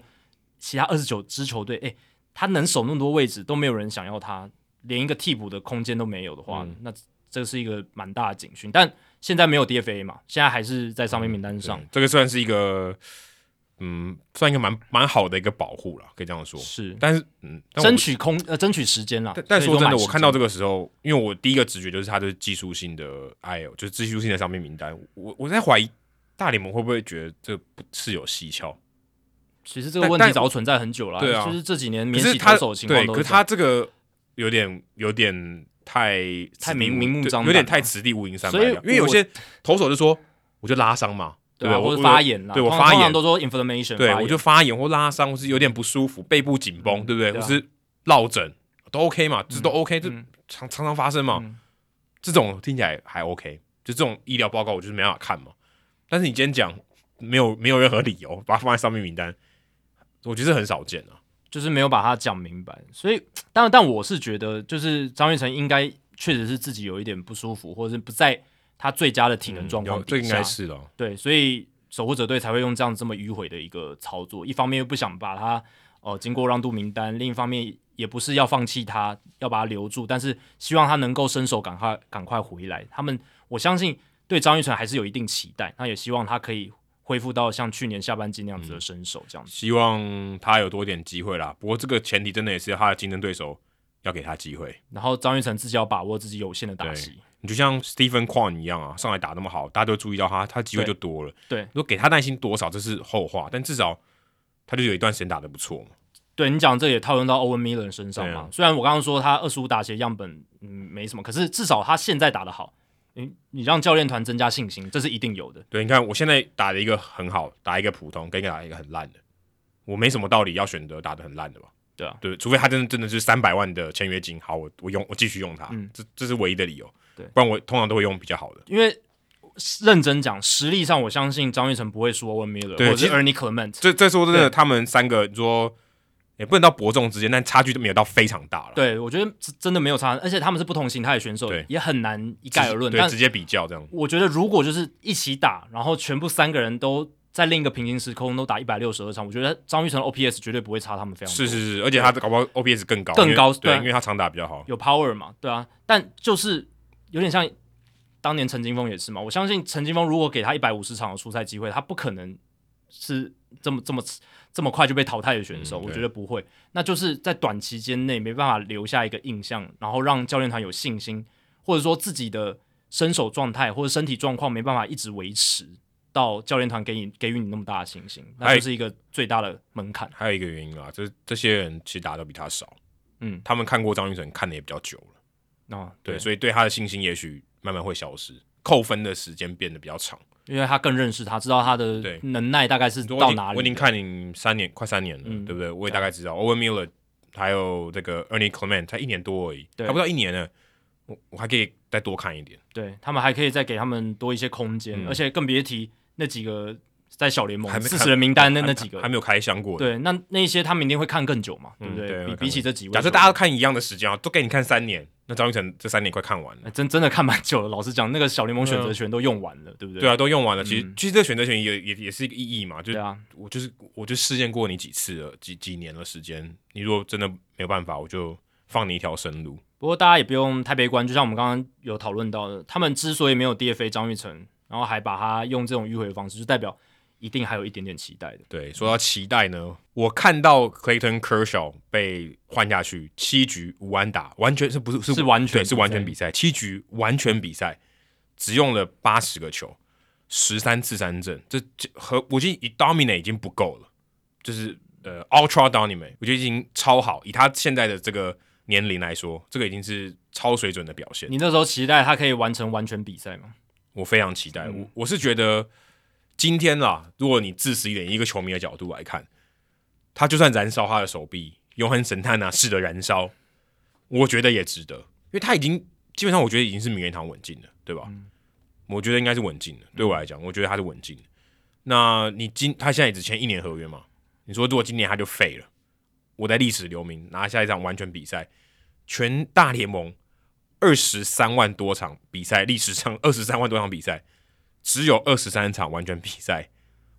其他二十九支球队，哎、欸，他能守那么多位置都没有人想要他，连一个替补的空间都没有的话，嗯、那这是一个蛮大的警讯。但现在没有 DFA 嘛，现在还是在上面名单上，嗯、这个算是一个。嗯，算一个蛮蛮好的一个保护了，可以这样说。是，但是嗯，争取空呃，争取时间了。但说真的，我看到这个时候，因为我第一个直觉就是他的技术性的 IL，就是技术性的伤病名单。我我在怀疑大联盟会不会觉得这不是有蹊跷？其实这个问题早存在很久了。对啊，就是这几年免洗投手情况。对，可是他这个有点有点太太明明目张胆，有点太此地无银三百两。因为有些投手就说，我就拉伤嘛。对，或者发炎了，对我发炎都说 inflammation，对我就发炎或拉伤，或是有点不舒服，背部紧绷，对不对？或是落枕都 OK 嘛，这都 OK，这常常常发生嘛。这种听起来还 OK，就这种医疗报告我就是没办法看嘛。但是你今天讲没有没有任何理由把它放在上面名单，我觉得很少见啊，就是没有把它讲明白。所以，当然，但我是觉得，就是张玉成应该确实是自己有一点不舒服，或者是不在。他最佳的体能状况，这应该是的。对，所以守护者队才会用这样这么迂回的一个操作。一方面又不想把他呃经过让渡名单，另一方面也不是要放弃他，要把他留住，但是希望他能够伸手赶快赶快回来。他们我相信对张玉成还是有一定期待，那也希望他可以恢复到像去年下半季那样子的身手，这样子。希望他有多点机会啦。不过这个前提真的也是他的竞争对手要给他机会，然后张玉成自己要把握自己有限的打戏。你就像 Stephen Kwan 一样啊，上来打那么好，大家都注意到他，他机会就多了。对，如果给他耐心多少，这是后话，但至少他就有一段时间打的不错嘛。对，你讲这也套用到 Owen Miller 身上嘛。啊、虽然我刚刚说他二十五打鞋样本嗯没什么，可是至少他现在打的好，你你让教练团增加信心，这是一定有的。对，你看我现在打了一个很好，打一个普通，跟一个打一个很烂的，我没什么道理要选择打的很烂的吧？对啊，对，除非他真的真的是三百万的签约金，好，我我用我继续用他，嗯、这这是唯一的理由。对，不然我通常都会用比较好的。因为认真讲，实力上我相信张玉成不会输 Owen Miller 对，或者是 Ernie Clement。这这说真的，他们三个说也不能到伯仲之间，但差距都没有到非常大了。对，我觉得真的没有差，而且他们是不同形态的选手，对，也很难一概而论。对，直接比较这样。我觉得如果就是一起打，然后全部三个人都在另一个平行时空都打一百六十二场，我觉得张玉成的 OPS 绝对不会差他们非常多。是是是，而且他搞不好 OPS 更高，更高，对，因为他常打比较好，有 power 嘛，对啊。但就是有点像。当年陈金峰也是嘛，我相信陈金峰如果给他一百五十场的出赛机会，他不可能是这么这么这么快就被淘汰的选手，嗯、我觉得不会。那就是在短期间内没办法留下一个印象，然后让教练团有信心，或者说自己的身手状态或者身体状况没办法一直维持到教练团给你给予你那么大的信心，那就是一个最大的门槛。还有一个原因啊，就是这些人其实打的比他少，嗯，他们看过张育成看的也比较久了，哦，对，对，所以对他的信心也许。慢慢会消失，扣分的时间变得比较长，因为他更认识他，知道他的能耐大概是到哪里。我已经看你三年，快三年了，嗯、对不对？我也大概知道。Owen Miller 还有这个 Ernie Clement 才一年多而已，对还不到一年呢。我我还可以再多看一点，对他们还可以再给他们多一些空间，嗯、而且更别提那几个。在小联盟四十人名单那那几个还没有开箱过，对，那那些他明天会看更久嘛，对不对？比比起这几位，假设大家都看一样的时间啊，都给你看三年，那张玉成这三年快看完了，真真的看蛮久了。老实讲，那个小联盟选择权都用完了，对不对？对啊，都用完了。其实其实这个选择权也也也是一个意义嘛，就我就是我就试验过你几次了，几几年的时间，你如果真的没有办法，我就放你一条生路。不过大家也不用太悲观，就像我们刚刚有讨论到的，他们之所以没有 DFA 张玉成。然后还把他用这种迂回的方式，就代表一定还有一点点期待的。对，说到期待呢，我看到 Clayton Kershaw 被换下去，七局无安打，完全是不是是是完全对是完全比赛，七局完全比赛，只用了八十个球，十三次三振，这和我觉得以 Dominate 已经不够了，就是呃 Ultra Dominate，我觉得已经超好，以他现在的这个年龄来说，这个已经是超水准的表现。你那时候期待他可以完成完全比赛吗？我非常期待，嗯、我我是觉得今天啦，如果你自私一点，以一个球迷的角度来看，他就算燃烧他的手臂，永恒神探啊式的燃烧，我觉得也值得，因为他已经基本上我觉得已经是名人堂稳进了，对吧？嗯、我觉得应该是稳进的，对我来讲，我觉得他是稳进。那你今他现在也只签一年合约嘛？你说如果今年他就废了，我在历史留名拿下一场完全比赛，全大联盟。二十三万多场比赛，历史上二十三万多场比赛，只有二十三场完全比赛，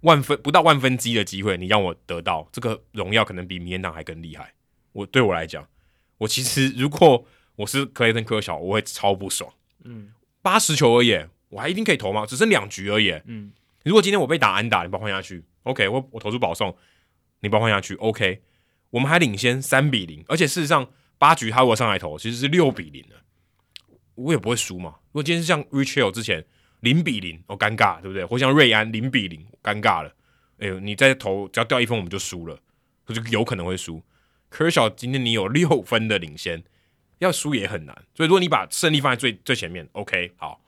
万分不到万分之一的机会，你让我得到这个荣耀，可能比名人堂还更厉害。我对我来讲，我其实如果我是克雷顿科小，我会超不爽。嗯，八十球而已，我还一定可以投吗？只剩两局而已。嗯，如果今天我被打安打，你把我换下去，OK，我我投出保送，你把我换下去，OK，我们还领先三比零，而且事实上八局他如果上来投，其实是六比零的。我也不会输嘛。如果今天是像 Rich Hill 之前零比零，哦，尴尬，对不对？或像瑞安零比零，尴尬了。哎呦，你再投只要掉一分，我们就输了，就有可能会输。Kershaw 今天你有六分的领先，要输也很难。所以如果你把胜利放在最最前面，OK，好，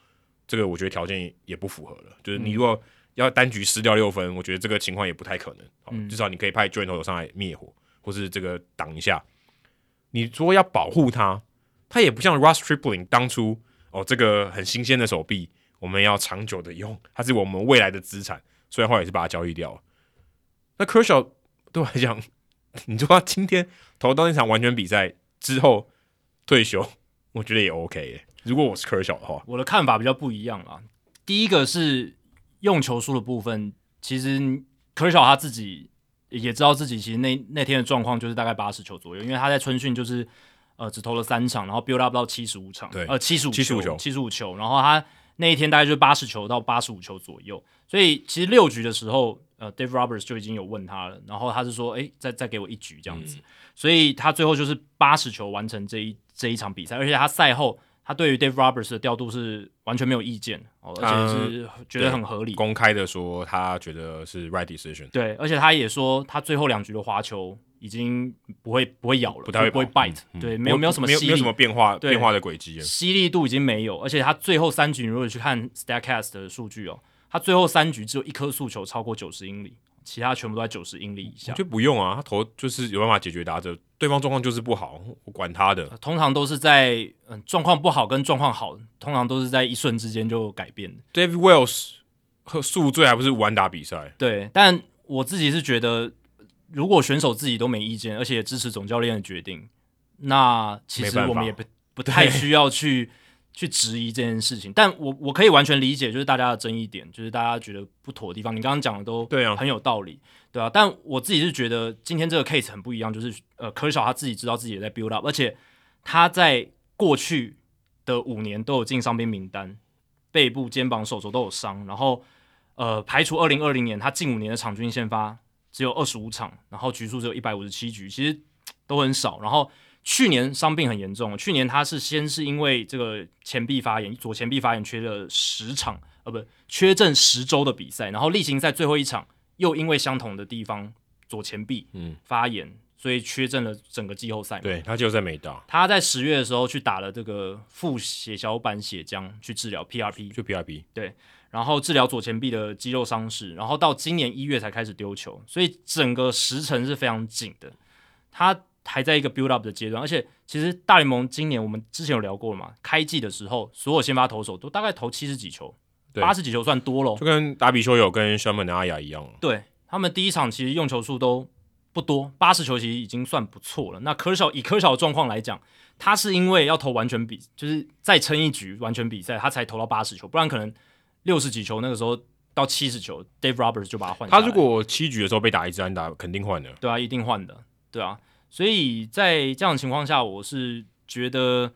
这个我觉得条件也不符合了。就是你如果要单局失掉六分，我觉得这个情况也不太可能。好，至少你可以派救援投手上来灭火，或是这个挡一下。你说要保护他。他也不像 Ross Stripling 当初哦，这个很新鲜的手臂，我们要长久的用，它是我们未来的资产，所以后来也是把它交易掉了。那 Kershaw 对我来讲，*laughs* 你说他今天投到那场完全比赛之后退休，我觉得也 OK 耶。如果我是 Kershaw 的话，我的看法比较不一样啦。第一个是用球数的部分，其实 Kershaw 他自己也知道自己其实那那天的状况就是大概八十球左右，因为他在春训就是。呃，只投了三场，然后 build up 到七十五场，对，呃，七十五七十五球，七十五球，然后他那一天大概就是八十球到八十五球左右，所以其实六局的时候，呃，Dave Roberts 就已经有问他了，然后他是说，诶，再再给我一局这样子，嗯、所以他最后就是八十球完成这一这一场比赛，而且他赛后他对于 Dave Roberts 的调度是完全没有意见，哦，而且是觉得很合理，公开的说他觉得是 right decision，对，而且他也说他最后两局的滑球。已经不会不会咬了，不太会不会 bite，、嗯、对，没有没有什么没有没有什么变化变化的轨迹，犀利度已经没有，而且他最后三局，如果去看 Statcast 的数据哦，他最后三局只有一颗速球超过九十英里，其他全部都在九十英里以下。就不用啊，他投就是有办法解决打者，对方状况就是不好，我管他的。通常都是在嗯状况不好跟状况好，通常都是在一瞬之间就改变。David Wells 和宿醉还不是完打比赛？对，但我自己是觉得。如果选手自己都没意见，而且支持总教练的决定，那其实我们也不不太需要去去质疑这件事情。但我我可以完全理解，就是大家的争议点，就是大家觉得不妥的地方。你刚刚讲的都对啊，很有道理，对啊。但我自己是觉得今天这个 case 很不一样，就是呃，科尔他自己知道自己也在 build up，而且他在过去的五年都有进伤兵名单，背部、肩膀、手肘都有伤，然后呃，排除二零二零年他近五年的场均先发。只有二十五场，然后局数只有一百五十七局，其实都很少。然后去年伤病很严重，去年他是先是因为这个前臂发炎，左前臂发炎缺了十场，呃，不，缺阵十周的比赛。然后例行赛最后一场又因为相同的地方左前臂嗯发炎，嗯、所以缺阵了整个季后赛。对，他季后赛没到。他在十月的时候去打了这个副血小板血浆去治疗 PRP，就 PRP 对。然后治疗左前臂的肌肉伤势，然后到今年一月才开始丢球，所以整个时程是非常紧的。他还在一个 build up 的阶段，而且其实大联盟今年我们之前有聊过了嘛，开季的时候所有先发投手都大概投七十几球，八十几球算多咯，就跟达比修有跟山本阿雅一样。对，他们第一场其实用球数都不多，八十球其实已经算不错了。那科小以科小的状况来讲，他是因为要投完全比，就是再撑一局完全比赛，他才投到八十球，不然可能。六十几球，那个时候到七十球，Dave Roberts 就把他换。他如果七局的时候被打一支安打，肯定换的。对啊，一定换的。对啊，所以在这样的情况下，我是觉得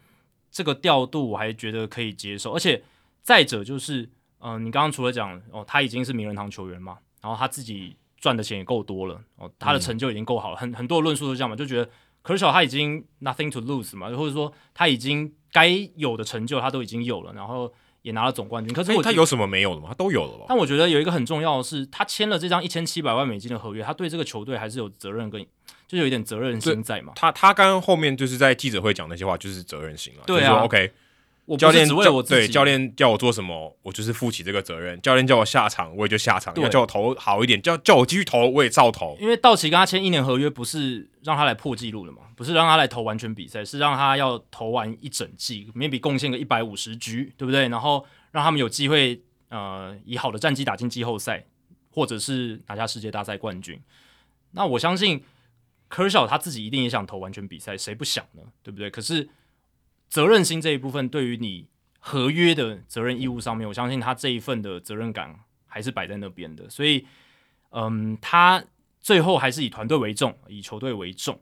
这个调度我还觉得可以接受。而且再者就是，嗯、呃，你刚刚除了讲哦，他已经是名人堂球员嘛，然后他自己赚的钱也够多了哦，他的成就已经够好了，嗯、很很多论述都这样嘛，就觉得 Kershaw 他已经 nothing to lose 嘛，或者说他已经该有的成就他都已经有了，然后。也拿了总冠军，可是他有什么没有的吗？他都有了吧？但我觉得有一个很重要的是，他签了这张一千七百万美金的合约，他对这个球队还是有责任跟，就有一点责任心在嘛。他他刚刚后面就是在记者会讲那些话，就是责任心了。对啊说，OK，教练只为我，对教练叫我做什么，我就是负起这个责任。教练叫我下场，我也就下场；要叫我投好一点，叫叫我继续投，我也照投。因为道奇跟他签一年合约，不是让他来破纪录的嘛，不是让他来投完全比赛，是让他要投完一整季，maybe 贡献个一百五十局，对不对？然后。让他们有机会，呃，以好的战绩打进季后赛，或者是拿下世界大赛冠军。那我相信科尔他自己一定也想投完全比赛，谁不想呢？对不对？可是责任心这一部分，对于你合约的责任义务上面，我相信他这一份的责任感还是摆在那边的。所以，嗯，他最后还是以团队为重，以球队为重。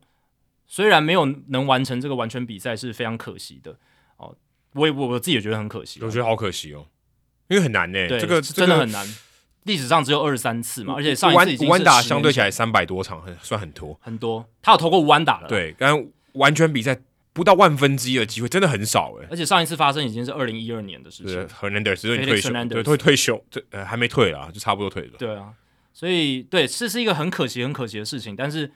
虽然没有能完成这个完全比赛，是非常可惜的哦。我也我我自己也觉得很可惜，我觉得好可惜哦，因为很难呢。对，这个真的很难。历史上只有二十三次嘛，而且上一次已经完打相对起来三百多场，很算很多很多。他有投过完打了，对，但完全比赛不到万分之一的机会，真的很少哎。而且上一次发生已经是二零一二年的事情，Hernandez 退休，对，退退休，对，呃，还没退啦，就差不多退了。对啊，所以对，这是一个很可惜、很可惜的事情。但是，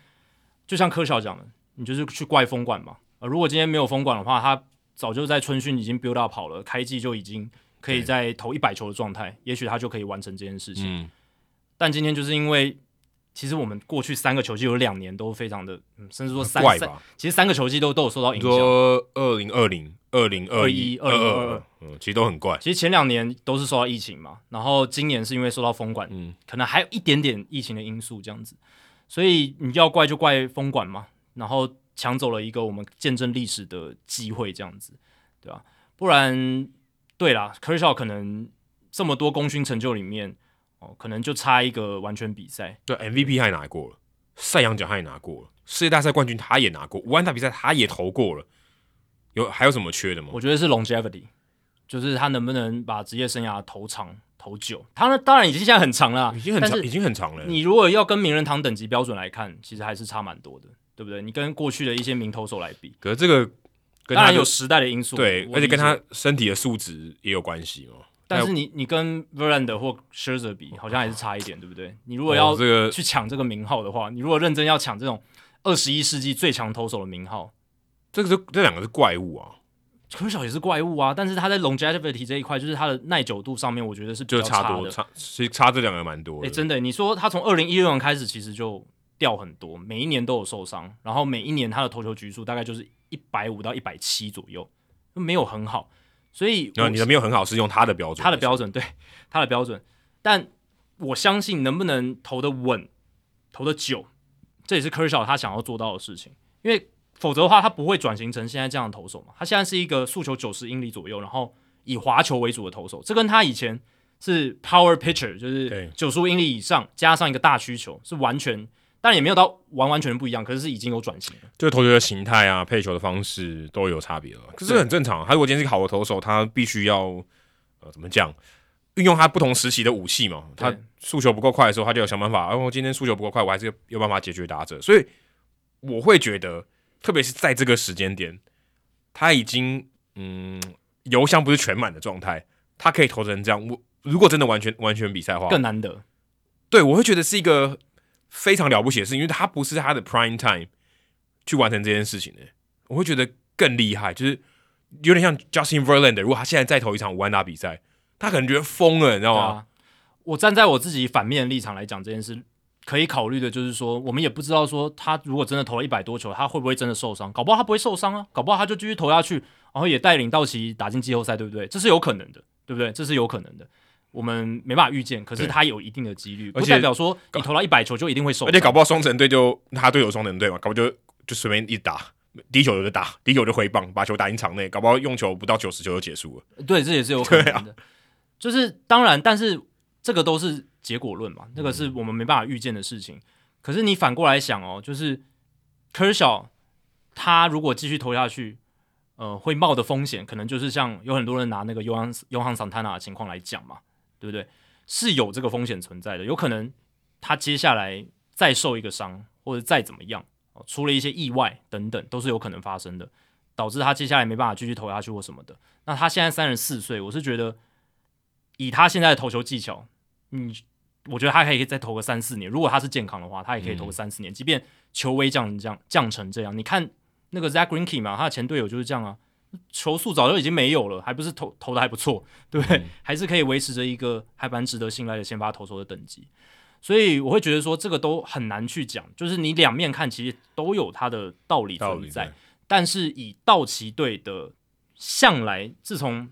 就像柯小讲的，你就是去怪风管嘛。呃，如果今天没有封管的话，他。早就在春训已经 build up 跑了，开季就已经可以在投一百球的状态，也许他就可以完成这件事情。嗯、但今天就是因为，其实我们过去三个球季有两年都非常的，嗯、甚至说三三，其实三个球季都都有受到影响。说二零二零、二零二一、二零二二，嗯，其实都很怪。其实前两年都是受到疫情嘛，然后今年是因为受到封管，嗯，可能还有一点点疫情的因素这样子，所以你要怪就怪封管嘛，然后。抢走了一个我们见证历史的机会，这样子，对吧？不然，对啦，Kershaw 可能这么多功勋成就里面，哦，可能就差一个完全比赛。对，MVP 他也拿过了，赛扬奖他也拿过了，世界大赛冠军他也拿过，五安打比赛他也投过了。有还有什么缺的吗？我觉得是 longevity，就是他能不能把职业生涯投长投久。他呢，当然已经现在很长了，已经很长，已经很长了。你如果要跟名人堂等级标准来看，其实还是差蛮多的。对不对？你跟过去的一些名投手来比，可是这个跟他当然有时代的因素，对，而且跟他身体的素质也有关系哦。但是你你跟 Verlander 或 Scherzer 比，好像还是差一点，对不对？你如果要这个去抢这个名号的话，你如果认真要抢这种二十一世纪最强投手的名号，这个是这两个是怪物啊。柯小也是怪物啊，但是他在 longevity 这一块，就是他的耐久度上面，我觉得是比较差的，就差多差，其实差这两个蛮多的。哎，真的，你说他从二零一六年开始，其实就。掉很多，每一年都有受伤，然后每一年他的投球局数大概就是一百五到一百七左右，没有很好。所以，你的没有很好是用他的标准，他的标准对 *laughs* 他的标准。但我相信能不能投的稳、投的久，这也是 Kershaw 他想要做到的事情。因为否则的话，他不会转型成现在这样的投手嘛。他现在是一个速球九十英里左右，然后以滑球为主的投手，这跟他以前是 power pitcher，就是九十五英里以上加上一个大需求，是完全。但也没有到完完全不一样，可是是已经有转型了。这个投球的形态啊，配球的方式都有差别了。可是很正常。他如果今天是好的投手，他必须要呃怎么讲，运用他不同时期的武器嘛。他速球不够快的时候，他就要想办法。哦，我今天速球不够快，我还是有办法解决打者。所以我会觉得，特别是在这个时间点，他已经嗯油箱不是全满的状态，他可以投成这样。我如果真的完全完全比赛的话，更难得。对，我会觉得是一个。非常了不起的事，因为他不是他的 prime time 去完成这件事情的，我会觉得更厉害，就是有点像 Justin Verlander，如果他现在再投一场五万打比赛，他可能觉得疯了，你知道吗？我站在我自己反面的立场来讲这件事，可以考虑的就是说，我们也不知道说他如果真的投了一百多球，他会不会真的受伤？搞不好他不会受伤啊，搞不好他就继续投下去，然后也带领道奇打进季后赛，对不对？这是有可能的，对不对？这是有可能的。我们没办法预见，可是他有一定的几率，不代表说你投到一百球就一定会受伤。而且搞不好双城队就他队友双城队嘛，搞不好就就随便一打，第一球就打，第一球就挥棒，把球打进场内，搞不好用球不到九十球就结束了。对，这也是有可能的。啊、就是当然，但是这个都是结果论嘛，那个是我们没办法预见的事情。嗯、可是你反过来想哦，就是 Kershaw 他如果继续投下去，呃，会冒的风险，可能就是像有很多人拿那个 Yohan Yohan Santana 的情况来讲嘛。对不对？是有这个风险存在的，有可能他接下来再受一个伤，或者再怎么样，出了一些意外等等，都是有可能发生的，导致他接下来没办法继续投下去或什么的。那他现在三十四岁，我是觉得以他现在的投球技巧，你，我觉得他可以再投个三四年。如果他是健康的话，他也可以投个三四年，嗯、即便球威降这样降成这样。你看那个 Zack Greinke 嘛，他的前队友就是这样啊。球速早就已经没有了，还不是投投的还不错，对不对？嗯、还是可以维持着一个还蛮值得信赖的先发投手的等级，所以我会觉得说这个都很难去讲，就是你两面看，其实都有它的道理存在。但是以道奇队的向来，自从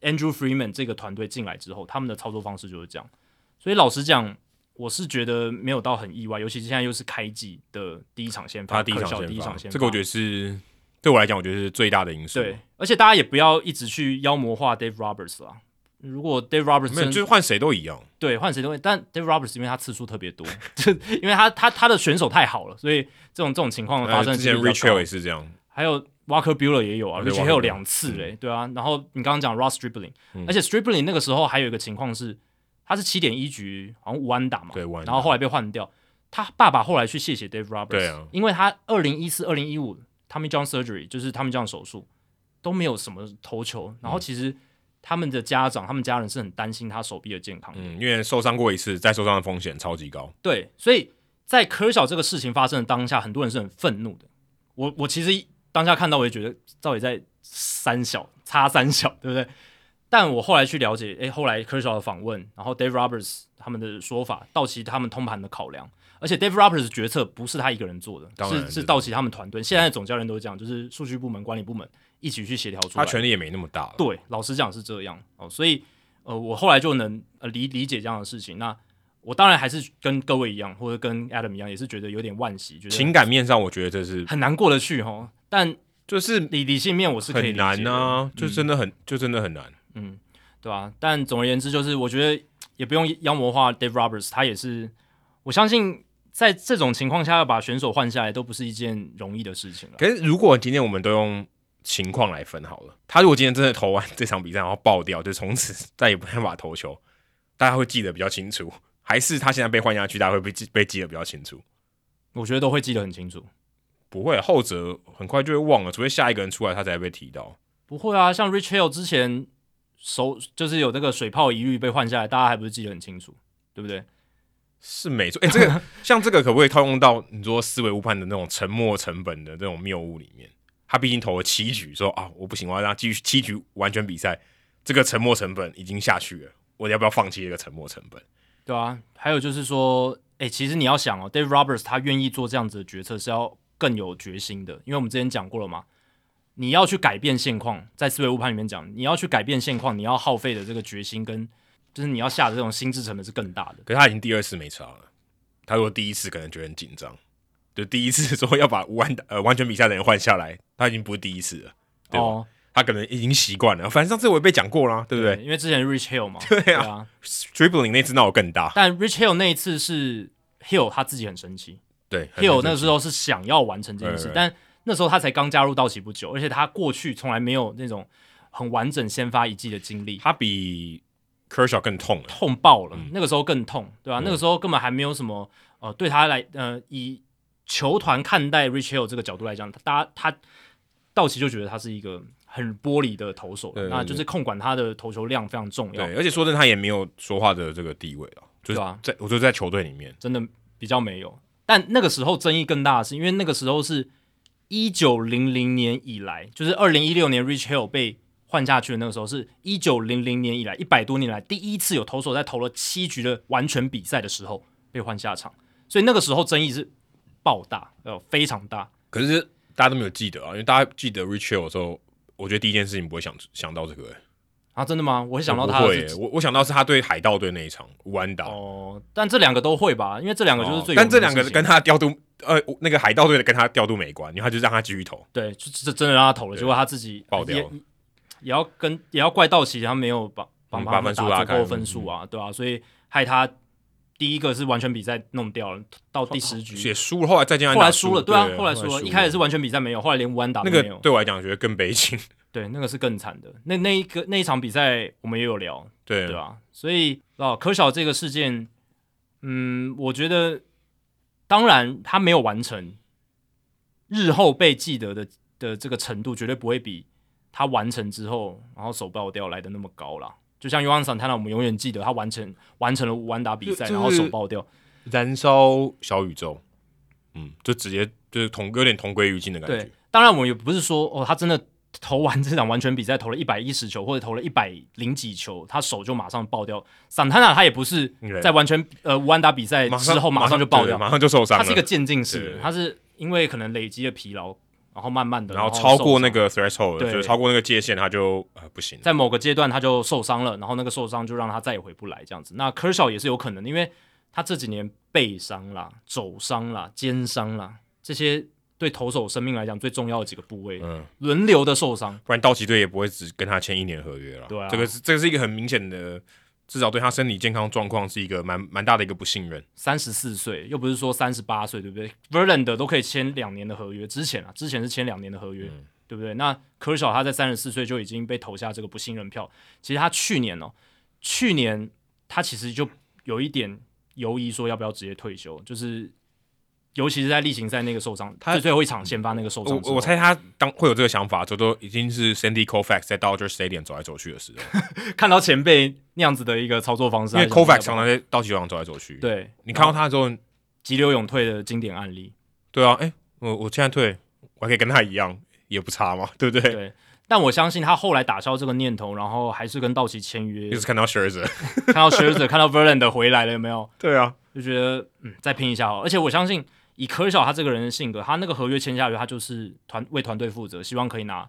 Andrew Freeman 这个团队进来之后，他们的操作方式就是这样。所以老实讲，我是觉得没有到很意外，尤其是现在又是开季的第一场先发，第一场先发，第一场先发，这个我觉得是。对我来讲，我觉得是最大的因素。对，而且大家也不要一直去妖魔化 Dave Roberts 啦。如果 Dave Roberts 没有，就是换谁都一样。对，换谁都会。但 Dave Roberts 因为他次数特别多，*laughs* 就因为他他他的选手太好了，所以这种这种情况的发生。之前 Rich Hill 也是这样，还有 Walker Buehler 也有啊，Rich Hill 两次嘞，对啊。然后你刚刚讲 Ross Stripling，而且 Stripling 那个时候还有一个情况是，他是七点一局好像五安打嘛，对，然后后来被换掉。他爸爸后来去谢谢 Dave Roberts，对啊，因为他二零一四、二零一五。Tommy John Surgery 就是他们这样手术都没有什么投球，然后其实他们的家长、他们家人是很担心他手臂的健康的，嗯，因为受伤过一次，再受伤的风险超级高。对，所以在科小这个事情发生的当下，很多人是很愤怒的。我我其实当下看到，我也觉得到底在三小差三小，对不对？但我后来去了解，诶，后来科小的访问，然后 Dave Roberts 他们的说法，道奇他们通盘的考量。而且 Dave Roberts 的决策不是他一个人做的，是是道奇他们团队。现在的总教练都是这样，就是数据部门、管理部门一起去协调出来。他权力也没那么大。对，老实讲是这样哦。所以呃，我后来就能呃理理解这样的事情。那我当然还是跟各位一样，或者跟 Adam 一样，也是觉得有点惋惜。觉得情感面上，我觉得这是很难过得去哈。但就是理理性面，我是可以难啊，就真的很，嗯、就真的很难。嗯，对吧、啊？但总而言之，就是我觉得也不用妖魔化 Dave Roberts，他也是我相信。在这种情况下，要把选手换下来都不是一件容易的事情了。可是，如果今天我们都用情况来分好了，他如果今天真的投完这场比赛然后爆掉，就从此再也不办法投球，大家会记得比较清楚，还是他现在被换下去，大家会被记被记得比较清楚？我觉得都会记得很清楚。不会，后者很快就会忘了，除非下一个人出来，他才会被提到。不会啊，像 Rich Hill 之前手就是有那个水泡疑虑被换下来，大家还不是记得很清楚，对不对？是没错，哎、欸，这个 *laughs* 像这个可不可以套用到你说思维误判的那种沉没成本的这种谬误里面？他毕竟投了七局，说啊，我不行，我要让他继续七局完全比赛，这个沉没成本已经下去了，我要不要放弃这个沉没成本？对啊，还有就是说，哎、欸，其实你要想哦，Dave Roberts 他愿意做这样子的决策是要更有决心的，因为我们之前讲过了嘛，你要去改变现况，在思维误判里面讲，你要去改变现况，你要耗费的这个决心跟。就是你要下的这种心智成本是更大的。可是他已经第二次没差了。他如果第一次可能觉得很紧张，就第一次说要把完呃完全比赛的人换下来，他已经不是第一次了，对吧？哦、他可能已经习惯了。反正上次我也被讲过啦，对不对？因为之前 Rich Hill 嘛，对啊，Stripling 那次闹得更大。但 Rich Hill 那一次是 Hill 他自己很生气，对，Hill 那个时候是想要完成这件事，但那时候他才刚加入道奇不久，而且他过去从来没有那种很完整先发一季的经历，他比。Kershaw 更痛了，痛爆了。嗯、那个时候更痛，对吧、啊？嗯、那个时候根本还没有什么呃，对他来呃，以球团看待 Rich Hill 这个角度来讲，他大家他道奇就觉得他是一个很玻璃的投手，那就是控管他的投球量非常重要。对，而且说真的，他也没有说话的这个地位啊，就是在、啊、我觉得在球队里面真的比较没有。但那个时候争议更大的是，因为那个时候是一九零零年以来，就是二零一六年 Rich Hill 被。换下去的那个时候是一九零零年以来一百多年来第一次有投手在投了七局的完全比赛的时候被换下场，所以那个时候争议是爆大，呃，非常大。可是大家都没有记得啊，因为大家记得 Rich Hill 的时候，我觉得第一件事情不会想想到这个、欸。啊，真的吗？我会想到他会、欸，我我想到是他对海盗队那一场无安打。哦，但这两个都会吧，因为这两个就是最、哦。但这两个跟他调度，呃，那个海盗队的跟他调度没关，因为他就让他继续投。对，就真的让他投了，结果他自己爆掉。也要跟也要怪道奇，他没有帮帮他们打足够分数啊，对啊，所以害他第一个是完全比赛弄掉了，到第十局也输了，后来再见，后来输了，对啊，后来输了，一开始是完全比赛没有，后来连五安打都没有。那个对我来讲，觉得更悲情。*laughs* 对，那个是更惨的。那那一个那一场比赛我们也有聊，对对吧？所以哦，科小这个事件，嗯，我觉得当然他没有完成，日后被记得的的这个程度绝对不会比他完成之后然后手爆掉来的那么高啦。就像 Yohan Santana，我们永远记得他完成完成了五万打比赛，然后手爆掉，燃烧小宇宙，嗯，就直接就是同有点同归于尽的感觉。对，当然我们也不是说哦，他真的投完这场完全比赛投了一百一十球或者投了一百零几球，他手就马上爆掉。Santana 他也不是在完全呃无安打比赛之后马上就爆掉，马上就受伤。他是一个渐进式，他是因为可能累积了疲劳。然后慢慢的，然后超过那个 threshold，就超过那个界限，他就呃不行。在某个阶段他就受伤了，然后那个受伤就让他再也回不来这样子。那 Kershaw 也是有可能，因为他这几年背伤啦、肘伤啦、肩伤啦，这些对投手生命来讲最重要的几个部位，嗯，轮流的受伤，不然道奇队也不会只跟他签一年合约了。对啊，这个是这个是一个很明显的。至少对他身体健康状况是一个蛮蛮大的一个不信任。三十四岁，又不是说三十八岁，对不对？Verlander 都可以签两年的合约，之前啊，之前是签两年的合约，嗯、对不对？那 Kershaw 他在三十四岁就已经被投下这个不信任票。其实他去年哦，去年他其实就有一点犹疑，说要不要直接退休，就是。尤其是在例行赛那个受伤，他最后一场先发那个受伤，我我猜他当会有这个想法，就都已经是 Sandy Koufax 在 Dodger Stadium 走来走去的时候，*laughs* 看到前辈那样子的一个操作方式，因为 Koufax 常常在道奇球场走来走去。对，你看到他之后急流勇退的经典案例。对啊，哎、欸，我我现在退，我还可以跟他一样，也不差嘛，*laughs* 对不对？对。但我相信他后来打消这个念头，然后还是跟道奇签约。就是看到 Scherzer，*laughs* 看到 Scherzer，看到 Verlander 回来了，有没有？对啊，就觉得嗯，再拼一下哦。而且我相信。以科小他这个人的性格，他那个合约签下去，他就是团为团队负责，希望可以拿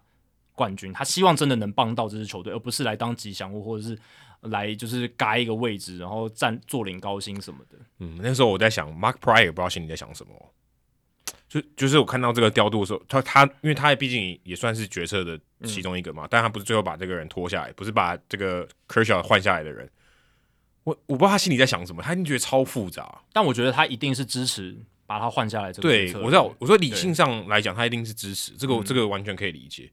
冠军。他希望真的能帮到这支球队，而不是来当吉祥物，或者是来就是嘎一个位置，然后占坐领高薪什么的。嗯，那时候我在想，Mark Pryor 也不知道心里在想什么。就就是我看到这个调度的时候，他他因为他也毕竟也算是决策的其中一个嘛，嗯、但他不是最后把这个人拖下来，不是把这个科小换下来的人。我我不知道他心里在想什么，他一定觉得超复杂。但我觉得他一定是支持。把他换下来，这个对，我知道。我说理性上来讲，他一定是支持这个，嗯、这个完全可以理解。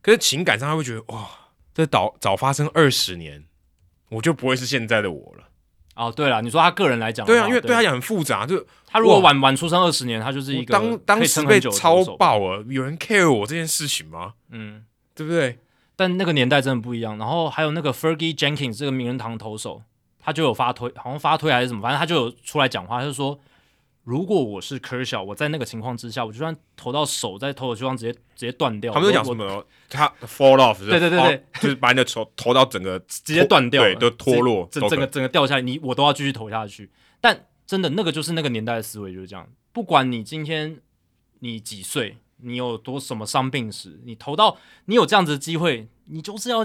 可是情感上，他会觉得哇，这早早发生二十年，我就不会是现在的我了。哦，对了，你说他个人来讲，对啊，因为对他讲很复杂，就他如果晚晚出生二十年，他就是一个当当时被超爆了，有人 care 我这件事情吗？嗯，对不对？但那个年代真的不一样。然后还有那个 Fergie Jenkins 这个名人堂投手，他就有发推，好像发推还是什么，反正他就有出来讲话，他就说。如果我是 Kershaw，我在那个情况之下，我就算投到手，在投的情况直接直接断掉。他们都讲什么？他 fall off，对对对对，就是把你的球投到整个直接断掉，对，都脱落，整整个整个掉下来，你我都要继续投下去。但真的那个就是那个年代的思维就是这样。不管你今天你几岁，你有多什么伤病史，你投到你有这样子的机会，你就是要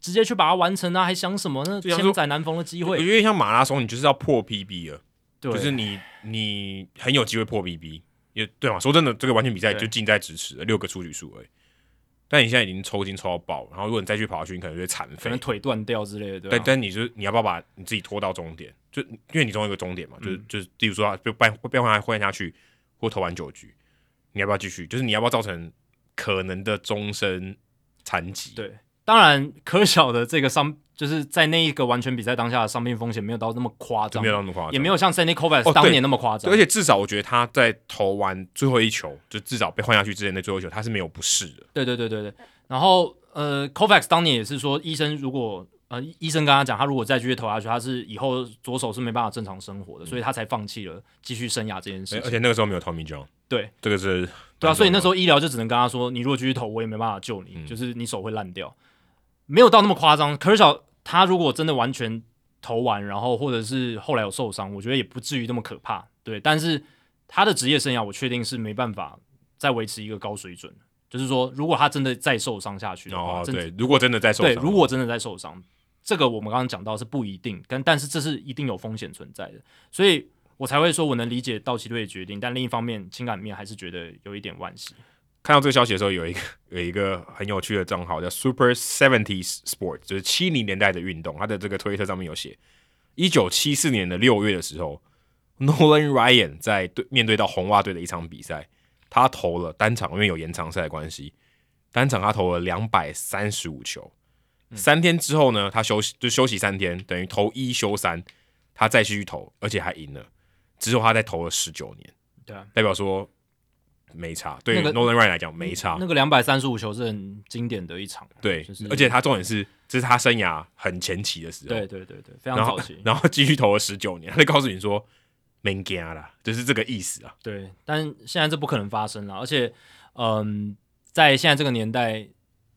直接去把它完成啊！还想什么呢？千载难逢的机会，我觉得像马拉松，你就是要破 PB 了。对就是你，你很有机会破 BB，也对嘛？说真的，这个完全比赛就近在咫尺，六个出局数而已。但你现在已经抽筋抽到爆，然后如果你再去跑下去，你可能就会残废，可能腿断掉之类的。对，但但你就是你要不要把你自己拖到终点？就因为你总有一个终点嘛，就是就是，例如说就变变换换下去，或投完九局，你要不要继续？就是你要不要造成可能的终身残疾？对。当然，可小的这个伤，就是在那一个完全比赛当下的伤病风险没有到那么夸张，没有那么夸张，也没有像 Sandy Koufax 当年那么夸张。而且至少我觉得他在投完最后一球，就至少被换下去之前的最后一球，他是没有不适的。对对对对对。然后呃，Koufax 当年也是说，医生如果呃医生跟他讲，他如果再继续投下去，他是以后左手是没办法正常生活的，嗯、所以他才放弃了继续生涯这件事。而且那个时候没有 Tommy John。对，这个是对啊，所以那时候医疗就只能跟他说，你如果继续投，我也没办法救你，嗯、就是你手会烂掉。没有到那么夸张，可是他如果真的完全投完，然后或者是后来有受伤，我觉得也不至于那么可怕。对，但是他的职业生涯，我确定是没办法再维持一个高水准。就是说，如果他真的再受伤下去的话，哦，对，如果真的再受伤，对，如果真的再受伤，这个我们刚刚讲到是不一定，但但是这是一定有风险存在的，所以我才会说我能理解道奇队的决定，但另一方面情感面还是觉得有一点惋惜。看到这个消息的时候，有一个 *laughs* 有一个很有趣的账号叫 Super Seventies Sport，就是七零年代的运动。他的这个推特上面有写，一九七四年的六月的时候，Nolan Ryan 在对面对到红袜队的一场比赛，他投了单场，因为有延长赛的关系，单场他投了两百三十五球。三天之后呢，他休息就休息三天，等于投一休三，他再继续投，而且还赢了。之后他再投了十九年，对啊，代表说没差。对于 Nolan Ryan 来讲没差。那个两百三十五球是很经典的一场，对，就是、而且他重点是这是他生涯很前期的时候，对对对对，非常早期，*laughs* 然后继续投了十九年，他就告诉你说没惊啦，就是这个意思啊。对，但现在这不可能发生了，而且嗯，在现在这个年代。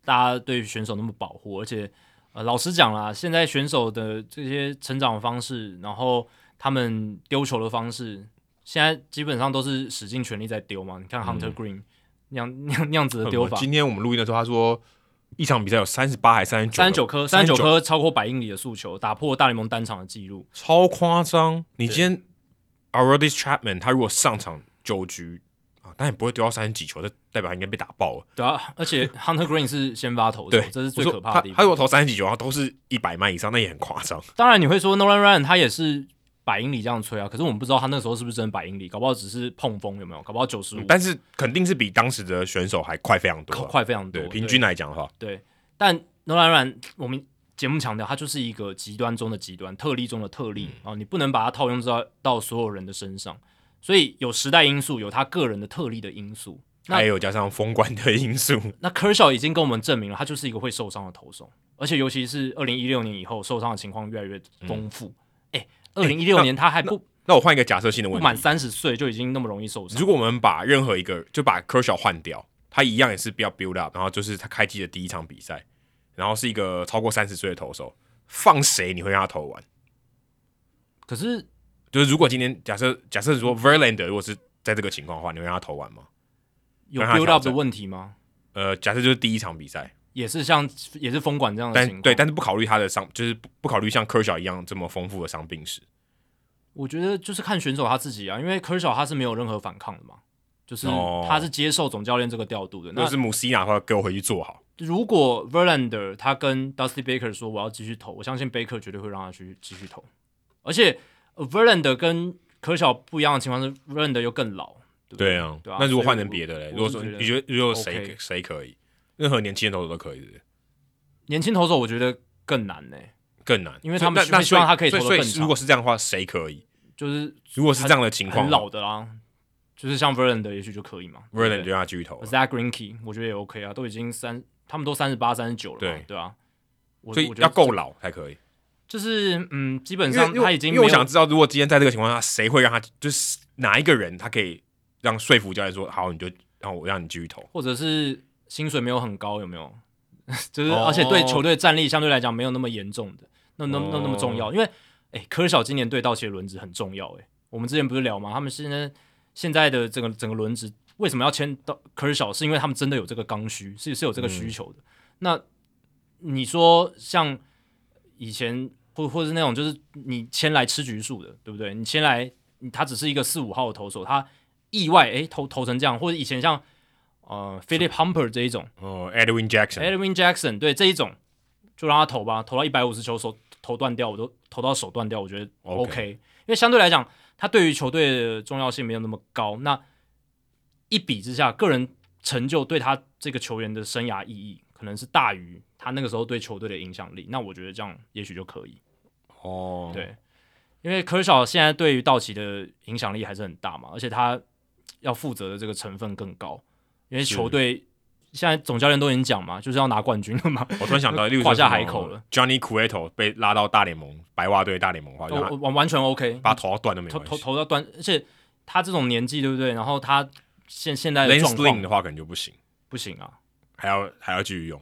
大家对选手那么保护，而且呃，老实讲啦，现在选手的这些成长方式，然后他们丢球的方式，现在基本上都是使尽全力在丢嘛。你看 Hunter Green、嗯、那样那样那样子的丢法。今天我们录音的时候，他说一场比赛有三十八还是三十九？三十九颗，三十九颗超过百英里的速球，打破大联盟单场的记录，超夸张。你今天 Aroldis Chapman 他如果上场九局啊。但也不会丢到三十几球，这代表他应该被打爆了。对啊，而且 Hunter Green 是先发投，对，这是最可怕的地方。他，他如果投三十几球，他都是一百迈以上，那也很夸张。当然你会说 Nolan Ryan 他也是百英里这样吹啊，可是我们不知道他那时候是不是真的百英里，搞不好只是碰风有没有？搞不好九十五，但是肯定是比当时的选手还快非常多，快非常多。平均来讲的话，对。但 Nolan Ryan 我们节目强调，他就是一个极端中的极端，特例中的特例啊，你不能把它套用到到所有人的身上。所以有时代因素，有他个人的特例的因素，还有加上封管的因素。*laughs* 那 Kershaw 已经跟我们证明了，他就是一个会受伤的投手，而且尤其是二零一六年以后，受伤的情况越来越丰富。哎、嗯，二零一六年他还不……那，那我换一个假设性的问题：不满三十岁就已经那么容易受伤？如果我们把任何一个就把 Kershaw 换掉，他一样也是比较 build up，然后就是他开机的第一场比赛，然后是一个超过三十岁的投手，放谁你会让他投完？可是。就是如果今天假设假设说 Verlander 如果是在这个情况的话，你会让他投完吗？有 build up 的问题吗？呃，假设就是第一场比赛也是像也是封管这样的情况，对，但是不考虑他的伤，就是不不考虑像 Kershaw 一样这么丰富的伤病史。我觉得就是看选手他自己啊，因为 Kershaw 他是没有任何反抗的嘛，就是他是接受总教练这个调度的。哦、那是 Mussina 的话，给我回去做好。如果 Verlander 他跟 Dusty Baker 说我要继续投，我相信 Baker 绝对会让他去继续投，而且。Verlander 跟柯小不一样的情况是，Verlander 又更老，对啊。那如果换成别的嘞？如果说你觉得如果谁谁可以，任何年轻的投手都可以的。年轻投手我觉得更难呢，更难，因为他们那希望他可以投得更长。如果是这样的话，谁可以？就是如果是这样的情况，很老的啦，就是像 Verlander 也许就可以嘛。Verlander 就让他继续投。Zack Greinke 我觉得也 OK 啊，都已经三，他们都三十八、三十九了，对对啊。所以要够老才可以。就是嗯，基本上他已经我想知道，如果今天在这个情况下，谁会让他就是哪一个人，他可以让说服教练说好，你就让我让你继续投，或者是薪水没有很高，有没有？*laughs* 就是而且对球队战力相对来讲没有那么严重的，那那那那么重要，因为哎，科小今年对道奇的轮值很重要，哎，我们之前不是聊吗？他们现在现在的这个整个轮值为什么要签到科小？是因为他们真的有这个刚需，是是有这个需求的。嗯、那你说像？以前或或者是那种就是你签来吃局数的，对不对？你签来他只是一个四五号的投手，他意外诶投投成这样，或者以前像呃 Philip Humper 这一种哦 Edwin Jackson，Edwin Jackson 对这一种就让他投吧，投到一百五十球手投断掉，我都投到手断掉，我觉得 OK，, okay. 因为相对来讲他对于球队的重要性没有那么高。那一比之下，个人成就对他这个球员的生涯意义可能是大于。他那个时候对球队的影响力，那我觉得这样也许就可以。哦，对，因为科小现在对于道奇的影响力还是很大嘛，而且他要负责的这个成分更高，因为球队现在总教练都已经讲嘛，就是要拿冠军了嘛。我突然想到，*laughs* 例如夸下海口了，Johnny Cueto 被拉到大联盟白袜队大联盟完完完全 OK，把他投到断都没关系，投投投到断，而且他这种年纪对不对？然后他现现在的状况的话，可能就不行，不行啊，还要还要继续用。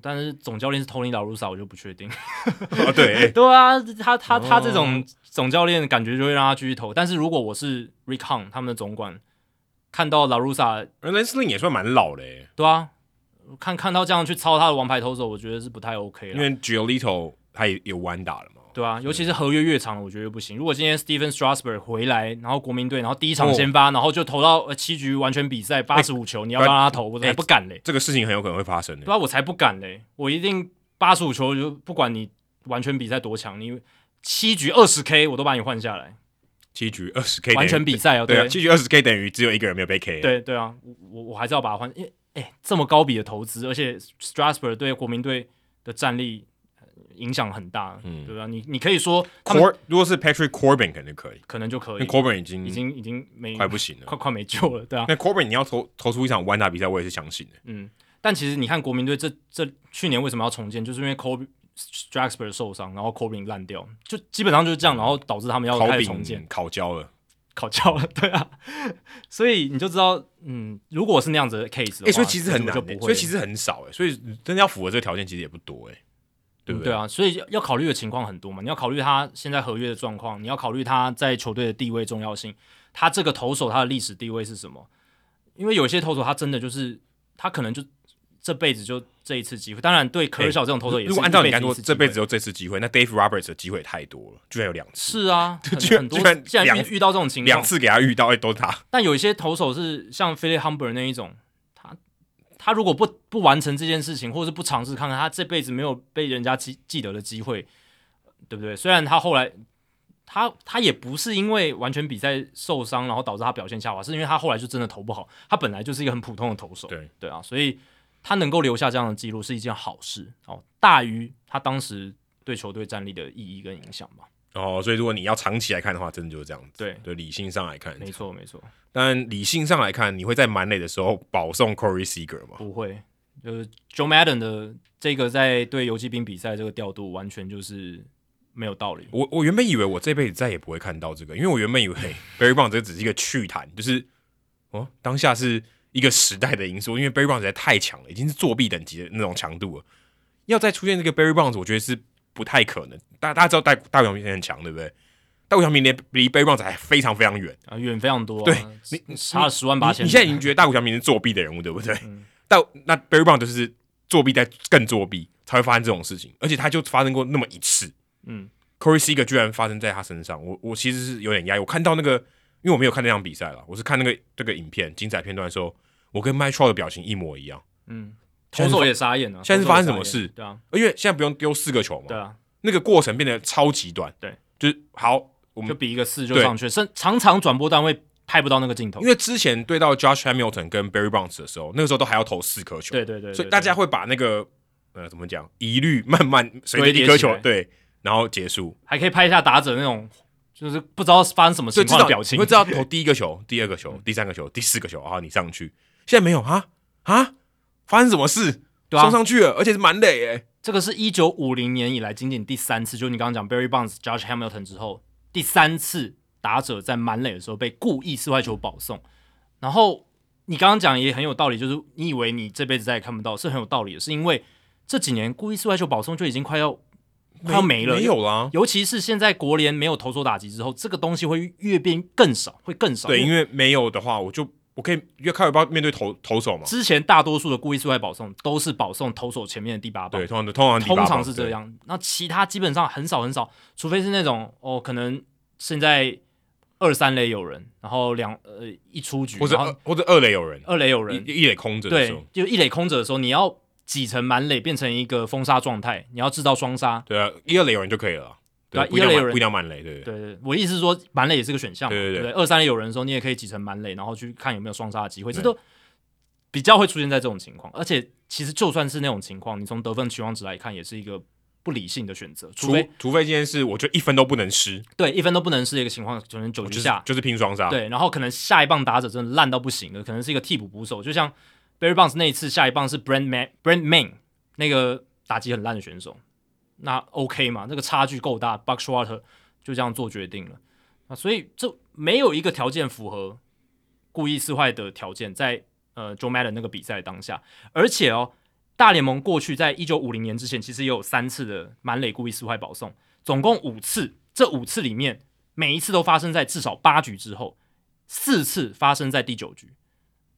但是总教练是 Tony La Russa，我就不确定。*laughs* 哦，对、欸，对啊，他他他这种总教练感觉就会让他继续投。但是如果我是 Rick Hahn 他们的总管，看到 Russa，Lance Lynn 也算蛮老的，对啊，看看到这样去操他的王牌投手，我觉得是不太 OK 了。因为 Giolito 他也有弯打了嘛。对啊，尤其是合约越长，我觉得不行。如果今天 Stephen Strasburg 回来，然后国民队，然后第一场先发，然后就投到七局完全比赛八十五球，你要让他投，我才不敢嘞。这个事情很有可能会发生的。对啊，我才不敢嘞，我一定八十五球就不管你完全比赛多强，你七局二十 K 我都把你换下来。七局二十 K 完成比赛哦，对啊，七局二十 K 等于只有一个人没有被 K。对对啊，我我还是要把它换。哎哎，这么高比的投资，而且 Strasburg 对国民队的战力影响很大，嗯，对吧？你你可以说，Cor 如果是 Patrick Corbin 肯定可以，可能就可以。Corbin 已经已经已经没快不行了，快快没救了，对啊。那 Corbin 你要投投出一场完打比赛，我也是相信的。嗯，但其实你看国民队这这去年为什么要重建，就是因为 Corbin Strasburg 受伤，然后 Corbin 烂掉，就基本上就是这样，然后导致他们要开始重建，烤焦了。烤焦了，*laughs* 对啊，所以你就知道，嗯，如果是那样子的 case，哎、欸，所以其实很难、欸，所以其实很少、欸，哎，所以真的要符合这个条件，其实也不多、欸，哎，对不对？对啊，所以要考虑的情况很多嘛，你要考虑他现在合约的状况，你要考虑他在球队的地位重要性，他这个投手他的历史地位是什么？因为有些投手他真的就是他可能就。这辈子就这一次机会，当然对科尔小这种投手也是。如果按照你来说，这辈子就这次机会，那 Dave Roberts 的机会太多了，居然有两次。是啊，*laughs* 居然居然竟然遇遇到这种情况，两次给他遇到，哎，都是他。但有一些投手是像 Philip Humber 那一种，他他如果不不完成这件事情，或者是不尝试看看，他这辈子没有被人家记记得的机会，对不对？虽然他后来他他也不是因为完全比赛受伤，然后导致他表现下滑，是因为他后来就真的投不好，他本来就是一个很普通的投手，对对啊，所以。他能够留下这样的记录是一件好事哦，大于他当时对球队战力的意义跟影响吧。哦，所以如果你要长期来看的话，真的就是这样子。对，对，理性上来看，没错没错。但理性上来看，你会在满垒的时候保送 Corey Seager 吗？不会，就是 Joe Madden 的这个在对游击兵比赛这个调度，完全就是没有道理。我我原本以为我这辈子再也不会看到这个，因为我原本以为 Barry Bonds 这只是一个趣谈，就是哦，当下是。一个时代的因素，因为 Barry Bonds 实在太强了，已经是作弊等级的那种强度了。要再出现这个 Barry Bonds，我觉得是不太可能。大大家知道大大谷翔平很强，对不对？大谷翔平离离 Barry Bonds 还非常非常远啊，远非常多、啊。对，你差了十万八千。你现在已经觉得大谷翔平是作弊的人物，对不对？嗯、但那 Barry Bonds 就是作弊在更作弊，才会发生这种事情。而且他就发生过那么一次。嗯，Corey Seager 居然发生在他身上，我我其实是有点压抑。我看到那个。因为我没有看那场比赛了，我是看那个这个影片精彩片段的时候，我跟 Mike Trout 的表情一模一样。嗯，投手也傻眼了。现在是发生什么事？对啊，因为现在不用丢四个球嘛。对啊，那个过程变得超级短。对，就是好，我们就比一个四就上去，甚常常转播单位拍不到那个镜头。因为之前对到 Josh Hamilton 跟 Barry Bonds 的时候，那个时候都还要投四颗球。对对对，对，所以大家会把那个呃怎么讲，疑虑慢慢随着一颗球对，然后结束，还可以拍一下打者那种。就是不知道发生什么情况的表情，你会知道投第一个球、*laughs* 第二个球、第三个球、第四个球啊，你上去。现在没有啊啊，发生什么事？对啊，送上去了，而且是满垒诶。这个是一九五零年以来仅仅第三次，就是你刚刚讲 Barry Bonds、Judge Hamilton 之后第三次打者在满垒的时候被故意四坏球保送。然后你刚刚讲也很有道理，就是你以为你这辈子再也看不到，是很有道理的，是因为这几年故意四坏球保送就已经快要。快要没了，没有了。尤其是现在国联没有投手打击之后，这个东西会越变更少，会更少。对，因为没有的话，我就我可以越开越不面对投投手嘛。之前大多数的故意四坏保送都是保送投手前面的第八棒，对，通常的通常通常是这样。那其他基本上很少很少，除非是那种哦，可能现在二三垒有人，然后两呃一出局，或者或者二垒有人，二垒有人，一垒空着对，就一垒空着的时候，你要。挤成满垒变成一个封杀状态，你要制造双杀。对啊，一二垒有人就可以了。对啊，一二垒有人不一定要满垒，对对对对。我意思是说，满垒也是个选项。对对对，二三垒有人的时候，你也可以挤成满垒，然后去看有没有双杀的机会。这都比较会出现在这种情况。而且，其实就算是那种情况，你从得分期望值来看，也是一个不理性的选择。除非除非今天是我觉得一分都不能失，对，一分都不能失的一个情况，可能九局下就是拼双杀。对，然后可能下一棒打者真的烂到不行的，可能是一个替补捕手，就像 Barry Bonds 那一次下一棒是 Brent Man Brent Main。那个打击很烂的选手，那 OK 嘛？那个差距够大，Buckshwater 就这样做决定了啊，所以这没有一个条件符合故意撕坏的条件，在呃 Joe Maddon 那个比赛当下，而且哦，大联盟过去在一九五零年之前，其实也有三次的满垒故意撕坏保送，总共五次，这五次里面每一次都发生在至少八局之后，四次发生在第九局。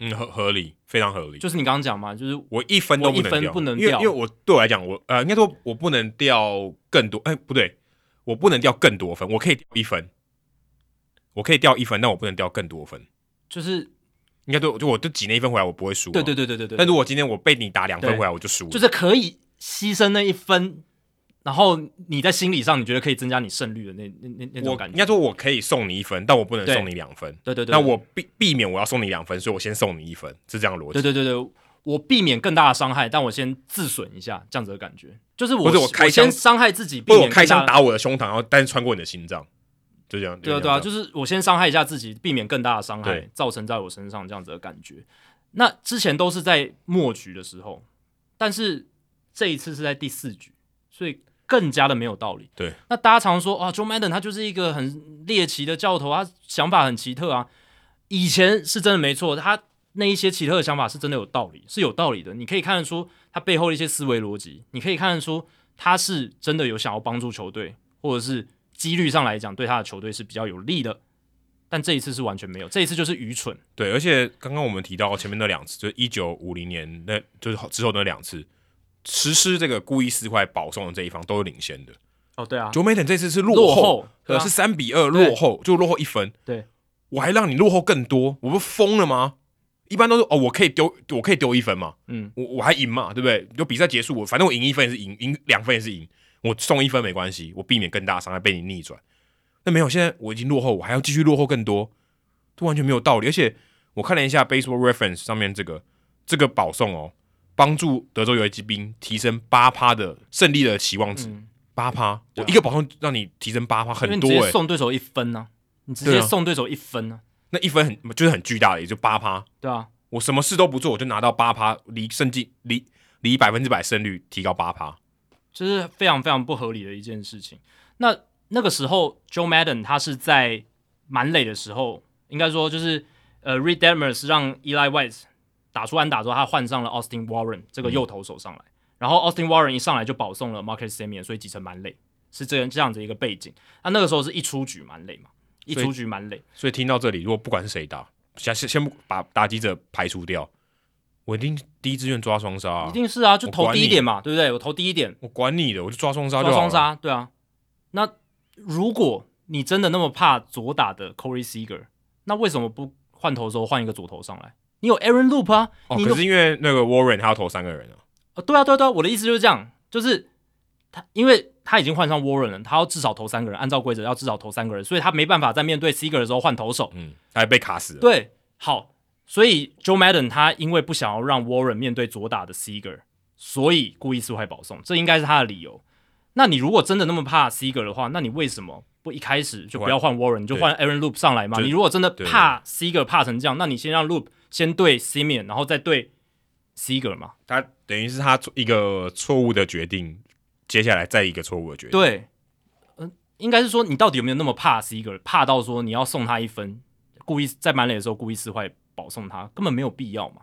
嗯，合合理，非常合理。就是你刚刚讲嘛，就是我一分都不能掉，分不能掉，因为因为我对我来讲，我呃，应该说我不能掉更多，哎，不对，我不能掉更多分，我可以掉一分，我可以掉一分，但我不能掉更多分。就是应该对，就我就挤那一分回来，我不会输。对对对对对对。但如果今天我被你打两分回来，我就输。就是可以牺牲那一分。然后你在心理上，你觉得可以增加你胜率的那那那那种感觉？应该说我可以送你一分，但我不能送你两分。对对对，那我避避免我要送你两分，所以我先送你一分，是这样的逻辑。对对对对，我避免更大的伤害，但我先自损一下，这样子的感觉，就是我我开枪先伤害自己，避或者我开枪打我的胸膛，然后但是穿过你的心脏，就这样。对啊，对啊，就是我先伤害一下自己，避免更大的伤害造成在我身上这样子的感觉。那之前都是在末局的时候，但是这一次是在第四局，所以更加的没有道理。对，那大家常说啊，Joe Madden 他就是一个很猎奇的教头，他想法很奇特啊。以前是真的没错，他那一些奇特的想法是真的有道理，是有道理的。你可以看得出他背后的一些思维逻辑，你可以看得出他是真的有想要帮助球队，或者是几率上来讲对他的球队是比较有利的。但这一次是完全没有，这一次就是愚蠢。对，而且刚刚我们提到前面那两次，就是一九五零年那，就是之后那两次实施这个故意撕坏保送的这一方都是领先的。哦，对啊，Joe Maddon 这次是落落后是三比二落后，就落后一分。对，我还让你落后更多，我不疯了吗？一般都是哦，我可以丢，我可以丢一分嘛，嗯，我我还赢嘛，对不对？就比赛结束，我反正我赢一分也是赢，赢两分也是赢，我送一分没关系，我避免更大的伤害被你逆转。那没有，现在我已经落后，我还要继续落后更多，这完全没有道理。而且我看了一下 Baseball Reference 上面这个这个保送哦，帮助德州游骑兵提升八趴的胜利的期望值，八趴，我一个保送让你提升八趴，很多你直哎、接送对手一分呢、啊，你直接送对手一分呢、啊，那一分很就是很巨大的，也就八趴。对啊，我什么事都不做，我就拿到八趴，离胜绩离离百分之百胜率提高八趴。这、就是非常非常不合理的一件事情。那那个时候，Joe Madden 他是在满垒的时候，应该说就是呃，Reid Detmers 让 Eli White 打出安打之后，他换上了 Austin Warren 这个右投手上来，嗯、然后 Austin Warren 一上来就保送了 Marcus Semien，所以挤成蛮累，是这样这样子一个背景。那那个时候是一出局蛮累嘛，一出局蛮累，所以听到这里，如果不管是谁打，先先先把打击者排除掉，我一定第一志愿抓双杀、啊，一定是啊，就投我管你第一点嘛，对不对？我投低一点，我管你的，我就抓双杀就。抓双杀，对啊。那如果你真的那么怕左打的 Corey Seager，那为什么不换投的时候换一个左投上来？你有 Aaron Loop 啊？哦，可是因为那个 Warren 他要投三个人啊。哦，对啊，对啊，对啊，我的意思就是这样，就是他，因为他已经换上 Warren 了，他要至少投三个人，按照规则要至少投三个人，所以他没办法在面对 Seager 的时候换投手。嗯，他还被卡死了。对，好，所以 Joe Madden 他因为不想要让 Warren 面对左打的 Seager，所以故意撕坏保送，这应该是他的理由。那你如果真的那么怕 Seager 的话，那你为什么不一开始就不要换 Warren，就换 Aaron Loop 上来嘛？你如果真的怕 Seager 怕成这样，那你先让 Loop 先对 Semien，然后再对 Seager 嘛？他等于是他一个错误的决定，接下来再一个错误的决定。对，嗯、呃，应该是说你到底有没有那么怕 Seager，怕到说你要送他一分，故意在满垒的时候故意撕坏保送他，根本没有必要嘛，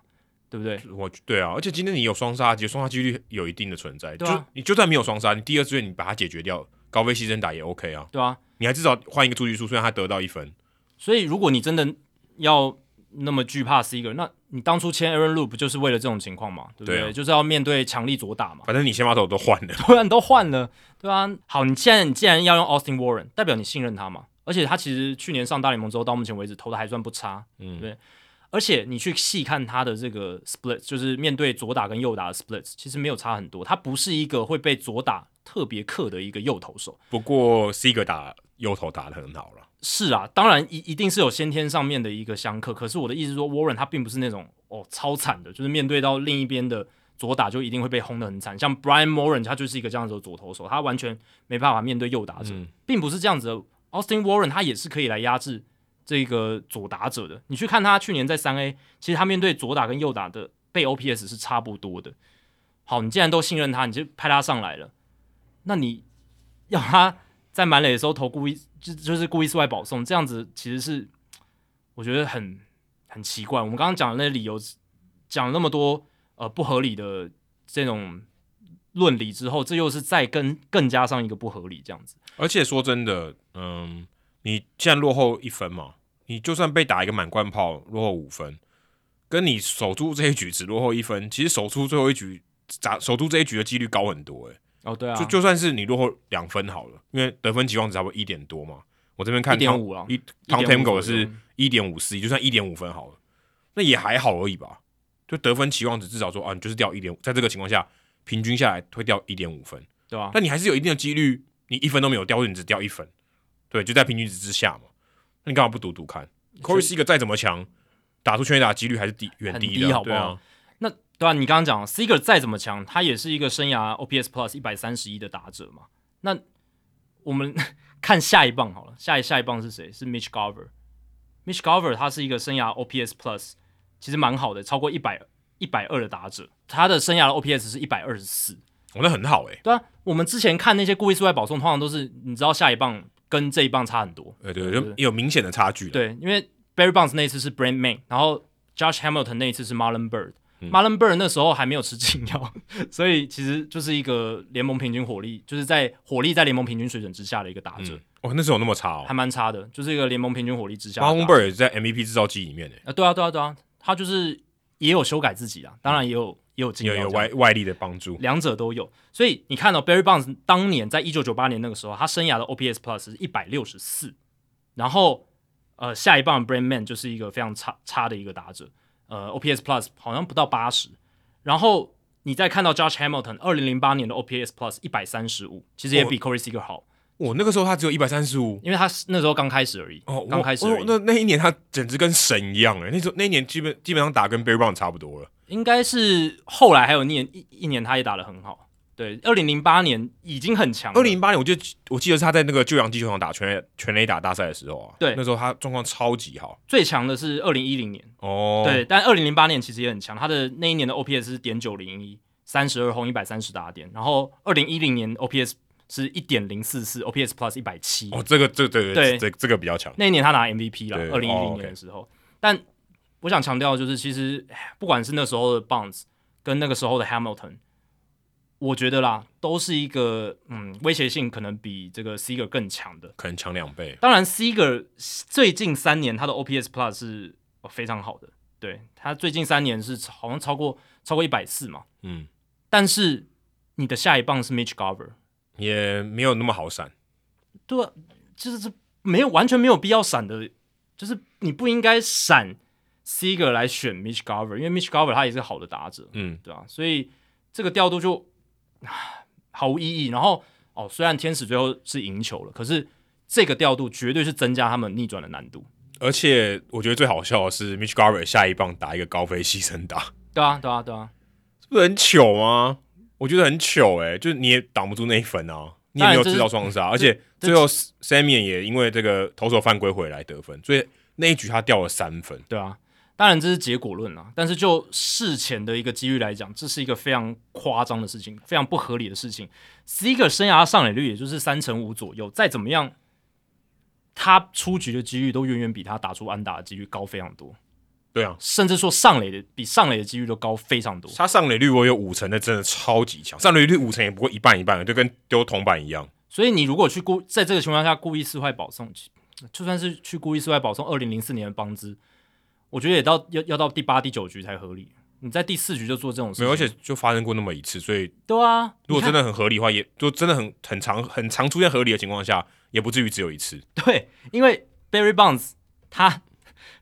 对不对？我对啊，而且今天你有双杀，其实双杀几率有一定的存在。对啊，就你就算没有双杀，你第二志愿你把它解决掉，高飞牺牲打也 OK 啊。对啊，你还至少换一个出局数，虽然他得到一分。所以如果你真的要那么惧怕 Seager，那你当初签 Aaron Loop 不就是为了这种情况嘛？对不对？对啊、就是要面对强力左打嘛。反正你先把头都换了，*laughs* 突然都换了，对啊。好，你现在你既然要用 Austin Warren，代表你信任他嘛？而且他其实去年上大联盟之后，到目前为止投的还算不差，嗯，对。而且你去细看他的这个 split，就是面对左打跟右打的 split，其实没有差很多。他不是一个会被左打特别克的一个右投手。不过 Seager 打右投打得很好了。是啊，当然一一定是有先天上面的一个相克。可是我的意思是说，Warren 他并不是那种哦超惨的，就是面对到另一边的左打就一定会被轰得很惨。像 Brian Warren 他就是一个这样子的左投手，他完全没办法面对右打者，嗯、并不是这样子的。Austin Warren 他也是可以来压制。这个左打者的，你去看他去年在三 A，其实他面对左打跟右打的被 OPS 是差不多的。好，你既然都信任他，你就派他上来了，那你要他在满垒的时候投故意就就是故意撕坏保送，这样子其实是我觉得很很奇怪。我们刚刚讲的那理由，讲那么多呃不合理的这种论理之后，这又是再更更加上一个不合理这样子。而且说真的，嗯，你现在落后一分嘛。你就算被打一个满贯炮，落后五分，跟你守住这一局只落后一分，其实守住最后一局，打守住这一局的几率高很多诶、哦，对啊，就就算是你落后两分好了，因为得分期望值差不多一点多嘛。我这边看一点五啊，一 Tom Temko 是一点五四，就算一点五分好了，那也还好而已吧。就得分期望值至少说啊，你就是掉一点五，在这个情况下，平均下来会掉一点五分，对吧、啊？但你还是有一定的几率，你一分都没有掉，或者你只掉一分，对，就在平均值之下嘛。那你干嘛不赌赌看？Corey Seager 再怎么强，打出全垒打几率还是低远低的，低好不好？啊、那对啊，你刚刚讲 Seager 再怎么强，他也是一个生涯 OPS Plus 一百三十一的打者嘛。那我们 *laughs* 看下一棒好了，下一下一棒是谁？是 Mitch Garver。Mitch Garver 他是一个生涯 OPS Plus 其实蛮好的，超过一百一百二的打者，他的生涯的 OPS 是一百二十四，我那很好诶、欸。对啊，我们之前看那些故意四坏保送，通常都是你知道下一棒跟这一棒差很多，对对，就有明显的差距。对，因为 Barry Bonds 那一次是 Brent Mayne，然后 Josh Hamilton 那一次是 Marlon Byrd。嗯、Marlon Byrd 那时候还没有吃禁药，*laughs* 所以其实就是一个联盟平均火力，就是在火力在联盟平均水准之下的一个打者。嗯、哦，那时候有那么差哦，还蛮差的，就是一个联盟平均火力之下。Marlon Byrd 也是在 MVP 制造机里面诶。啊，对啊，对啊，对啊，他就是也有修改自己啊，当然也有、嗯、也有禁药，有有外外力的帮助，两者都有。所以你看到、哦、Barry Bonds 当年在一九九八年那个时候，他生涯的 OPS Plus 是一百六十四，然后呃下一棒 Brand Man 就是一个非常差差的一个打者，呃 OPS Plus 好像不到八十。然后你再看到 Josh Hamilton 二零零八年的 OPS Plus 一百三十五，其实也比 Corey Seager 好。我、哦、那个时候他只有一百三十五，因为他那时候刚开始而已。哦，刚开始而已。哦、那那一年他简直跟神一样诶，那时候那一年基本基本上打跟 Bonds 差不多了。应该是后来还有一年一一年他也打得很好。对，二零零八年已经很强。二零零八年，我记得我记得是他在那个旧洋基球场打全全垒打大赛的时候啊。对，那时候他状况超级好。最强的是二零一零年哦。对，但二零零八年其实也很强，他的那一年的 OPS 是点九零一，三十二轰一百三十打点。然后二零一零年 OPS 是一点零四四，OPS Plus 一百七。哦，这个这个、这个对这这个比较强。那一年他拿 MVP 了，二零一零年的时候。哦 okay、但我想强调的就是，其实不管是那时候的 Bonds 跟那个时候的 Hamilton。我觉得啦，都是一个嗯，威胁性可能比这个 Seager 更强的，可能强两倍。当然，Seager 最近三年他的 OPS Plus 是非常好的，对，他最近三年是好像超过超过一百四嘛，嗯。但是你的下一棒是 Mitch Garver，也没有那么好闪。对啊，就是没有完全没有必要闪的，就是你不应该闪 Seager 来选 Mitch Garver，因为 Mitch Garver 他也是好的打者，嗯，对啊，所以这个调度就。*sighs* 毫无意义。然后哦，虽然天使最后是赢球了，可是这个调度绝对是增加他们逆转的难度。而且我觉得最好笑的是，Mitch Garver 下一棒打一个高飞牺牲打。对啊，对啊，对啊，是不是很糗吗？我觉得很糗哎、欸，就是你也挡不住那一分啊，你也没有制造双杀，而且最后 Semien 也因为这个投手犯规回来得分，所以那一局他掉了三分。对啊。当然这是结果论啦，但是就事前的一个几率来讲，这是一个非常夸张的事情，非常不合理的事情。Seager 生涯上垒率也就是三成五左右，再怎么样，他出局的几率都远远比他打出安打的几率高非常多。对啊，甚至说上垒的比上垒的几率都高非常多。他上垒率我有五成的，真的超级强。上垒率五成也不过一半一半，就跟丢铜板一样。所以你如果去故在这个情况下故意四坏保送，就算是去故意四坏保送二零零四年的邦兹。我觉得也到要要到第八、第九局才合理。你在第四局就做这种事情，没有，而且就发生过那么一次，所以对啊。如果真的很合理的话，也就真的很很常很常出现合理的情况下，也不至于只有一次。对，因为 Barry Bonds 他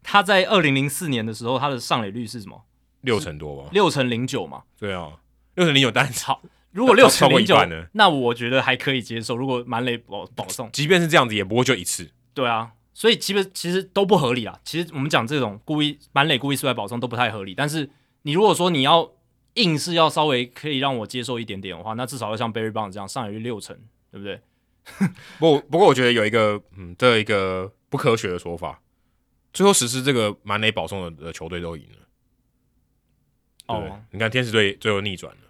他在二零零四年的时候，他的上垒率是什么？六成多吧？六成零九嘛？对啊，六成零九，但是好，如果六成零九，那我觉得还可以接受。如果满垒保保送，即便是这样子，也不会就一次。对啊。所以其实其实都不合理啊。其实我们讲这种故意满垒故意出来保送都不太合理。但是你如果说你要硬是要稍微可以让我接受一点点的话，那至少要像 Barry Bonds 这样上垒率六成，对不对？*laughs* 不不过我觉得有一个嗯这一个不科学的说法，最后实施这个满垒保送的的球队都赢了。哦，你看天使队最后逆转了，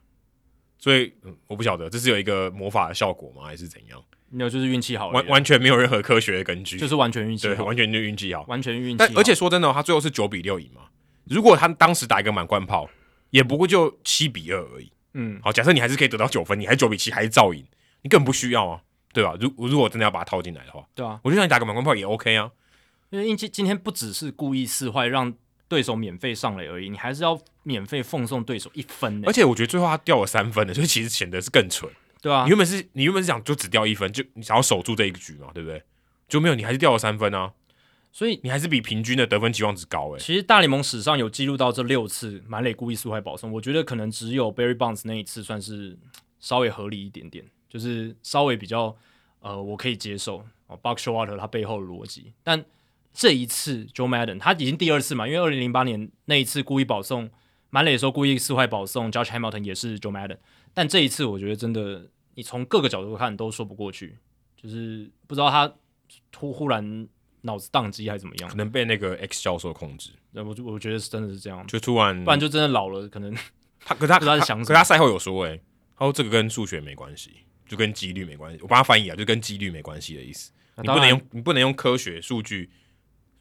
所以嗯我不晓得这是有一个魔法的效果吗，还是怎样？没有，就是运气好，完完全没有任何科学的根据，就是完全运气，对，完全就运气好，完全运气。但而且说真的，他最后是九比六赢嘛。如果他当时打一个满贯炮，也不过就七比二而已。嗯，好，假设你还是可以得到九分，你还是九比七，还是照赢，你根本不需要啊，对吧？如如果真的要把它套进来的话，对啊，我就想你打个满贯炮也 OK 啊。因为今今天不只是故意四坏让对手免费上垒而已，你还是要免费奉送对手一分。而且我觉得最后他掉了三分的，所以其实显得是更蠢。对啊，你原本是你原本是想就只掉一分，就你想要守住这一个局嘛，对不对？就没有，你还是掉了三分啊，所以你还是比平均的得分期望值高诶、欸。其实大联盟史上有记录到这六次满垒故意四坏保送，我觉得可能只有 Barry Bonds 那一次算是稍微合理一点点，就是稍微比较呃我可以接受哦。Buck Showalter 他背后的逻辑，但这一次 Joe Madden 他已经第二次嘛，因为二零零八年那一次故意保送。满垒的时候故意四坏保送，Josh Hamilton 也是 Joe Madden，但这一次我觉得真的，你从各个角度看都说不过去，就是不知道他突忽然脑子宕机还是怎么样，可能被那个 X 教授控制。那，我我觉得是真的是这样，就突然，不然就真的老了，可能 *laughs* 他可他不知道在想什么，可他赛后有说、欸，哎，他说这个跟数学没关系，就跟几率没关系。我帮他翻译啊，就跟几率没关系的意思。你不能用你不能用科学数据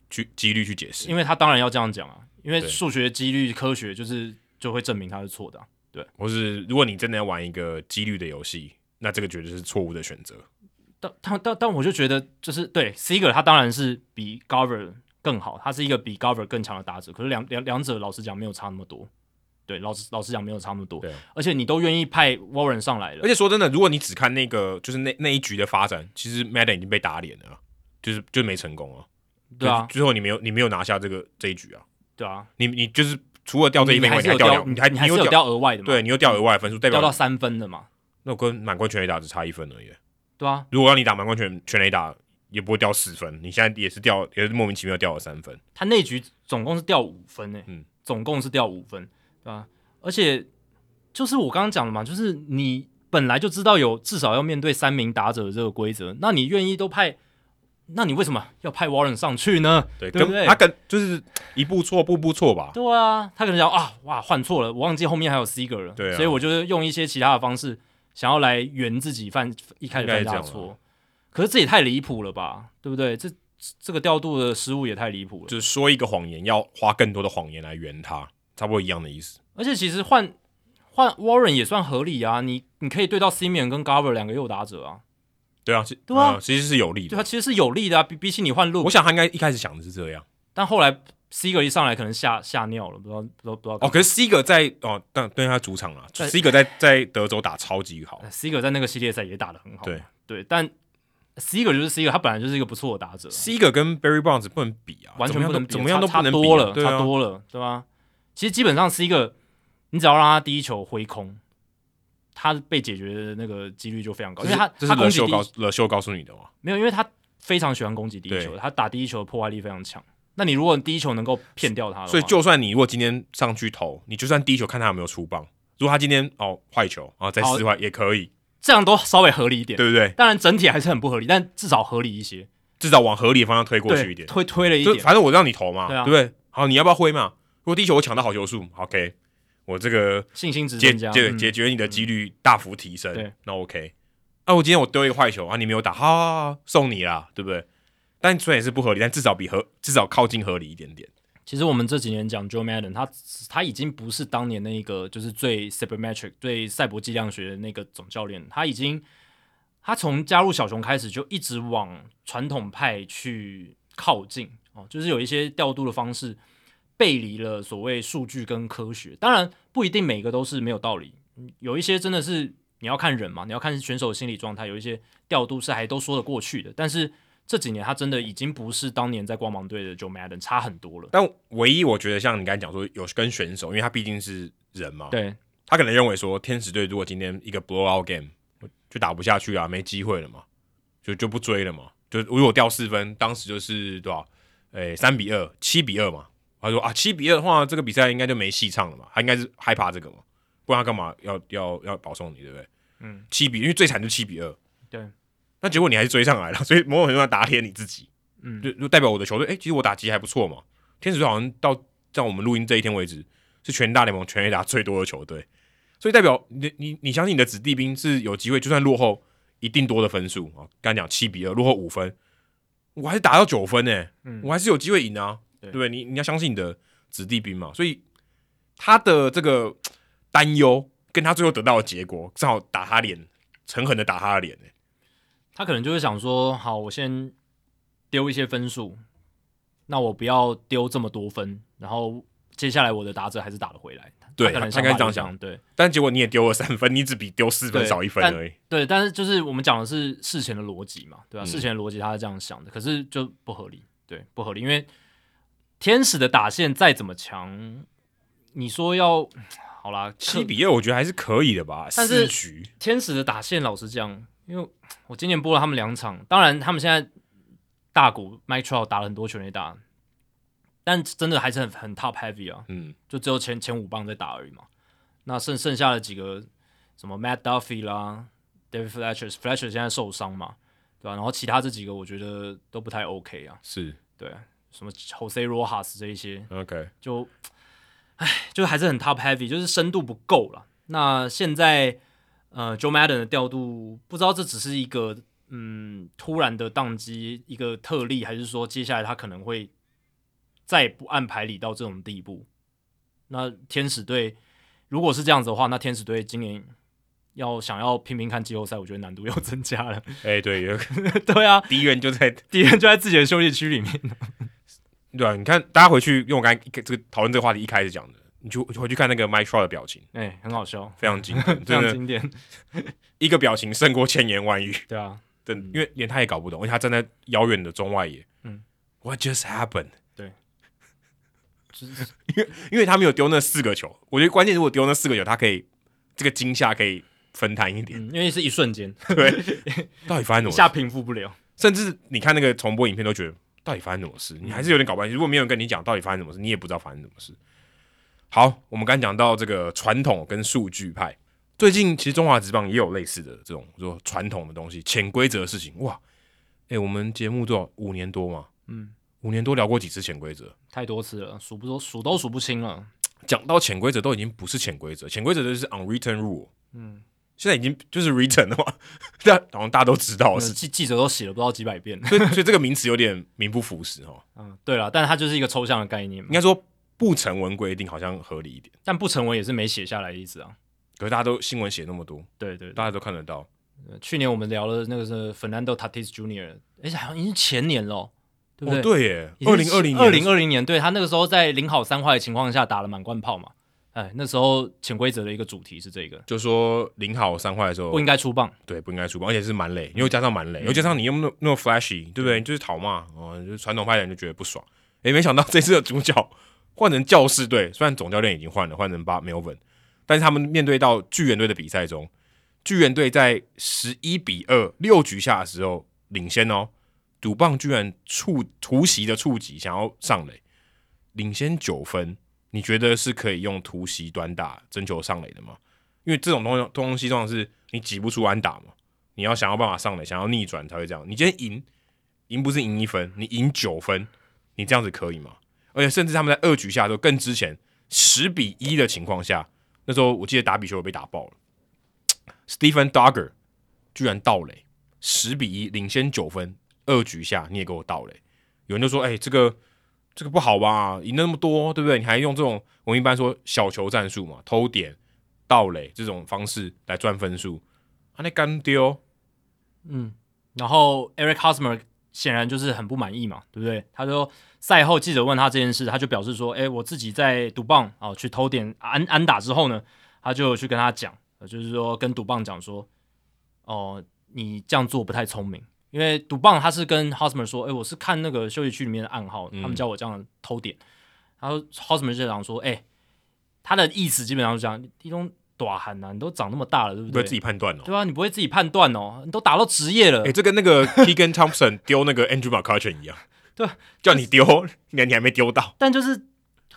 去几率去解释，因为他当然要这样讲啊，因为数学、几率、科学就是就会证明他是错的、啊，对。或是如果你真的要玩一个几率的游戏，那这个绝对是错误的选择。但但但但我就觉得，就是对 Seager 他当然是比 Garver 更好，他是一个比 Garver 更强的打者，可是两两两者老实讲没有差那么多。对，老实老实讲没有差那么多。对，而且你都愿意派 Warren 上来了。而且说真的，如果你只看那个就是那那一局的发展，其实 Madden 已经被打脸了，就是就没成功了。对啊，最后你没有你没有拿下这个这一局啊。对啊，你你就是除了掉这一分，你还有掉，你还你有掉额外的嘛？对，你又掉额外的分数，代表掉到三分的嘛？那我跟满贯全垒打只差一分而已。对啊，如果让你打满贯全全垒打，也不会掉四分。你现在也是掉，也是莫名其妙掉了三分。他那局总共是掉五分诶，嗯，总共是掉五分，对吧？而且就是我刚刚讲的嘛，就是你本来就知道有至少要面对三名打者的这个规则，那你愿意都派，那你为什么要派 Warren 上去呢？对，对不对？他跟就是一步错步步错吧？对啊，他可能讲啊，哇，换错了，我忘记后面还有 Seager 了，对啊，所以我就是用一些其他的方式想要来圆自己犯一开始犯下错，可是这也太离谱了吧，对不对？这这个调度的失误也太离谱了，就是说一个谎言要花更多的谎言来圆它，差不多一样的意思。而且其实换换 Warren 也算合理啊，你你可以对到 Simeon 跟 Garver 两个右打者啊，对啊，对啊、嗯，其实是有利的，对啊，其实是有利的啊，比比起你换路，我想他应该一开始想的是这样，但后来 Seager 一上来可能吓吓尿了，不知道不知道不知道哦，可是 Seager 在哦，但对他主场了，Seager 在在德州打超级好，Seager 在那个系列赛也打得很好，对。对，但 Seager 就是 Seager，他本来就是一个不错的打者，Seager 跟 Barry Bonds 不能比啊，完全不能比，怎么样都不能比，了，差多了，对吧？其实基本上 Seager，你只要让他第一球挥空。他被解决的那个几率就非常高，因为他这是勒秀告勒秀告诉你的吗？没有，因为他非常喜欢攻击第一球，他打第一球的破坏力非常强。那你如果第一球能够骗掉他，所以就算你如果今天上去投，你就算第一球看他有没有出棒，如果他今天哦坏球啊再四坏也可以，这样都稍微合理一点，对不对？当然整体还是很不合理，但至少合理一些，至少往合理的方向推过去一点，推推了一点。反正我让你投嘛，对啊，对不对？好，你要不要挥嘛？如果第一球我抢到好球数，OK。我这个信心值解增加，解解决你的几率大幅提升，嗯、对，那 OK。那、啊、我今天我丢一个坏球啊，你没有打，好，好，好，送你啦，对不对？但虽然也是不合理，但至少比合至少靠近合理一点点。其实我们这几年讲 Joe Madden，他他已经不是当年那个就是最 Sabermetric 最赛博计量学的那个总教练，他已经他从加入小熊开始就一直往传统派去靠近哦，就是有一些调度的方式。背离了所谓数据跟科学，当然不一定每个都是没有道理，有一些真的是你要看人嘛，你要看选手的心理状态，有一些调度是还都说得过去的。但是这几年他真的已经不是当年在光芒队的 Joe Madden 差很多了。但唯一我觉得像你刚才讲说有跟选手，因为他毕竟是人嘛，对，他可能认为说天使队如果今天一个 blowout game 就打不下去啊，没机会了嘛，就就不追了嘛，就如果掉四分，当时就是多少？诶，三比二，七比二嘛。他说啊，七比二的话，这个比赛应该就没戏唱了嘛。他应该是害怕这个嘛，不然他干嘛要要要保送你，对不对？嗯，七比，因为最惨就七比二。对，那结果你还是追上来了，*laughs* 所以某种程度上打脸你自己。嗯，就就代表我的球队，哎、欸，其实我打击还不错嘛。天使队好像到在我们录音这一天为止，是全大联盟全垒打最多的球队，所以代表你你你相信你的子弟兵是有机会，就算落后一定多的分数啊，刚才讲七比二落后五分，我还是打到九分呢、欸，嗯，我还是有机会赢啊。对不对？你你要相信你的子弟兵嘛，所以他的这个担忧跟他最后得到的结果，正好打他脸，诚恳的打他的脸。他可能就是想说，好，我先丢一些分数，那我不要丢这么多分，然后接下来我的打者还是打得回来。对，他应该这样想。对，但结果你也丢了三分，你只比丢四分少一分而已。对，但是就是我们讲的是事前的逻辑嘛，对吧、啊？嗯、事前的逻辑他是这样想的，可是就不合理，对，不合理，因为。天使的打线再怎么强，你说要 *sighs* 好啦，七比二，我觉得还是可以的吧。但是局天使的打线，老实讲，因为 *tsk* 我今年播了他们两场，当然他们现在大谷 Mike Trout 打了很多全垒打，但真的还是很很 top heavy 啊，嗯，就只有前前五棒在打而已嘛。那剩剩下的几个什么 Matt Duffy 啦，David Fletcher，Fletcher 现在受伤嘛，对吧、啊？然后其他这几个我觉得都不太 OK 啊，是对，什么 Jose Rojas 这一些，OK，就，唉，就还是很 top heavy，就是深度不够了。那现在呃，Joe Madden 的调度，不知道这只是一个嗯突然的宕机一个特例，还是说接下来他可能会再不按牌理到这种地步？那天使队。如果是这样子的话，那天使队今年要想要拼拼看季后赛，我觉得难度又 *laughs* 增加了。哎、欸，对，*laughs* 对啊，敌人就在敌人就在自己的休息区里面。对啊，你看，大家回去用我刚才这个讨论这个话题一开始讲的，你就回去看那个 Mike Trout 的表情，哎、欸，很好笑，非常经 *laughs* 典，非常经典，一个表情胜过千言万语。对啊，对，因为连他也搞不懂，而且他站在遥远的中外野，嗯，What just happened？就是 *laughs* 因为因为他没有丢那四个球，我觉得关键如果丢那四个球，他可以这个惊吓可以分摊一点，嗯，因为是一瞬间，对，*laughs* 到底发生什么事？一下平复不了，甚至你看那个重播影片都觉得到底发生什么事，你还是有点搞不清。如果没有人跟你讲到底发生什么事，你也不知道发生什么事。好，我们刚讲到这个传统跟数据派，最近其实中华职棒也有类似的这种说传统的东西、潜规则的事情。哇，哎，我们节目多少五年多嘛，嗯。五年多聊过几次潜规则，太多次了，数不多，数都数不清了。讲到潜规则，都已经不是潜规则，潜规则就是 unwritten rule。嗯，现在已经就是 written 了嘛，*laughs* 这好像大家都知道的事，记记者都写了不知道几百遍，所以所以这个名词有点名不符实哈。*laughs* 嗯，对了，但是它就是一个抽象的概念，应该说不成文规定好像合理一点，但不成文也是没写下来的意思啊。可是大家都新闻写那么多，对，对对，大家都看得到。去年我们聊了那个是 Fernando Tatis Jr.，而且好像已经前年了。对不对？哦、对耶，二零二零二零二零年，对他那个时候在零好三坏的情况下打了满贯炮嘛？哎，那时候潜规则的一个主题是这个，就说零好三坏的时候不应该出棒，对，不应该出棒，而且是满垒，又加上满垒，又加上你又那么那么 flashy，对不对？就是讨骂哦，就是传统派的人就觉得不爽。哎，没想到这次的主角换成教士队，虽然总教练已经换了，换成 Bob Melvin，但是他们面对到巨人队的比赛中，巨人队在十一比二六局下的时候领先哦。赌棒居然触突袭的触及，想要上垒，领先九分，你觉得是可以用突袭短打争取上垒的吗？因为这种东西东西通常是你挤不出安打嘛，你要想要办法上垒，想要逆转才会这样。你今天赢，赢不是赢一分，你赢九分，你这样子可以吗？而且甚至他们在二局下的时候更之前十比一的情况下，那时候我记得打比球被打爆了，Stephen Dugger 居然倒垒，十比一领先九分。二局下你也给我倒垒，有人就说：“哎、这个这个不好吧？赢那么多，对不对？你还用这种我们一般说小球战术嘛，偷点、盗垒这种方式来赚分数，啊，那干丢。”嗯，然后 Eric Hosmer 显然就是很不满意嘛，对不对？他说赛后记者问他这件事，他就表示说：“哎、我自己在赌棒啊去偷点安安打之后呢，他就去跟他讲，就是说跟赌棒讲说，哦、你这样做不太聪明。”因为赌棒他是跟 Hosmer 说，哎，我是看那个休息区里面的暗号，他们叫我这样偷点。然后 Hosmer 就讲说，哎，他的意思基本上是这样，一种短喊呐，你都长那么大了，对不对？不会自己判断哦。对啊，你不会自己判断哦，你都打到职业了。哎，这跟那个 Keegan Thompson *laughs* 丢那个 Andrew McCutchen 一样，*laughs* 对，叫你丢，你你还没丢到。但就是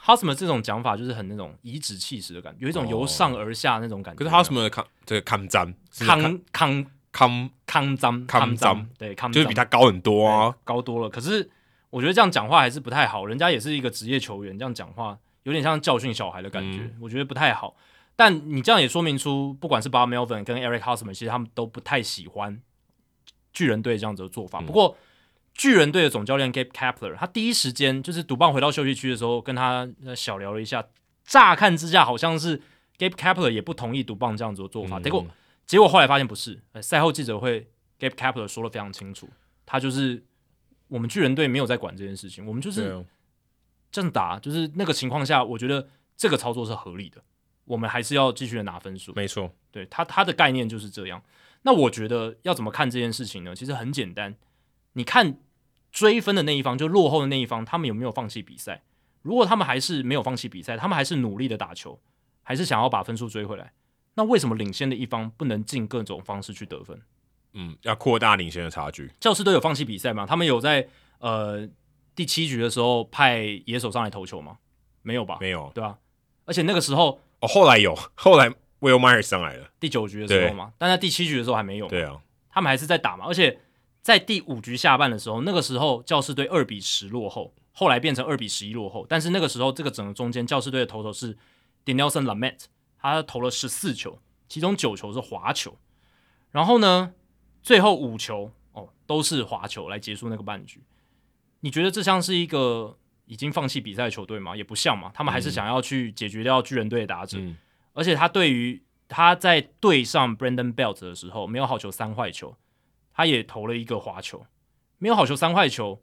Hosmer 这种讲法，就是很那种颐指气使的感觉，有一种由上而下那种感觉。可是 Hosmer 的抗这个抗战抗抗。康康张康张对康就是比他高很多啊，高多了。可是我觉得这样讲话还是不太好，人家也是一个职业球员，这样讲话有点像教训小孩的感觉，嗯、我觉得不太好。但你这样也说明出，不管是 Bob Melvin 跟 Eric Hosmer，其实他们都不太喜欢巨人队这样子的做法。嗯、不过巨人队的总教练 Gabe Kapler，他第一时间就是赌棒回到休息区的时候，跟他小聊了一下。乍看之下，好像是 Gabe Kapler 也不同意赌棒这样子的做法，结果、嗯。结果后来发现不是，赛后记者会，Gabe Kapler 说的非常清楚，他就是我们巨人队没有在管这件事情，我们就是这样打，就是那个情况下，我觉得这个操作是合理的，我们还是要继续的拿分数。没错，对他他的概念就是这样。那我觉得要怎么看这件事情呢？其实很简单，你看追分的那一方，就落后的那一方，他们有没有放弃比赛？如果他们还是没有放弃比赛，他们还是努力的打球，还是想要把分数追回来。那为什么领先的一方不能尽各种方式去得分？嗯，要扩大领先的差距。教师队有放弃比赛吗？他们有在呃第七局的时候派野手上来投球吗？没有吧？没有，对啊。而且那个时候哦，后来有，后来 Will Myers 上来了，第九局的时候嘛，但在第七局的时候还没有。对啊，他们还是在打嘛。而且在第五局下半的时候，那个时候教师队二比十落后，后来变成二比十一落后。但是那个时候，这个整个中间教师队的投手是 Denelson Lamet，他投了十四球，其中九球是滑球。然后呢，最后五球哦都是滑球来结束那个半局。你觉得这像是一个已经放弃比赛的球队吗？也不像嘛，他们还是想要去解决掉巨人队的打者。嗯、而且他对于他在对上 Brandon Belt 的时候，没有好球三坏球，他也投了一个滑球，没有好球三坏球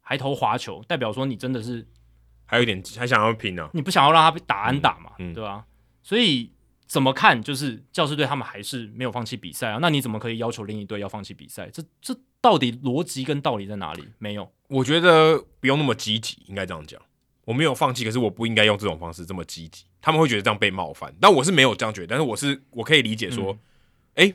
还投滑球，代表说你真的是还有点还想要拼呢、啊？你不想要让他被打安打嘛？嗯嗯、对吧？所以怎么看就是教师队他们还是没有放弃比赛啊？那你怎么可以要求另一队要放弃比赛？这这到底逻辑跟道理在哪里？没有。我觉得不用那么积极，应该这样讲。我没有放弃，可是我不应该用这种方式这么积极。他们会觉得这样被冒犯，但我是没有这样觉得。但是我是我可以理解说，哎、嗯欸，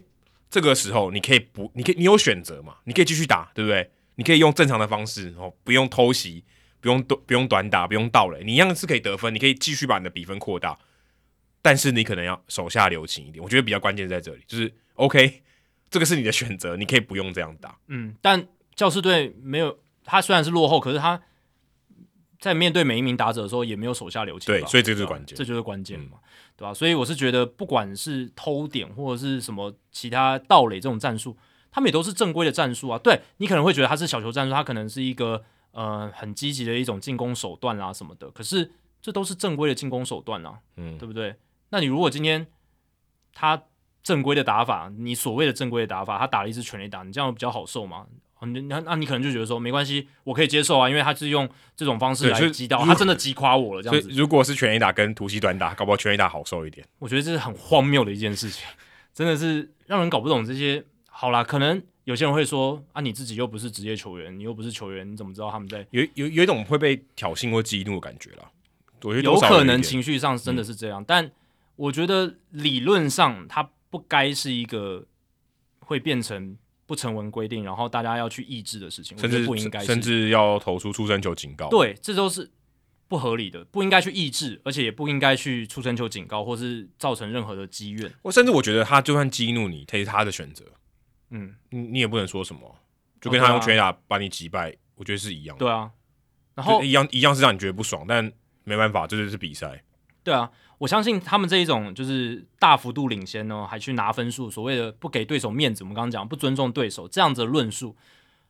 这个时候你可以不，你可以你有选择嘛？你可以继续打，对不对？你可以用正常的方式，然后不用偷袭，不用短不用短打，不用倒垒，你一样是可以得分，你可以继续把你的比分扩大。但是你可能要手下留情一点。我觉得比较关键在这里，就是 OK，这个是你的选择，你可以不用这样打。嗯，但教士队没有。他虽然是落后，可是他在面对每一名打者的时候也没有手下留情。对，所以这就是关键，这就是关键嘛，嗯、对吧？所以我是觉得，不管是偷点或者是什么其他盗垒这种战术，他们也都是正规的战术啊。对，你可能会觉得他是小球战术，他可能是一个呃很积极的一种进攻手段啊什么的。可是这都是正规的进攻手段啊，嗯，对不对？那你如果今天他正规的打法，你所谓的正规的打法，他打了一支全垒打，你这样比较好受吗？那那那你可能就觉得说没关系，我可以接受啊，因为他是用这种方式来击倒，他真的击垮我了这样子。如果是全垒打跟突袭短打，搞不好全垒打好受一点。我觉得这是很荒谬的一件事情，*laughs* 真的是让人搞不懂这些。好啦，可能有些人会说啊，你自己又不是职业球员，你又不是球员，你怎么知道他们在有有有一种会被挑衅或激怒的感觉啦？我觉得有可能情绪上真的是这样，嗯、但我觉得理论上它不该是一个会变成。不成文规定，然后大家要去抑制的事情，甚至不应该，甚至要投出出生球警告。对，这都是不合理的，不应该去抑制，而且也不应该去出生球警告，或是造成任何的积怨。我甚至我觉得他就算激怒你，他是他的选择。嗯，你你也不能说什么，就跟他用拳打把你击败，我觉得是一样的。对啊，然后一样一样是让你觉得不爽，但没办法，这就是比赛。对啊。我相信他们这一种就是大幅度领先呢，还去拿分数，所谓的不给对手面子，我们刚刚讲不尊重对手这样子的论述，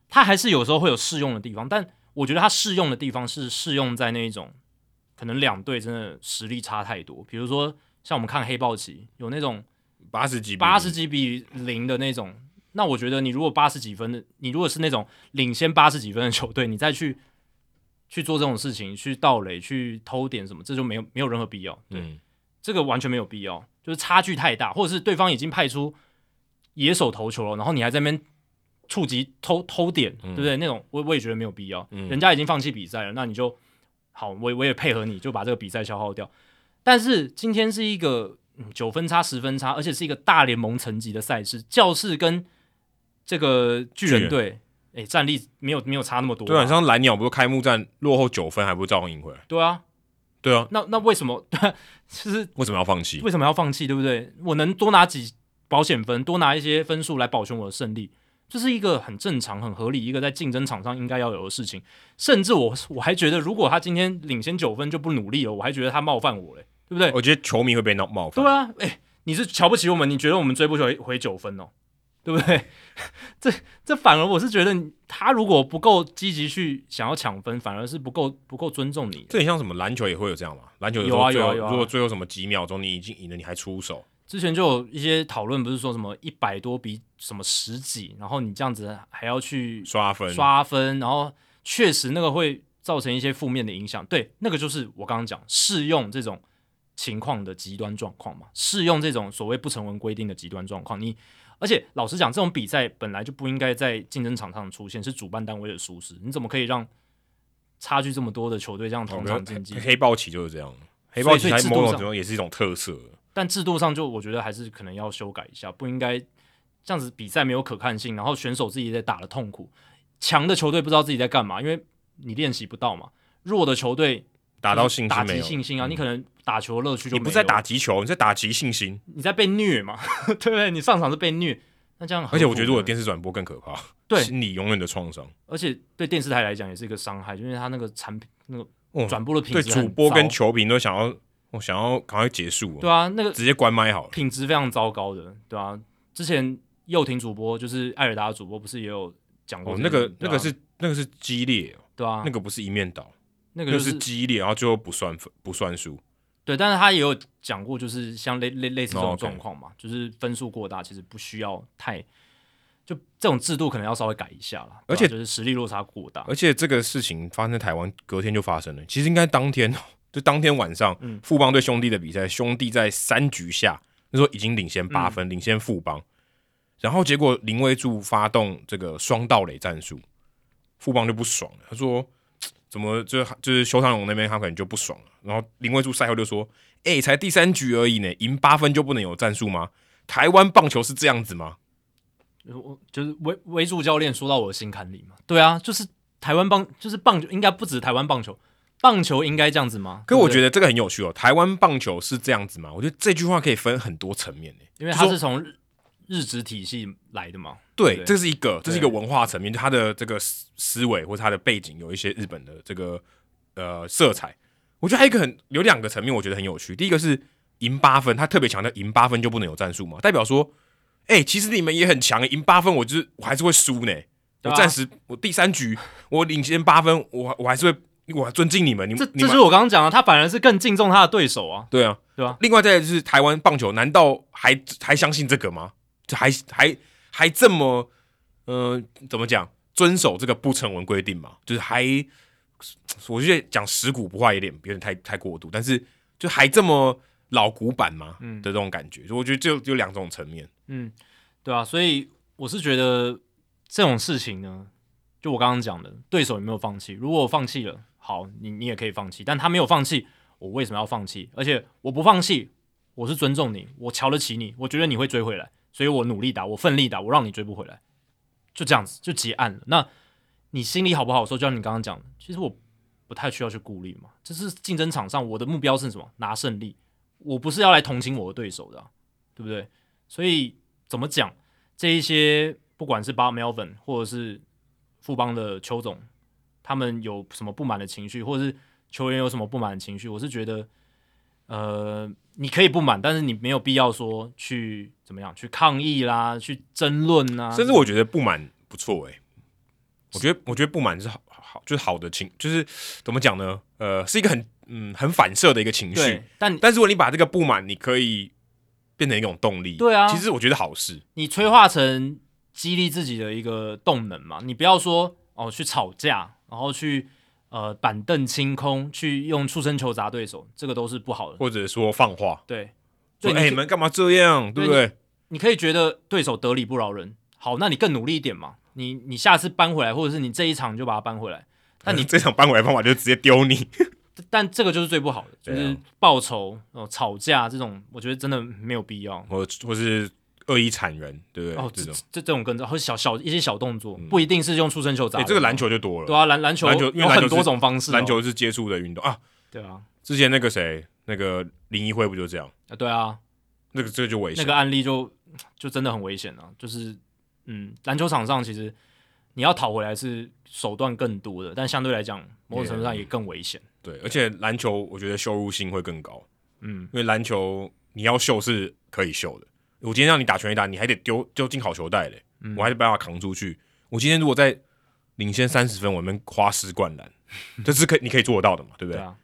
他还是有时候会有适用的地方。但我觉得他适用的地方是适用在那一种可能两队真的实力差太多，比如说像我们看黑豹旗有那种八十几八十几比零的那种，那我觉得你如果八十几分的，你如果是那种领先八十几分的球队，你再去。去做这种事情，去盗垒，去偷点什么，这就没有没有任何必要。对，嗯，这个完全没有必要，就是差距太大，或者是对方已经派出野手投球了，然后你还在那边触及偷偷点，对不对？嗯，那种我我也觉得没有必要。嗯，人家已经放弃比赛了，那你就好，我我也配合你，就把这个比赛消耗掉。但是今天是一个九分差、十分差，而且是一个大联盟层级的赛事，教室跟这个巨人队。哎，战力没有没有差那么多。对啊，像蓝鸟不是开幕战落后九分，还不是照样赢回来？对啊，对啊。那那为什么？对，*laughs* 就是为什么要放弃？为什么要放弃？对不对？我能多拿几保险分，多拿一些分数来保全我的胜利，这是一个很正常、很合理，一个在竞争场上应该要有的事情。甚至我我还觉得，如果他今天领先九分就不努力了，我还觉得他冒犯我嘞，对不对？我觉得球迷会被闹冒犯。对啊，哎，你是瞧不起我们？你觉得我们追不回回九分哦？对不对？*laughs* 这这反而我是觉得，他如果不够积极去想要抢分，反而是不够不够尊重你。这很像什么篮球也会有这样嘛？篮球有啊有啊有啊。如果最后什么几秒钟你已经赢了，你还出手？之前就有一些讨论，不是说什么一百多比什么十几，然后你这样子还要去刷分刷分，然后确实那个会造成一些负面的影响。对，那个就是我刚刚讲适用这种情况的极端状况嘛，适用这种所谓不成文规定的极端状况，你。而且老实讲，这种比赛本来就不应该在竞争场上出现，是主办单位的疏失。你怎么可以让差距这么多的球队这样同场竞技？黑豹旗就是这样，黑豹旗在某种程度上也是一种特色。但制度上就我觉得还是可能要修改一下，不应该这样子比赛没有可看性，然后选手自己在打的痛苦，强的球队不知道自己在干嘛，因为你练习不到嘛。弱的球队打到信心打击信心啊，嗯你可能打球的乐趣就你不是在打击球，你在打击信心。你在被虐嘛，*laughs* 对不对？你上场是被虐，那这样而且我觉得，如果电视转播更可怕，对。心理永远的创伤。而且对电视台来讲也是一个伤害，就因为他那个产品那个哦转播的品对质对主播跟球评都想要，我想要赶快结束，对啊，那个直接关麦好了。品质非常糟糕的，对啊，之前佑廷主播就是艾尔达的主播，不是也有讲过哦，那个啊。那个是那个是激烈哦，对啊，那个不是一面倒，那个那个就是是激烈，然后最后不算分不算输。对，但是他也有讲过，就是像类类类似这种状况嘛就是分数过大，其实不需要太，就这种制度可能要稍微改一下啦。而且就是实力落差过大，而且这个事情发生在台湾，隔天就发生了。其实应该当天，就当天晚上，嗯富邦对兄弟的比赛，兄弟在三局下那时候已经领先八分，领先富邦。然后结果林威柱发动这个双盗垒战术，富邦就不爽了。他说：“怎么就就是修长龙那边他可能就不爽了。”然后林威助赛后就说：“哎、才第三局而已呢，赢八分就不能有战术吗？台湾棒球是这样子吗？”我就是维维助教练说到我的心坎里嘛。对啊，就是台湾棒，就是棒球应该不止台湾棒球，棒球应该这样子吗？可我觉得，得这个很有趣哦。台湾棒球是这样子吗？我觉得这句话可以分很多层面呢。因为他是从日日职体系来的嘛。对，对这是一个，这是一个文化层面，就他的这个思思维或者他的背景有一些日本的这个呃色彩。我觉得还有一个很有两个层面，我觉得很有趣。第一个是赢八分，他特别强调赢八分就不能有战术嘛，代表说，哎、其实你们也很强，赢八分我就是我还是会输呢。我暂时我第三局我领先八分，我我还是会我尊敬你们，你这们这就是我刚刚讲的，他反而是更敬重他的对手啊，对啊，对吧？另外再就是台湾棒球，难道还还相信这个吗？就还还还这么呃怎么讲遵守这个不成文规定嘛？就是还我觉得讲食古不化有点有点太太过度，但是就还这么老古板嘛嗯的这种感觉，所以我觉得就就两种层面。嗯，对啊，所以我是觉得这种事情呢，就我刚刚讲的，对手有没有放弃？如果我放弃了，好，你你也可以放弃，但他没有放弃，我为什么要放弃？而且我不放弃，我是尊重你，我瞧得起你，我觉得你会追回来，所以我努力打，我奋力打，我让你追不回来，就这样子就结案了。那你心里好不好受？就像你刚刚讲的，其实我不太需要去顾虑嘛，这是竞争场上我的目标是什么？拿胜利，我不是要来同情我的对手的、对不对？所以怎么讲？这一些不管是 Bob Melvin 或者是富邦的邱总，他们有什么不满的情绪，或者是球员有什么不满的情绪，我是觉得，呃，你可以不满，但是你没有必要说去怎么样去抗议啦，去争论啊，甚至我觉得不满不错诶、欸，我觉得我觉得不满是好好就是好的情，就是怎么讲呢？呃，是一个很嗯很反射的一个情绪，，但但是如果你把这个不满，你可以变成一种动力，对啊。其实我觉得好事。你催化成激励自己的一个动能嘛，你不要说哦去吵架，然后去呃板凳清空，去用触身球砸对手，这个都是不好的。或者说放话，对，说哎、对你你们干嘛这样，对不对？你可以觉得对手得理不饶人，好，那你更努力一点嘛，你你下次搬回来，或者是你这一场就把它搬回来。但你 *laughs* 这场搬回来的方法就是直接丢你，*laughs* 但这个就是最不好的，就对啊是报仇哦、吵架这种，我觉得真的没有必要。或或是恶意铲人，对不对？哦，这这种，这这种更糟，或者小小一些小动作，嗯不一定是用触身球砸哎、这个篮球就多了，对啊，篮篮球篮球因为有很多种方式哦、篮球是接触的运动啊。对啊，之前那个谁，那个林一辉不就这样？啊对啊，那个这个就危险。那个案例就就真的很危险啊！就是嗯，篮球场上其实你要讨回来是手段更多的，但相对来讲，某种程度上也更危险。对，而且篮球我觉得羞辱性会更高，嗯，因为篮球你要秀是可以秀的。我今天让你打全垒打，你还得丢丢进好球袋嘞，嗯我还得办法扛出去。我今天如果在领先三十分，我们花式灌篮，这是可以你可以做得到的嘛，对不对？对啊，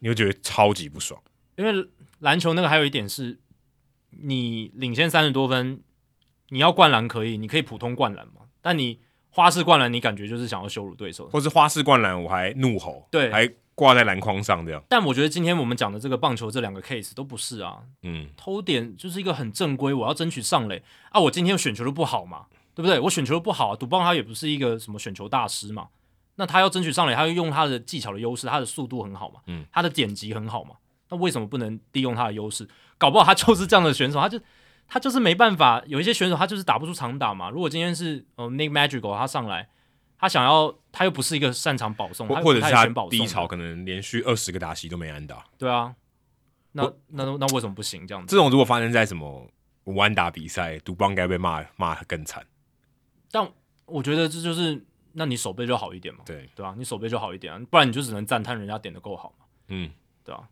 你会觉得超级不爽。因为篮球那个还有一点是，你领先三十多分，你要灌篮可以，你可以普通灌篮嘛，但你花式灌篮，你感觉就是想要羞辱对手。或是花式灌篮，我还怒吼，对还挂在篮筐上这样，但我觉得今天我们讲的这个棒球这两个 case 都不是啊，嗯，偷点就是一个很正规，我要争取上垒啊！我今天选球都不好嘛，对不对？我选球都不好、啊，赌棒他也不是一个什么选球大师嘛。那他要争取上垒，他要用他的技巧的优势，他的速度很好嘛，嗯，他的点击很好嘛。那为什么不能利用他的优势？搞不好他就是这样的选手，他就他就是没办法。有一些选手他就是打不出长打嘛。如果今天是呃 Nick Magical 他上来，他想要，他又不是一个擅长保送，或或者是他他低潮可能连续二十个打席都没安打。对啊，那那那为什么不行？这样子，这种如果发生在什么无安打比赛，独棒该被骂骂更惨。但我觉得这就是，那你守备就好一点嘛。对对啊，你守备就好一点啊，不然你就只能赞叹人家点的够好嘛。嗯，对啊，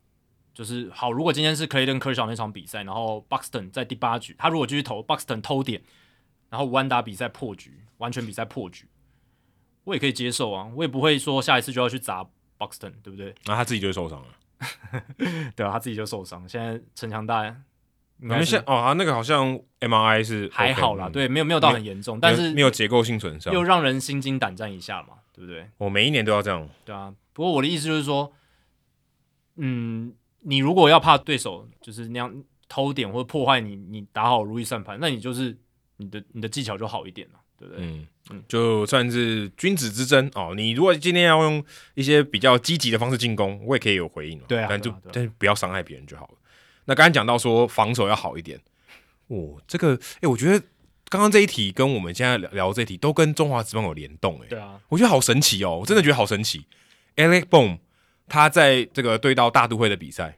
就是好。如果今天是 Clayton Kershaw 那场比赛，然后 Buxton 在第八局，他如果继续投 Buxton 偷点，然后无安打比赛破局，完全比赛破局。我也可以接受啊，我也不会说下一次就要去砸 Buxton，对不对？那、啊、他自己就会受伤了，*laughs* 对啊，他自己就受伤。现在陈强大，因为现哦，他那个好像 MRI 是、OK, 还好啦，对，没有没有到很严重，但是没有结构性损伤，又让人心惊胆战一下嘛，对不对？我每一年都要这样，对啊。不过我的意思就是说，嗯，你如果要怕对手就是那样偷点或者破坏你，你打好如意算盘，那你就是你的你的技巧就好一点了，对不对？嗯。就算是君子之争哦，你如果今天要用一些比较积极的方式进攻，我也可以有回应。对啊，但就、啊啊、但是不要伤害别人就好了。那刚才讲到说防守要好一点，哦，这个哎、欸，我觉得刚刚这一题跟我们现在聊聊这一题都跟中华职棒有联动，哎，对啊，我觉得好神奇哦，我真的觉得好神奇。Alex Boom 他在这个对到大都会的比赛，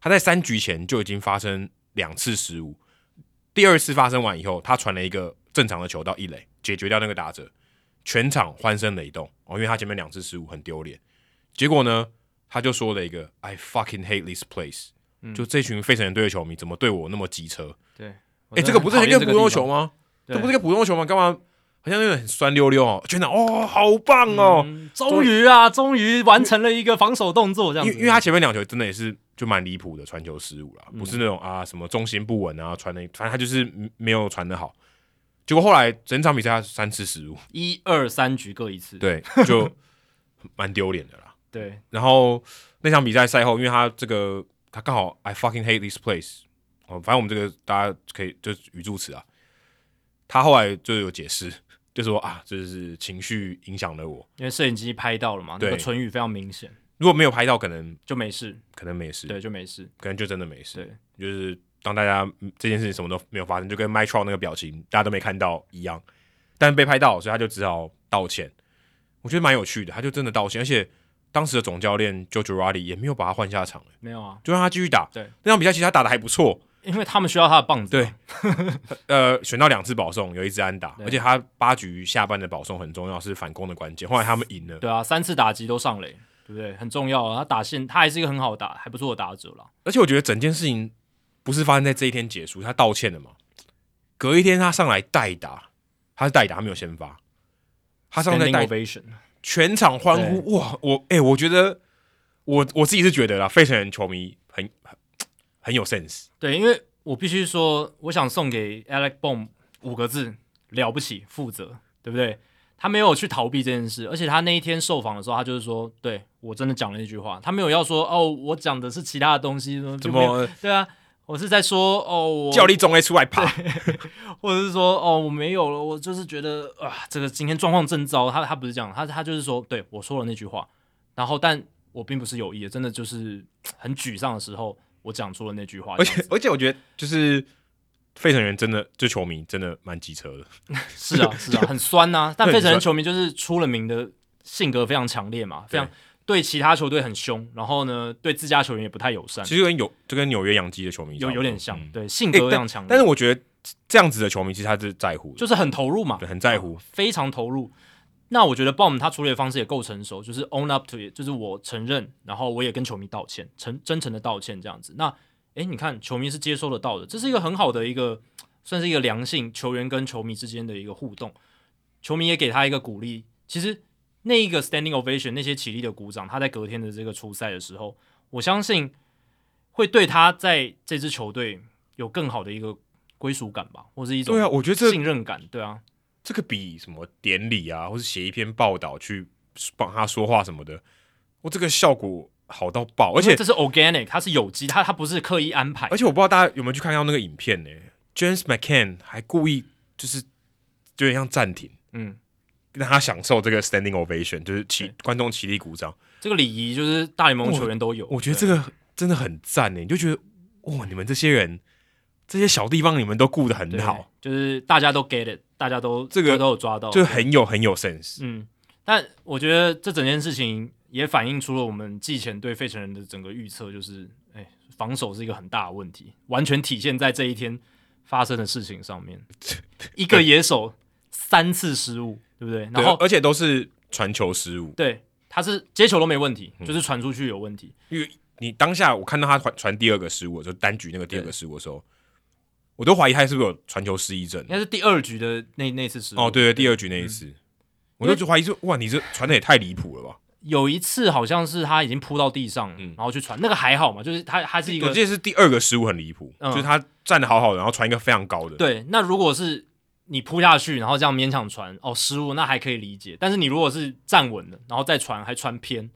他在三局前就已经发生两次失误，第二次发生完以后，他传了一个正常的球到一垒，解决掉那个打者。全场欢声雷动哦，因为他前面两次失误很丢脸。结果呢，他就说了一个 “I fucking hate this place”，、嗯、就这群费城人队的球迷怎么对我那么机车？对，哎、欸，这个不是一个普通球吗？这不是一个普通球吗？干嘛好像有点很酸溜溜哦？全场哦，好棒哦！终于啊，终于完成了一个防守动作，这样子。因为因为他前面两球真的也是就蛮离谱的传球失误啦，不是那种啊什么重心不稳啊传的，反正他就是没有传的好。结果后来整场比赛他三次失误，一二三局各一次，对，就蛮丢脸的啦。*laughs* 对，然后那场比赛赛后，因为他这个他刚好 I fucking hate this place，哦，反正我们这个大家可以就是语助词啊。他后来就有解释，就说啊，这是情绪影响了我，因为摄影机拍到了嘛，那个唇语非常明显。如果没有拍到，可能就没事，可能没事，对，就没事，可能就真的没事，对，就是。当大家这件事情什么都没有发生，就跟 Trout 那个表情大家都没看到一样，但被拍到，所以他就只好道歉。我觉得蛮有趣的，他就真的道歉，而且当时的总教练 Joe Girardi 也没有把他换下场，没有啊，就让他继续打。对，那场比赛其实他打的还不错，因为他们需要他的棒子。对，呃，选到两次保送，有一支安打，而且他八局下半的保送很重要，是反攻的关键。后来他们赢了，对啊，三次打击都上垒，对不对？很重要啊，他打线他还是一个很好打、还不错的打者了。而且我觉得整件事情。不是发生在这一天结束，他道歉了嘛？隔一天他上来代打，他是代打，他没有先发，他上来代打，全场欢呼哇！我哎、欸，我觉得我我自己是觉得啦，费城人球迷很很很有 sense。对，因为我必须说，我想送给 Alec Bohm 五个字：了不起，负责，对不对？他没有去逃避这件事，而且他那一天受访的时候，他就是说，对我真的讲了一句话，他没有要说哦，我讲的是其他的东西，怎么对啊？我是在说哦，我叫你总会出来跑，或者是说哦，我没有了，我就是觉得啊，这个今天状况真糟。他他不是这样，他他就是说，对我说了那句话，然后但我并不是有意的，真的就是 *tsk* 很沮丧的时候，我讲出了那句话。而且而且我觉得就是费城人真的就球迷真的蛮机车的，*laughs* 是啊是啊，很酸呐、啊。但费城人球迷就是出了名的性格非常强烈嘛，非常。对其他球队很凶，然后呢，对自家球员也不太友善。其实跟有就跟纽约洋基的球迷有有点像，嗯、对性格非常强烈。但是我觉得这样子的球迷其实他是在乎，就是很投入嘛，对，很在乎，非常投入。那我觉得 Bohm 他处理的方式也够成熟，就是 own up to it，就是我承认，然后我也跟球迷道歉，诚真诚的道歉这样子。那诶，你看球迷是接收得到的，这是一个很好的一个，算是一个良性球员跟球迷之间的一个互动，球迷也给他一个鼓励。其实。那一个 standing ovation，那些起立的鼓掌，他在隔天的这个初赛的时候，我相信会对他在这支球队有更好的一个归属感吧，或是一种对啊，我觉得信任感，对啊，这个比什么典礼啊，或是写一篇报道去帮他说话什么的，我这个效果好到爆，而且这是 organic，它是有机，它它不是刻意安排，而且我不知道大家有没有去看到那个影片呢？James McCann 还故意就是就有点像暂停，嗯。让他享受这个 standing ovation，就是起观众起立鼓掌，这个礼仪就是大联盟球员都有。我，我觉得这个真的很赞呢，你就觉得哇，你们这些人这些小地方你们都顾得很好，就是大家都 get it，大家都这个都有抓到，就很有很有 sense。嗯，但我觉得这整件事情也反映出了我们季前对费城人的整个预测，就是哎，防守是一个很大的问题，完全体现在这一天发生的事情上面。*laughs* 一个野手三次失误，对不对？然后而且都是传球失误，对，他是接球都没问题，就是传出去有问题。因为你当下我看到他传传第二个失误，就单局那个第二个失误的时候，我都怀疑他是不是有传球失忆症。应该是第二局的那那次失误。哦，对对，第二局那一次。嗯我就怀疑说，哇，你这传的也太离谱了吧！有一次好像是他已经扑到地上，嗯，然后去传，那个还好嘛，就是他他是一个，我记得是第二个失误很离谱，嗯、就是他站的好好的，然后传一个非常高的。对，那如果是你扑下去，然后这样勉强传，哦，失误那还可以理解。但是你如果是站稳了，然后再传还传偏，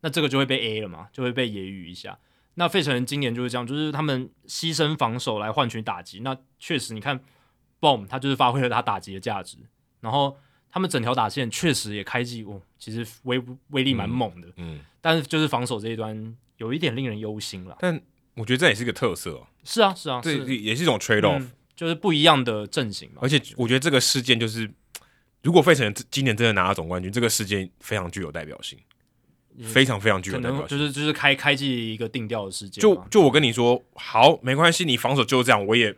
那这个就会被 A 了嘛，就会被揶揄一下。那费城人今年就是这样，就是他们牺牲防守来换取打击。那确实，你看 Boom 他就是发挥了他打击的价值，然后。他们整条打线确实也开季哦，其实威威力蛮猛的，嗯，嗯，但是就是防守这一端有一点令人忧心了。但我觉得这也是个特色哦。是啊，是啊，对，也是一种 trade off，嗯，就是不一样的阵型嘛。而且我觉得这个事件就是，如果费城今年真的拿到总冠军，这个事件非常具有代表性，非常非常具有代表性，就是就是开开季一个定调的事件。就就我跟你说，好，没关系，你防守就是这样，我也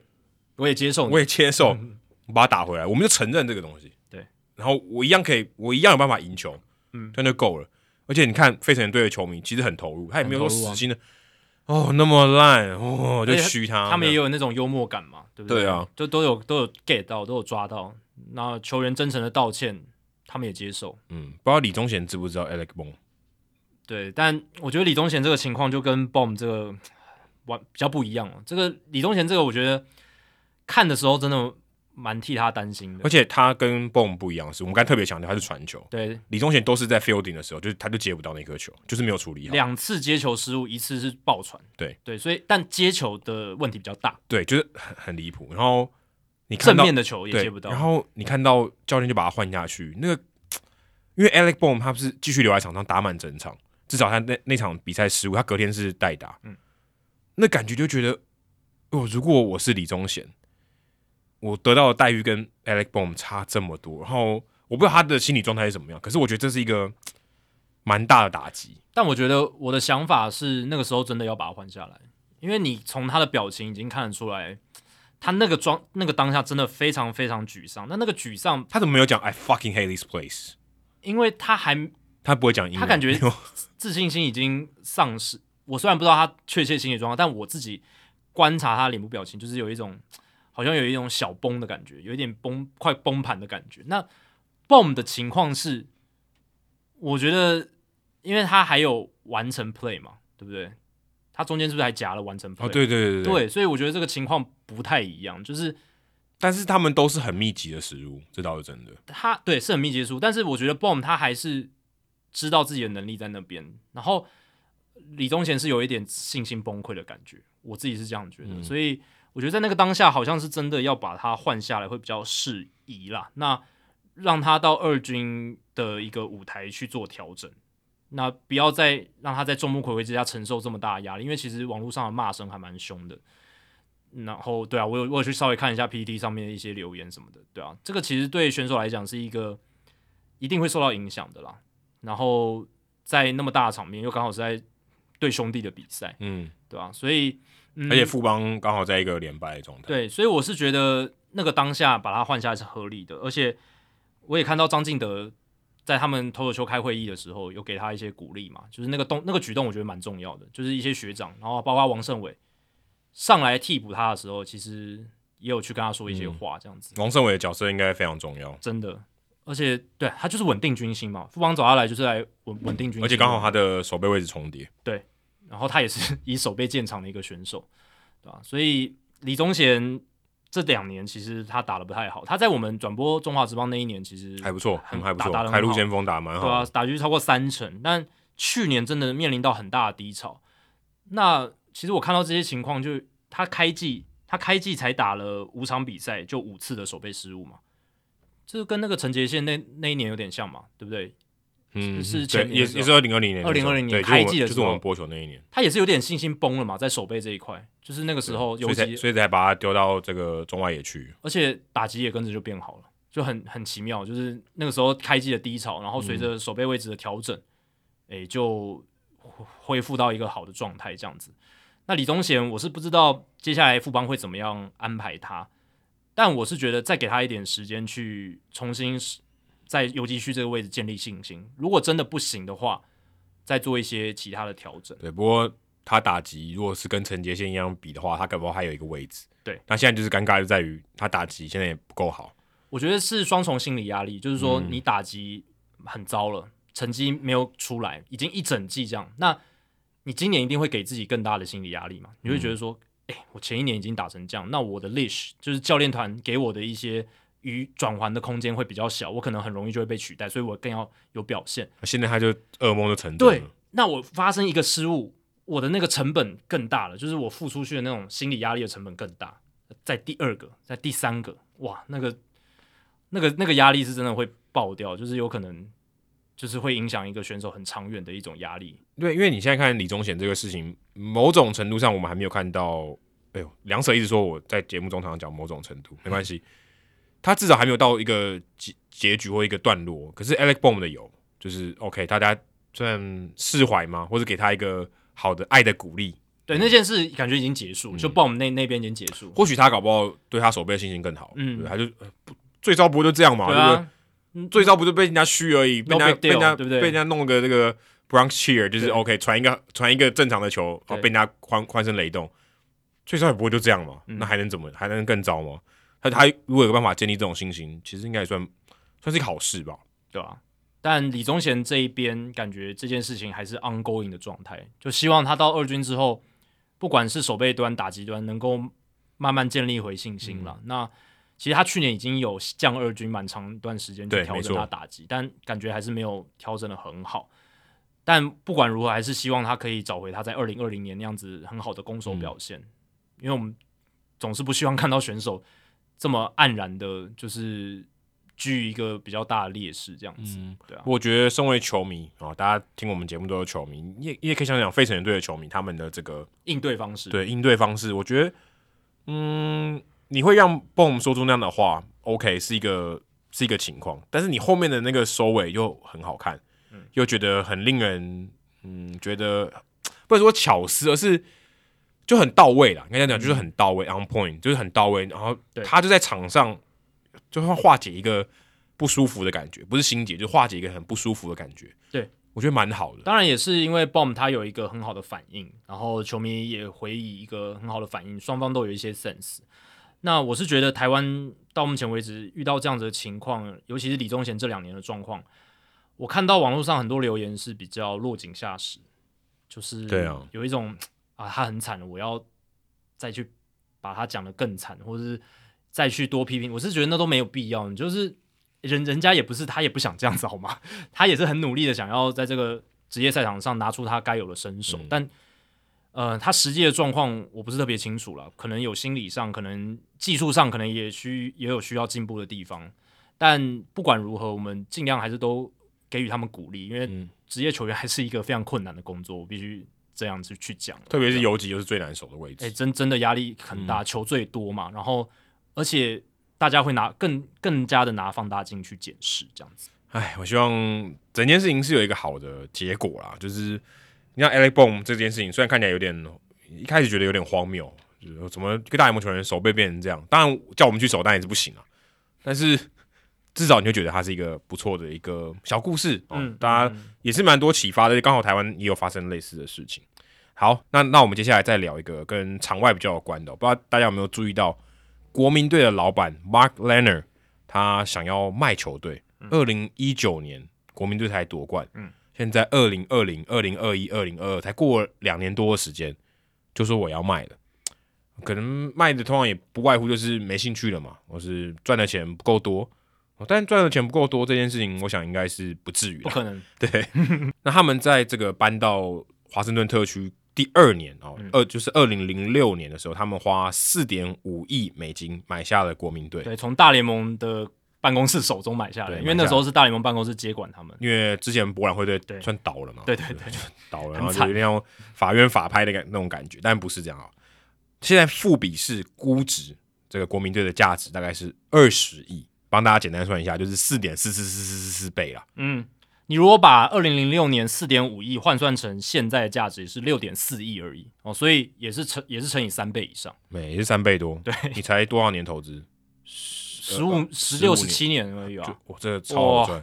我也接受，我也接受，嗯，我把它打回来，我们就承认这个东西。*laughs* 对然后我一样可以，我一样有办法赢球，嗯，这样就够了。而且你看，费城人队的球迷其实很投入，他也没有说死心的，啊、哦，那么烂，哦，就嘘他。他们也有那种幽默感嘛，对不对？对啊，就都有都有 get 到，都有抓到。那球员真诚的道歉，他们也接受。嗯，不知道李宗贤知不知道 Alec Bohm？对，但我觉得李宗贤这个情况就跟 Bohm 这个完比较不一样了。这个李宗贤这个，我觉得看的时候真的。蛮替他担心的，而且他跟 Boom 不一样，是我们刚才特别强调他是传球。对，李宗贤都是在 fielding 的时候，就是他就接不到那颗球，就是没有处理好。两次接球失误，一次是爆传。对对，所以但接球的问题比较大。对，就是很很离谱。然后你看正面的球也接不到。然后你看到教练就把他换下去，那个因为 Alex Boom 他不是继续留在场上打满整场，至少他那那场比赛失误，他隔天是代打。嗯，那感觉就觉得，哦，如果我是李宗贤。我得到的待遇跟 Alec Bohm 差这么多，然后我不知道他的心理状态是怎么样，可是我觉得这是一个蛮大的打击。但我觉得我的想法是，那个时候真的要把他换下来，因为你从他的表情已经看得出来，他那个装那个当下真的非常非常沮丧。那那个沮丧，他怎么没有讲 I fucking hate this place？因为他还他不会讲英文，他感觉自信心已经丧失。我虽然不知道他确切心理状况，但我自己观察他脸部表情，就是有一种。好像有一种小崩的感觉，有一点崩，快崩盘的感觉。那 BOOM 的情况是，我觉得，因为他还有完成 play 嘛，对不对？他中间是不是还夹了完成 play？哦，对对对对，对，所以我觉得这个情况不太一样。就是，但是他们都是很密集的失误，这倒是真的。他对是很密集的失误，但是我觉得 BOOM 他还是知道自己的能力在那边。然后李宗贤是有一点信心崩溃的感觉，我自己是这样觉得，嗯、所以。我觉得在那个当下，好像是真的要把他换下来会比较适宜啦。那让他到二军的一个舞台去做调整，那不要再让他在众目睽睽之下承受这么大的压力。因为其实网络上的骂声还蛮凶的。然后，对啊，我有我有去稍微看一下 PPT 上面的一些留言什么的，对啊，这个其实对选手来讲是一个一定会受到影响的啦。然后在那么大的场面，又刚好是在对兄弟的比赛，嗯，对吧、啊？所以。而且富邦刚好在一个连败的状态，对，所以我是觉得那个当下把他换下来是合理的，而且我也看到张敬德在他们投手球开会议的时候有给他一些鼓励嘛，就是那个动那个举动我觉得蛮重要的，就是一些学长，然后包括王胜伟上来替补他的时候，其实也有去跟他说一些话，这样子。嗯、王胜伟的角色应该非常重要，真的，而且对他就是稳定军心嘛，富邦找他来就是来稳稳定军心，而且刚好他的守备位置重叠，对。然后他也是 *laughs* 以守备建厂的一个选手，对吧？所以李宗贤这两年其实他打的不太好。他在我们转播中华职棒那一年其实还不错，很还不错，开路先锋打蛮好，对啊，打局超过三成。但去年真的面临到很大的低潮。那其实我看到这些情况，就他开季他开季才打了五场比赛，就五次的守备失误嘛，这跟那个陈杰宪那那一年有点像嘛，对不对？嗯，是前也也是二零二零年，二零二零年开季的时候，就是我们播球那一年，他也是有点信心崩了嘛，在守备这一块，就是那个时候，所以才所以才把他丢到这个中外野区，而且打击也跟着就变好了，就很很奇妙，就是那个时候开季的低潮，然后随着守备位置的调整，哎、嗯欸，就恢复到一个好的状态这样子。那李宗贤，我是不知道接下来富邦会怎么样安排他，但我是觉得再给他一点时间去重新在游击区这个位置建立信心。如果真的不行的话，再做一些其他的调整。对，不过他打击如果是跟陈杰宪一样比的话，他可能还有一个位置。对，那现在就是尴尬就在于他打击现在也不够好。我觉得是双重心理压力，就是说你打击很糟了，嗯、成绩没有出来，已经一整季这样，那你今年一定会给自己更大的心理压力嘛？你会觉得说，哎、嗯欸，我前一年已经打成这样，那我的 leash 就是教练团给我的一些与转换的空间会比较小，我可能很容易就会被取代，所以我更要有表现。现在他就噩梦就成对，那我发生一个失误，我的那个成本更大了，就是我付出去的那种心理压力的成本更大。在第二个，在第三个，哇，那个。那个那个压力是真的会爆掉，就是有可能，就是会影响一个选手很长远的一种压力。对，因为你现在看李宗贤这个事情，某种程度上我们还没有看到。哎呦，梁舍一直说我在节目中常常讲某种程度，没关系，他至少还没有到一个结结局或一个段落。可是 Alec Bohm 的有，就是 OK，大家算释怀吗？或者给他一个好的爱的鼓励？对，那件事感觉已经结束，嗯、就 Bohm 那那边已经结束。或许他搞不好对他手背的心情更好，嗯，他就。最糟不就这样嘛？对不、啊、对？最糟不就被人家虚而已，被人家被人家对不对？被人家弄个那个 Bronx Cheer，就是 OK 传一个传一个正常的球，然后被人家欢欢声雷动。最糟也不会就这样嘛？那还能怎么？还能更糟吗？他他如果有办法建立这种信心，其实应该也算算是一个好事吧？对吧、啊？但李宗贤这一边感觉这件事情还是 ongoing 的状态，就希望他到二军之后，不管是守备端、打击端，能够慢慢建立回信心了。嗯、那。其实他去年已经有降二军蛮长一段时间去调整他打击，但感觉还是没有调整的很好。但不管如何，还是希望他可以找回他在二零二零年那样子很好的攻守表现。嗯、因为我们总是不希望看到选手这么黯然的，就是居于一个比较大的劣势这样子。嗯、对啊，我觉得身为球迷啊，大家听我们节目都是球迷，你也你也可以想想费城队的球迷他们的这个应对方式，对应对方式，我觉得嗯。你会让 Bohm 说出那样的话，OK，是一个是一个情况，但是你后面的那个收尾又很好看，嗯、又觉得很令人嗯觉得不是说巧思，而是就很到位啦。应该讲就是很到位、嗯、，on point，就是很到位。然后他就在场上就会化解一个不舒服的感觉，不是心结，就化解一个很不舒服的感觉。对，我觉得蛮好的。当然也是因为 Bohm 他有一个很好的反应，然后球迷也回以一个很好的反应，双方都有一些 sense。那我是觉得台湾到目前为止遇到这样子的情况，尤其是李宗贤这两年的状况，我看到网络上很多留言是比较落井下石，就是有一种啊，他很惨了，我要再去把他讲得更惨，或者是再去多批评，我是觉得那都没有必要。你就是人人家也不是他也不想这样子好吗？*laughs* 他也是很努力的想要在这个职业赛场上拿出他该有的身手，嗯、但。呃，他实际的状况我不是特别清楚了，可能有心理上，可能技术上，可能也需也有需要进步的地方。但不管如何，我们尽量还是都给予他们鼓励，因为职业球员还是一个非常困难的工作，我必须这样子去讲。特别是游击又是最难守的位置，哎、欸，真真的压力很大，球最多嘛，然后而且大家会拿更更加的拿放大镜去检视这样子。哎，我希望整件事情是有一个好的结果啦，就是。你像 Alec Bohm 这件事情，虽然看起来有点，一开始觉得有点荒谬，就是怎么一个大联盟球员手背变成这样？当然叫我们去守，当然也是不行啊。但是至少你会觉得它是一个不错的一个小故事，嗯，大家也是蛮多启发的。刚好台湾也有发生类似的事情。好，那那我们接下来再聊一个跟场外比较有关的，不知道大家有没有注意到，国民队的老板 Mark Leonard 他想要卖球队，二零一九年国民队才夺冠，嗯。现在二零二零、二零二一、二零二二才过两年多的时间，就说我要卖了，可能卖的通常也不外乎就是没兴趣了嘛，或是赚的钱不够多，但赚的钱不够多这件事情，我想应该是不至于，不可能。*laughs* 对，那他们在这个搬到华盛顿特区第二年哦，二就是二零零六年的时候，他们花四点五亿美金买下了国民队，对，从大联盟的。办公室手中买下来，因为那时候是大联盟办公室接管他们。因为之前博览会队算倒了嘛，对对对，就倒了，然后就一定要法院法拍的感那种感觉，但不是这样啊。现在富比是估值这个国民队的价值大概是二十亿，帮大家简单算一下，就是四点四四四四四四倍啦。嗯，你如果把二零零六年四点五亿换算成现在的价值，也是六点四亿而已哦，所以也是乘也是乘以三倍以上，每也是三倍多。对，你才多少年投资？十五、十六、十七年而已啊！哇，这个超好赚。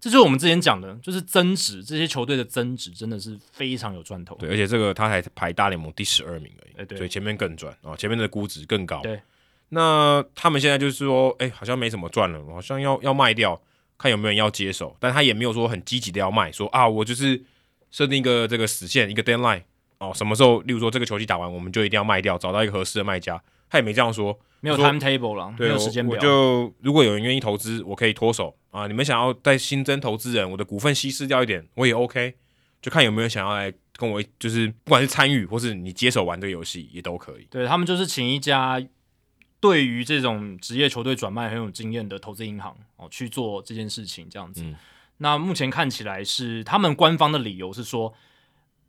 这就是我们之前讲的，就是增值，这些球队的增值真的是非常有赚头。对，而且这个他才排大联盟第十二名而已，欸、对，所以前面更赚啊，前面的估值更高。对，那他们现在就是说，哎、欸，好像没什么赚了，好像要要卖掉，看有没有人要接手，但他也没有说很积极的要卖，说啊，我就是设定一个这个死线，一个 deadline 哦，什么时候，例如说这个球季打完，我们就一定要卖掉，找到一个合适的卖家，他也没这样说。没有 timetable 了，没有时间表。我就如果有人愿意投资，我可以脱手啊。你们想要再新增投资人，我的股份稀释掉一点，我也 OK。就看有没有人想要来跟我，就是不管是参与或是你接手玩这个游戏，也都可以。对，他们就是请一家对于这种职业球队转卖很有经验的投资银行哦去做这件事情，这样子。嗯、那目前看起来是他们官方的理由是说，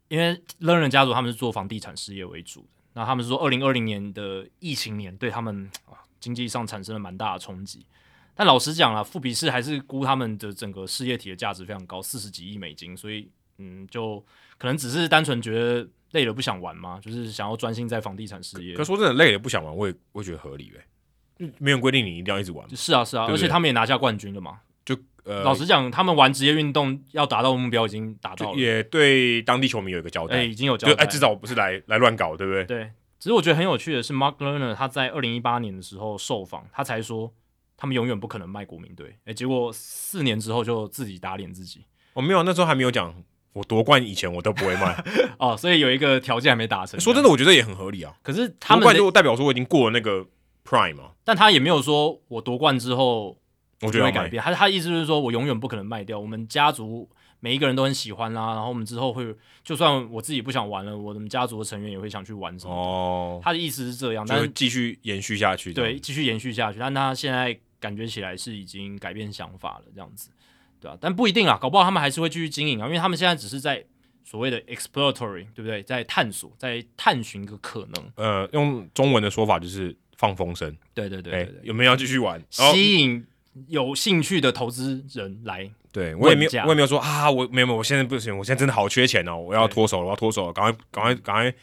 因为 Lerner 家族他们是做房地产事业为主的。那他们是说，二零二零年的疫情年对他们啊经济上产生了蛮大的冲击。但老实讲啊，富比士还是估他们的整个事业体的价值非常高，四十几亿美金。所以，嗯，就可能只是单纯觉得累了不想玩吗，就是想要专心在房地产事业。可说真的，累了不想玩，我也我也觉得合理呗。没有规定你一定要一直玩。是啊，是啊，对对，而且他们也拿下冠军了嘛。就呃，老实讲，他们玩职业运动要达到的目标已经达到了，也对当地球迷有一个交代，欸、已经有交代。哎，至少我不是来来乱搞，对不对？对。其实我觉得很有趣的是，Mark Lerner 他在二零一八年的时候受访，他才说他们永远不可能卖国民队。诶，结果四年之后就自己打脸自己。我、哦、没有，那时候还没有讲我夺冠以前我都不会卖 *laughs* 哦，所以有一个条件还没达成。说真的，我觉得也很合理啊。可是他们夺冠就代表说我已经过了那个 Prime 嘛，但他也没有说我夺冠之后我觉得会改变。他他意思就是说我永远不可能卖掉我们家族。每一个人都很喜欢啦，然后我们之后会，就算我自己不想玩了，我们家族的成员也会想去玩什么。哦，他的意思是这样，但是继续延续下去。对，继续延续下去。但他现在感觉起来是已经改变想法了，这样子，对啊，但不一定啊，搞不好他们还是会继续经营啊，因为他们现在只是在所谓的 exploratory，对不对？在探索，在探寻一个可能。呃，用中文的说法就是放风声。对对对对，对，有没有要继续玩？吸引有兴趣的投资人来。对我也没有，我也没有说啊，我没有没有，我现在不行，我现在真的好缺钱哦，我要脱手了，我要脱手了，赶快赶快赶快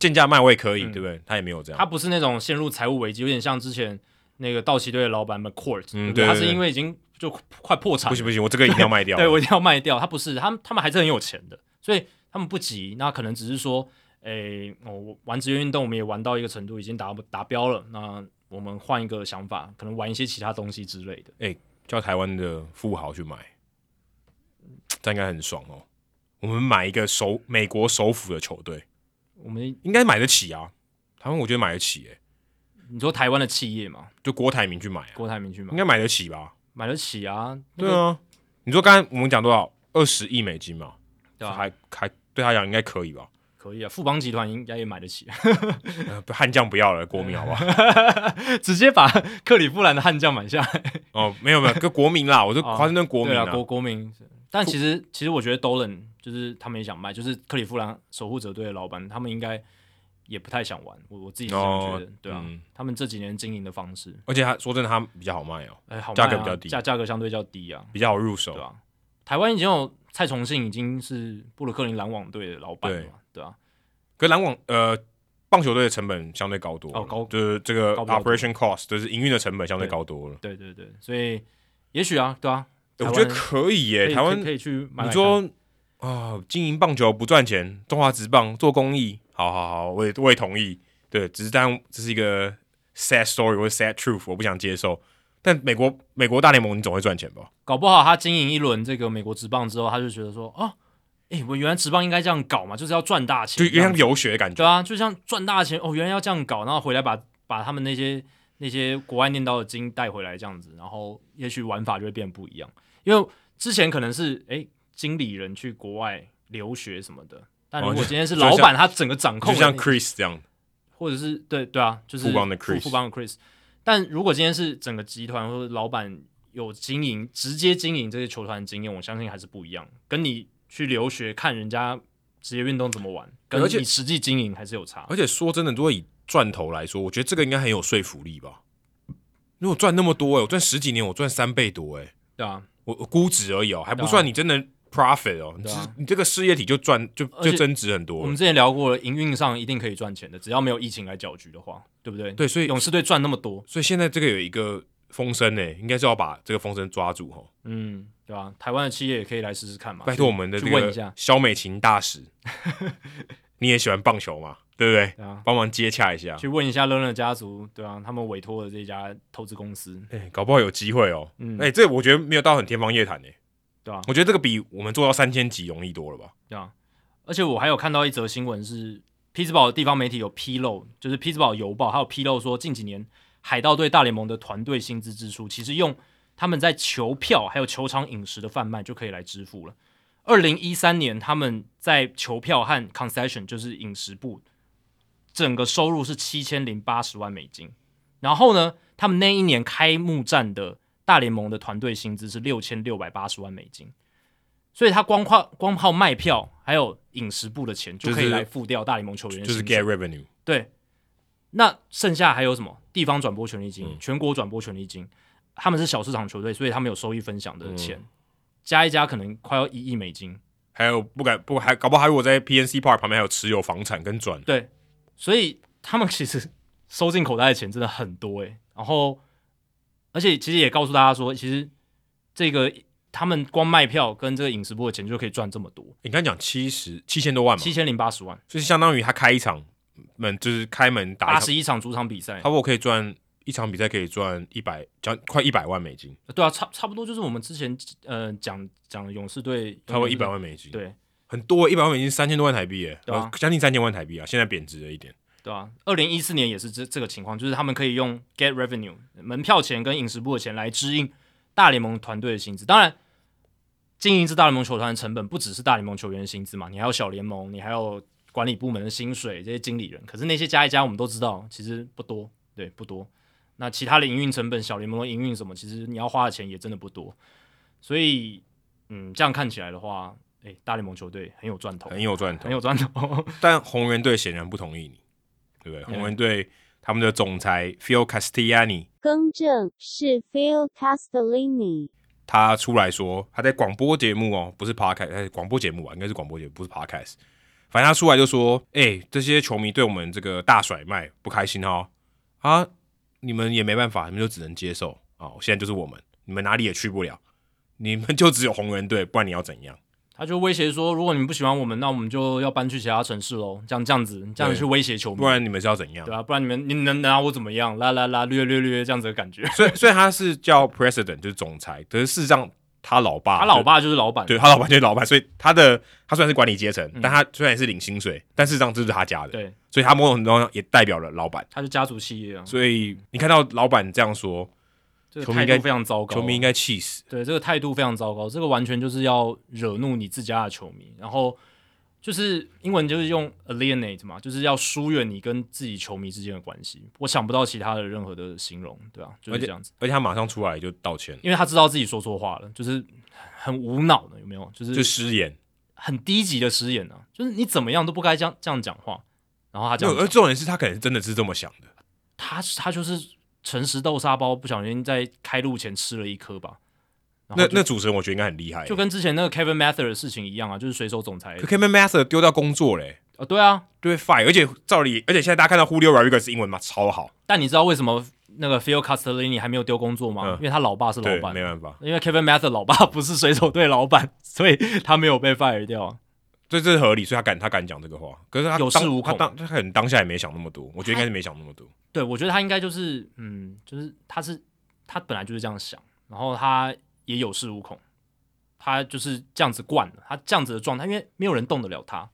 贱价卖我也可以，嗯、对不对？他也没有这样，他不是那种陷入财务危机，有点像之前那个道奇队的老板 McCourt，嗯，对，对，对，他是因为已经就快破产，不行不行，我这个一定要卖掉，对我一定要卖掉。他不是，他们他们还是很有钱的，所以他们不急，那可能只是说，诶，我玩职业运动，我们也玩到一个程度，已经达达标了，那我们换一个想法，可能玩一些其他东西之类的，诶，叫台湾的富豪去买。这应该很爽哦！我们买一个首美国首府的球队，我们应该买得起啊。台湾我觉得买得起诶、欸。你说台湾的企业嘛，就郭台铭去买、啊，郭台铭去买，应该买得起吧？买得起啊。对啊，你说刚才我们讲多少？二十亿美金嘛，对吧、啊？还还对他讲应该可以吧？可以啊，富邦集团应该也买得起。*laughs* 悍将不要了，国民好不好？*laughs* 直接把克里夫兰的悍将买下来。哦，没有没有，*laughs* 跟国民啦，我就华盛顿国民啊，啊国国民。但其实，其实我觉得 Dolan 就是他们也想卖，就是克里夫兰守护者队的老板，他们应该也不太想玩。我我自己是这样觉得，哦、对啊、嗯，他们这几年经营的方式，而且他说真的，他比较好卖哦，哎、欸，好卖、啊，价格比较低，价价格相对较低啊，比较好入手，对吧、啊？台湾已经有蔡崇信，已经是布鲁克林篮网队的老板了，对啊。跟篮网呃棒球队的成本相对高多哦，高就是这个 operation cost 就是营运的成本相对高多了，对对对，对，所以也许啊，对啊。我觉得可以耶，台湾可以去买买。你说啊、哦，经营棒球不赚钱，中华职棒做公益，好好好，我也我也同意。对，只是但这是一个 sad story 或者 sad truth，我不想接受。但美国美国大联盟，你总会赚钱吧？搞不好他经营一轮这个美国职棒之后，他就觉得说，哦，哎，我原来职棒应该这样搞嘛，就是要赚大钱，就像留学的感觉。对啊，就像赚大钱哦，原来要这样搞，然后回来把把他们那些那些国外念到的经带回来这样子，然后也许玩法就会变不一样，因为。之前可能是哎、欸，经理人去国外留学什么的，但如果今天是老板，他整个掌控，就像 Chris 这样，或者是对对啊，就是富邦的 Chris，富邦的 Chris。但如果今天是整个集团或者老板有经营，直接经营这些球团的经验，我相信还是不一样。跟你去留学看人家职业运动怎么玩，跟你实际经营还是有差。而且说真的，如果以赚头来说，我觉得这个应该很有说服力吧。如果赚那么多哎、欸，我赚十几年，我赚三倍多哎、欸，对啊，我我估值而已哦，还不算你真的 profit 哦，你你这个事业体就赚就就增值很多。我们之前聊过了，营运上一定可以赚钱的，只要没有疫情来搅局的话，对不对？对，所以勇士队赚那么多，所以现在这个有一个风声呢，应该是要把这个风声抓住哦。嗯，对吧、啊？台湾的企业也可以来试试看嘛。拜托我们的这个肖美琴大使，*laughs* 你也喜欢棒球吗？对不对？帮忙接洽一下，去问一下乐乐家族，对啊，他们委托的这家投资公司，哎、欸，搞不好有机会哦。嗯，哎、欸，这、我觉得没有到很天方夜谭呢，对啊，我觉得这个比我们做到三千集容易多了吧？对啊，而且我还有看到一则新闻是匹兹堡的地方媒体有披露，就是匹兹堡邮报还有披露说，近几年海盗队大联盟的团队薪资支出，其实用他们在球票还有球场饮食的贩卖就可以来支付了。二零一三年他们在球票和 concession 就是饮食部。整个收入是七千零八十万美金，然后呢，他们那一年开幕战的大联盟的团队薪资是六千六百八十万美金，所以他光靠光靠卖票还有饮食部的钱就可以来付掉大联盟球员就是 get revenue。对，那剩下还有什么地方转播权利金、嗯、全国转播权利金？他们是小市场球队，所以他们有收益分享的钱，嗯、加一加可能快要一亿美金。还有不敢不还搞不好还有我在 PNC Park 旁边还有持有房产跟转对。所以他们其实收进口袋的钱真的很多诶，然后而且其实也告诉大家说，其实这个他们光卖票跟这个饮食部的钱就可以赚这么多。你刚讲七十七千多万嘛，七千零八十万，就是相当于他开一场门就是开门打八十一场主场比赛，差不多可以赚一场比赛可以赚一百将快一百万美金。对啊，差差不多就是我们之前呃讲讲的勇士队差不多一百万美金，对。很多一百万美金，三千多万台币，哎、啊，将近三千万台币啊！现在贬值了一点，对啊，二零一四年也是这这个情况，就是他们可以用 get revenue 门票钱跟饮食部的钱来支应大联盟团队的薪资。当然，经营一支大联盟球团的成本不只是大联盟球员的薪资嘛，你还有小联盟，你还有管理部门的薪水，这些经理人。可是那些加一加，我们都知道其实不多，对，不多。那其他的营运成本，小联盟的营运什么，其实你要花的钱也真的不多。所以，嗯，这样看起来的话。哎，大联盟球队很有赚头，很有赚头，很有赚头。但红人队显然不同意你，对不对？红人队他们的总裁 Phil Castellini，更正是 Phil Castellini，他出来说他在广播节目哦，不是 Podcast，是，广播节目吧，应该是广播节目，不是 Podcast。反正他出来就说，哎，这些球迷对我们这个大甩卖不开心哦，啊，你们也没办法，你们就只能接受啊。现在就是我们，你们哪里也去不了，你们就只有红人队，不然你要怎样？他就威胁说：“如果你们不喜欢我们，那我们就要搬去其他城市喽。”这样这样子，这样子去威胁球迷，不然你们是要怎样？对啊，不然你们你能拿我怎么样？啦啦啦，略略略这样子的感觉。所以，*laughs* 所以他是叫 president，就是总裁。可是事实上，他老爸，他老爸就是老板，对他老爸就是老板。所以他的他虽然是管理阶层，嗯、但他虽然是领薪水，但事实上这是他家的。对，所以他某种程度上也代表了老板，他是家族企业啊。所以你看到老板这样说。这个态度非常糟糕，球迷应该气死。对，这个态度非常糟糕，这个完全就是要惹怒你自家的球迷，然后就是英文就是用 alienate 嘛，就是要疏远你跟自己球迷之间的关系。我想不到其他的任何的形容，对吧、啊？就是这样子而。而且他马上出来就道歉，因为他知道自己说错话了，就是很无脑的，有没有？就是就失言，很低级的失言啊！就是你怎么样都不该这样这样讲话。然后他这样，而重点是他可能真的是这么想的，他他就是。诚实豆沙包不小心在开路前吃了一颗吧？那那主持人我觉得应该很厉害，就跟之前那个 Kevin Mather 的事情一样啊，就是水手总裁。可 Kevin Mather 丢掉工作嘞？啊、哦，对啊，对，fire，而且照理，而且现在大家看到 Julio Rodriguez 英文嘛超好。但你知道为什么那个 Phil Castellini 还没有丢工作吗？嗯、因为他老爸是老板，没办法。因为 Kevin Mather 老爸不是水手队老板，所以他没有被 fire 掉。所以这是合理，所以他敢他敢讲这个话。可是他有恃无恐，他当他可能当下也没想那么多。我觉得应该是没想那么多。对，我觉得他应该就是嗯，就是他是他本来就是这样想，然后他也有恃无恐，他就是这样子惯了，他这样子的状态，因为没有人动得了他，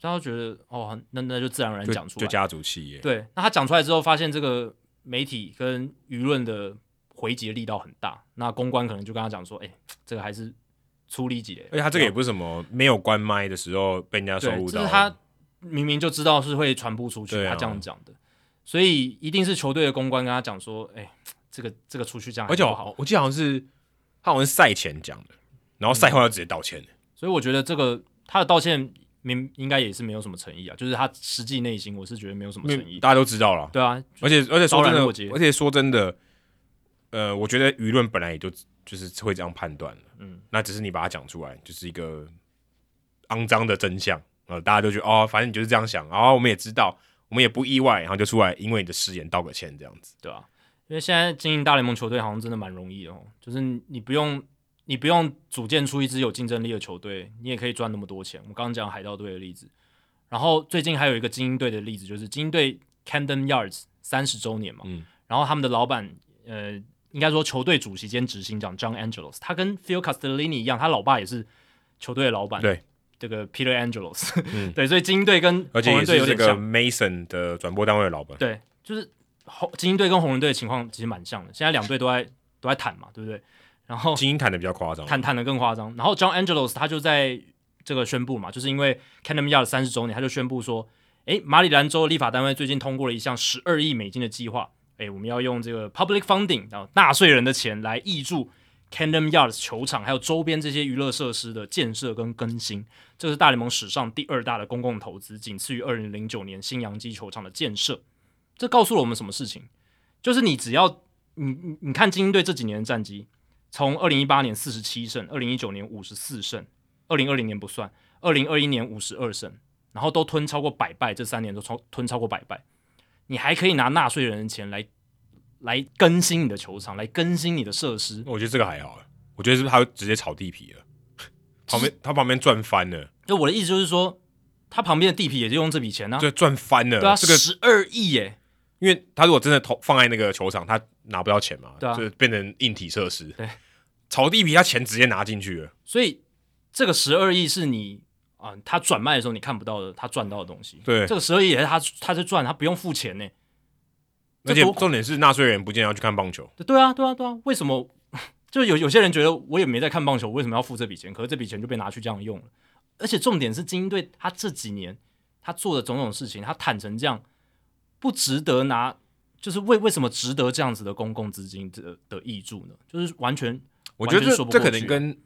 他就觉得哦，那那就自然而然讲出来就，就家族企业。对，那他讲出来之后，发现这个媒体跟舆论的回击的力道很大，那公关可能就跟他讲说，哎，这个还是。出力几的，而且他这个也不是什么没有关麦的时候被人家收录到，就是他明明就知道是会传播出去，啊、他这样讲的，所以一定是球队的公关跟他讲说，哎、欸，这个这个出去这样好，而且我我记得好像是他好像是赛前讲的，然后赛后要直接道歉的，所以我觉得这个他的道歉明应该也是没有什么诚意啊，就是他实际内心我是觉得没有什么诚意，大家都知道了，对啊，而且而且说真的，而且说真的，呃，我觉得舆论本来也就就是会这样判断了，嗯，那只是你把它讲出来，就是一个肮脏的真相，呃，大家都觉得哦，反正你就是这样想，然后我们也知道，我们也不意外，然后就出来因为你的誓言道个歉，这样子，对啊，因为现在经营大联盟球队好像真的蛮容易的哦，就是你不用你不用组建出一支有竞争力的球队，你也可以赚那么多钱。我刚刚讲海盗队的例子，然后最近还有一个精英队的例子，就是精英队 Camden Yards 三十周年嘛，嗯，然后他们的老板呃，应该说球队主席兼执行长 John Angelos，他跟 Phil Castellini 一样，他老爸也是球队的老板，对，这个 Peter Angelos，嗯。*laughs* 对，所以精英队跟红人队这个点像，Mason 的转播单位的老板，对，就是红精英队跟红人队的情况其实蛮像的，现在两队都在都在谈嘛，对不对？然后精英谈的比较夸张，谈谈的更夸张。然后 John Angelos 他就在这个宣布嘛，就是因为 Camden Yards 三十周年，他就宣布说，诶，马里兰州立法单位最近通过了一项十二亿美金的计划，诶，我们要用这个 public funding，然后纳税人的钱来挹注 Camden Yards 球场还有周边这些娱乐设施的建设跟更新。这是大联盟史上第二大的公共投资，仅次于二零零九年新洋基球场的建设。这告诉了我们什么事情？就是你只要你你你看精英队这几年的战绩。从二零一八年四十七胜，二零一九年五十四胜，二零二零年不算，二零二一年五十二胜，然后都吞超过百败，这三年都超吞超过百败，你还可以拿纳税人的钱来来更新你的球场，来更新你的设施。我觉得这个还好，我觉得是不是他直接炒地皮了，旁边他旁边赚翻了。就我的意思就是说，他旁边的地皮也就用这笔钱呢、啊，对，赚翻了。对啊，这个十二亿耶，因为他如果真的投放在那个球场，他拿不到钱嘛，对啊，就变成硬体设施。对，炒地皮，他钱直接拿进去了。所以这个十二亿是你啊，他转卖的时候你看不到的，他赚到的东西。对，这个十二亿也是他他在赚，他不用付钱呢。而且重点是纳税人不见要去看棒球。对啊，对啊，对啊，为什么？*laughs* 就有有些人觉得我也没在看棒球，为什么要付这笔钱？可是这笔钱就被拿去这样用了。而且重点是精英队他这几年他做的种种事情，他坦诚这样不值得拿，就是为为什么值得这样子的公共资金的的益助呢？就是完全，我觉得这这可能啊跟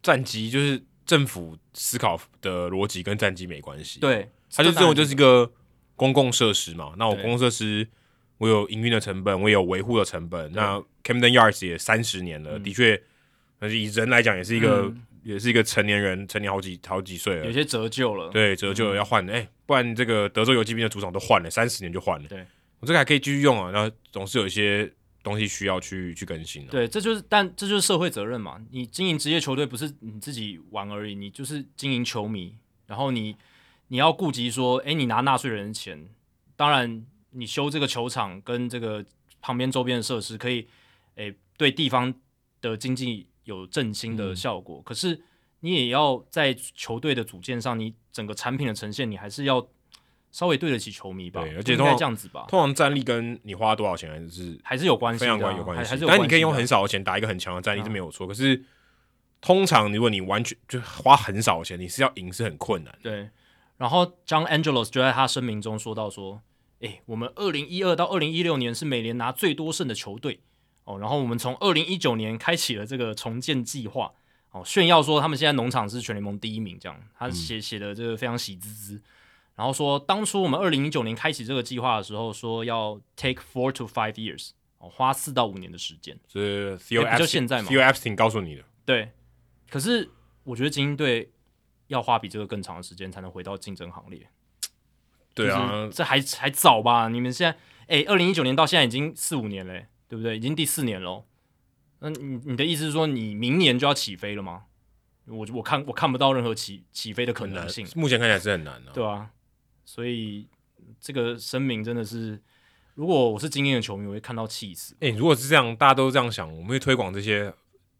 战机就是政府思考的逻辑跟战机没关系。对，他就认为就是一个公共设施嘛。那我公共设施。我有营运的成本，我有维护的成本。那 Camden Yards 也三十年了，嗯、的确，但是以人来讲，也是一个、嗯，也是一个成年人，成年好几好几岁了，有些折旧了。对，折旧了要换，哎、嗯欸，不然这个德州游骑兵的主场都换了，三十年就换了。对，我这个还可以继续用啊。然后总是有一些东西需要去去更新的、啊。对，这就是，但这就是社会责任嘛。你经营职业球队不是你自己玩而已，你就是经营球迷，然后你你要顾及说，哎、欸，你拿纳税人的钱，当然。你修这个球场跟这个旁边周边的设施，可以诶、欸、对地方的经济有振兴的效果。嗯、可是你也要在球队的组建上，你整个产品的呈现，你还是要稍微对得起球迷吧。对，而且应该这样子吧。通常战力跟你花多少钱还是还是有关系，非常关有关系。但你可以用很少的钱打一个很强的战力，是没有错。可是通常如果你完全就花很少的钱，你是要赢是很困难。对。然后 John Angelos 就在他声明中说到说。诶，我们二零一二到二零一六年是美联拿最多胜的球队哦，然后我们从二零一九年开启了这个重建计划哦，炫耀说他们现在农场是全联盟第一名，这样他写写的这个非常喜滋滋，然后说当初我们二零一九年开启这个计划的时候，说要 take four to five years 哦，花四到五年的时间，是 Theo 就现在嘛，Theo Epstein 告诉你的，对，可是我觉得精英队要花比这个更长的时间才能回到竞争行列。对啊，这还还早吧？你们现在，诶，二零一九年到现在已经四五年嘞，对不对？已经第四年了。那你你的意思是说，你明年就要起飞了吗？我我看我看不到任何起起飞的可能性。目前看起来是很难的、啊，对啊。所以这个声明真的是，如果我是精英的球迷，我会看到气死。哎，如果是这样，大家都这样想，我们会推广这些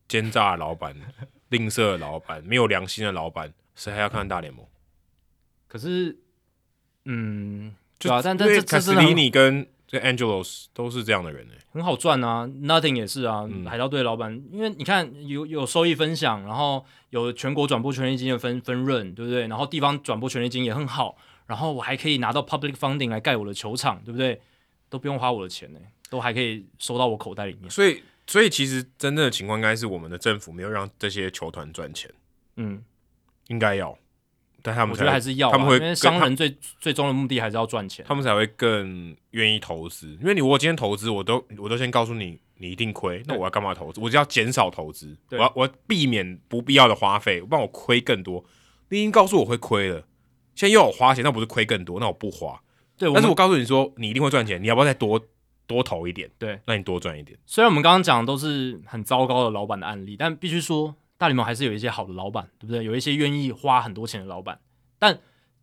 奸诈的老板、*laughs* 吝啬的老板、没有良心的老板，谁还要看大联盟？可是。嗯，就对啊，但但这这是你跟这 Angelos 都是这样的人呢，很好赚啊，Nothing 也是啊，嗯、海盗队老板，因为你看有有收益分享，然后有全国转播权利金的分分润，对不对？然后地方转播权利金也很好，然后我还可以拿到 public funding 来盖我的球场，对不对？都不用花我的钱呢，都还可以收到我口袋里面。所以，所以其实真正的情况应该是我们的政府没有让这些球团赚钱，嗯，应该要。但他们我觉得还是要啊，他们会因为商人最最终的目的还是要赚钱，他们才会更愿意投资。因为你我今天投资，我都我都先告诉你，你一定亏，那我要干嘛投资？我就要减少投资，我要我要避免不必要的花费，不然我亏更多。你已经告诉我会亏了，现在又要花钱，那不是亏更多？那我不花。对，但是我告诉你说，你一定会赚钱，你要不要再多多投一点？对，那你多赚一点。虽然我们刚刚讲的都是很糟糕的老板的案例，但必须说。大联盟还是有一些好的老板，对不对？有一些愿意花很多钱的老板，但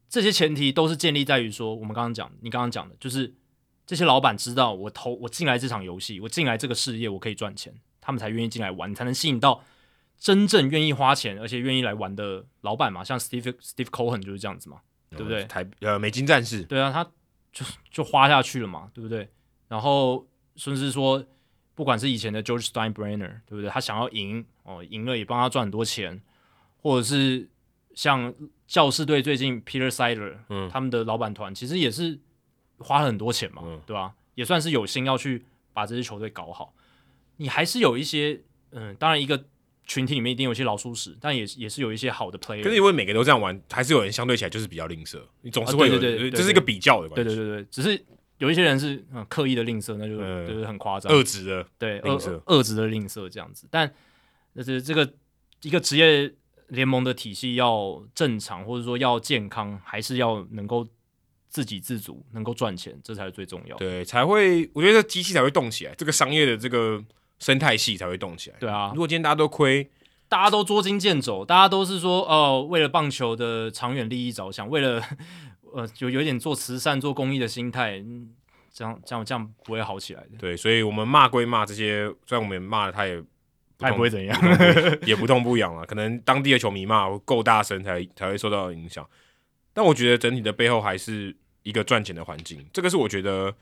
这些前提都是建立在于说，我们刚刚讲，你刚刚讲的，就是这些老板知道我投我进来这场游戏，我进来这个事业，我可以赚钱，他们才愿意进来玩，才能吸引到真正愿意花钱而且愿意来玩的老板嘛。像 Steve Steve Cohen 就是这样子嘛，对不对？台呃美金战士，对啊，他就就花下去了嘛，对不对？然后甚至说。不管是以前的 George Steinbrenner，对不对？他想要赢哦，赢了也帮他赚很多钱，或者是像教士队最近 Peter Seidler，嗯，他们的老板团其实也是花了很多钱嘛，嗯、对吧？也算是有心要去把这支球队搞好。你还是有一些，嗯，当然一个群体里面一定有一些老鼠屎，但也也是有一些好的 player。可是因为每个都这样玩，还是有人相对起来就是比较吝啬，你总是会有，啊、对对对对对，这是一个比较的关系。对对对对，只是。有一些人是嗯刻意的吝啬，那就、嗯、就是很夸张，恶质的对吝啬，恶质的吝啬这样子。但就是这个一个职业联盟的体系要正常，或者说要健康，还是要能够自给自足，能够赚钱，这才是最重要的。对，才会我觉得机器才会动起来，这个商业的这个生态系才会动起来。对啊，如果今天大家都亏，大家都捉襟见肘，大家都是说哦、呃，为了棒球的长远利益着想，为了。*laughs* 呃，就有点做慈善、做公益的心态，这样、这样、这样不会好起来的。对，所以我们骂归骂这些，虽然我们骂了，他也他也不会怎样，也不痛不痒啊。可能当地的球迷骂够大声，才才会受到影响。但我觉得整体的背后还是一个赚钱的环境，这个是我觉得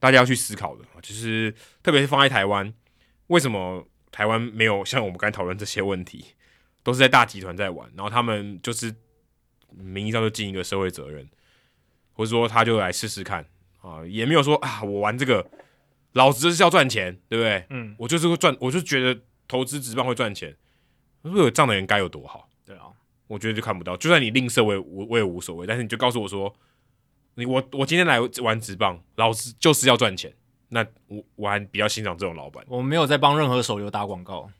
大家要去思考的。就是特别是放在台湾，为什么台湾没有像我们刚才讨论这些问题，都是在大集团在玩，然后他们就是名义上就尽一个社会责任。或者说他就来试试看啊，也没有说啊，我玩这个，老子就是要赚钱，对不对？嗯，我就是会赚，我就觉得投资职棒会赚钱。如果有这样的人该有多好？对啊，我觉得就看不到。就算你吝啬，我也我我也无所谓。但是你就告诉我说，你我我今天来玩职棒，老子就是要赚钱。那我我还比较欣赏这种老板。我没有在帮任何手游打广告。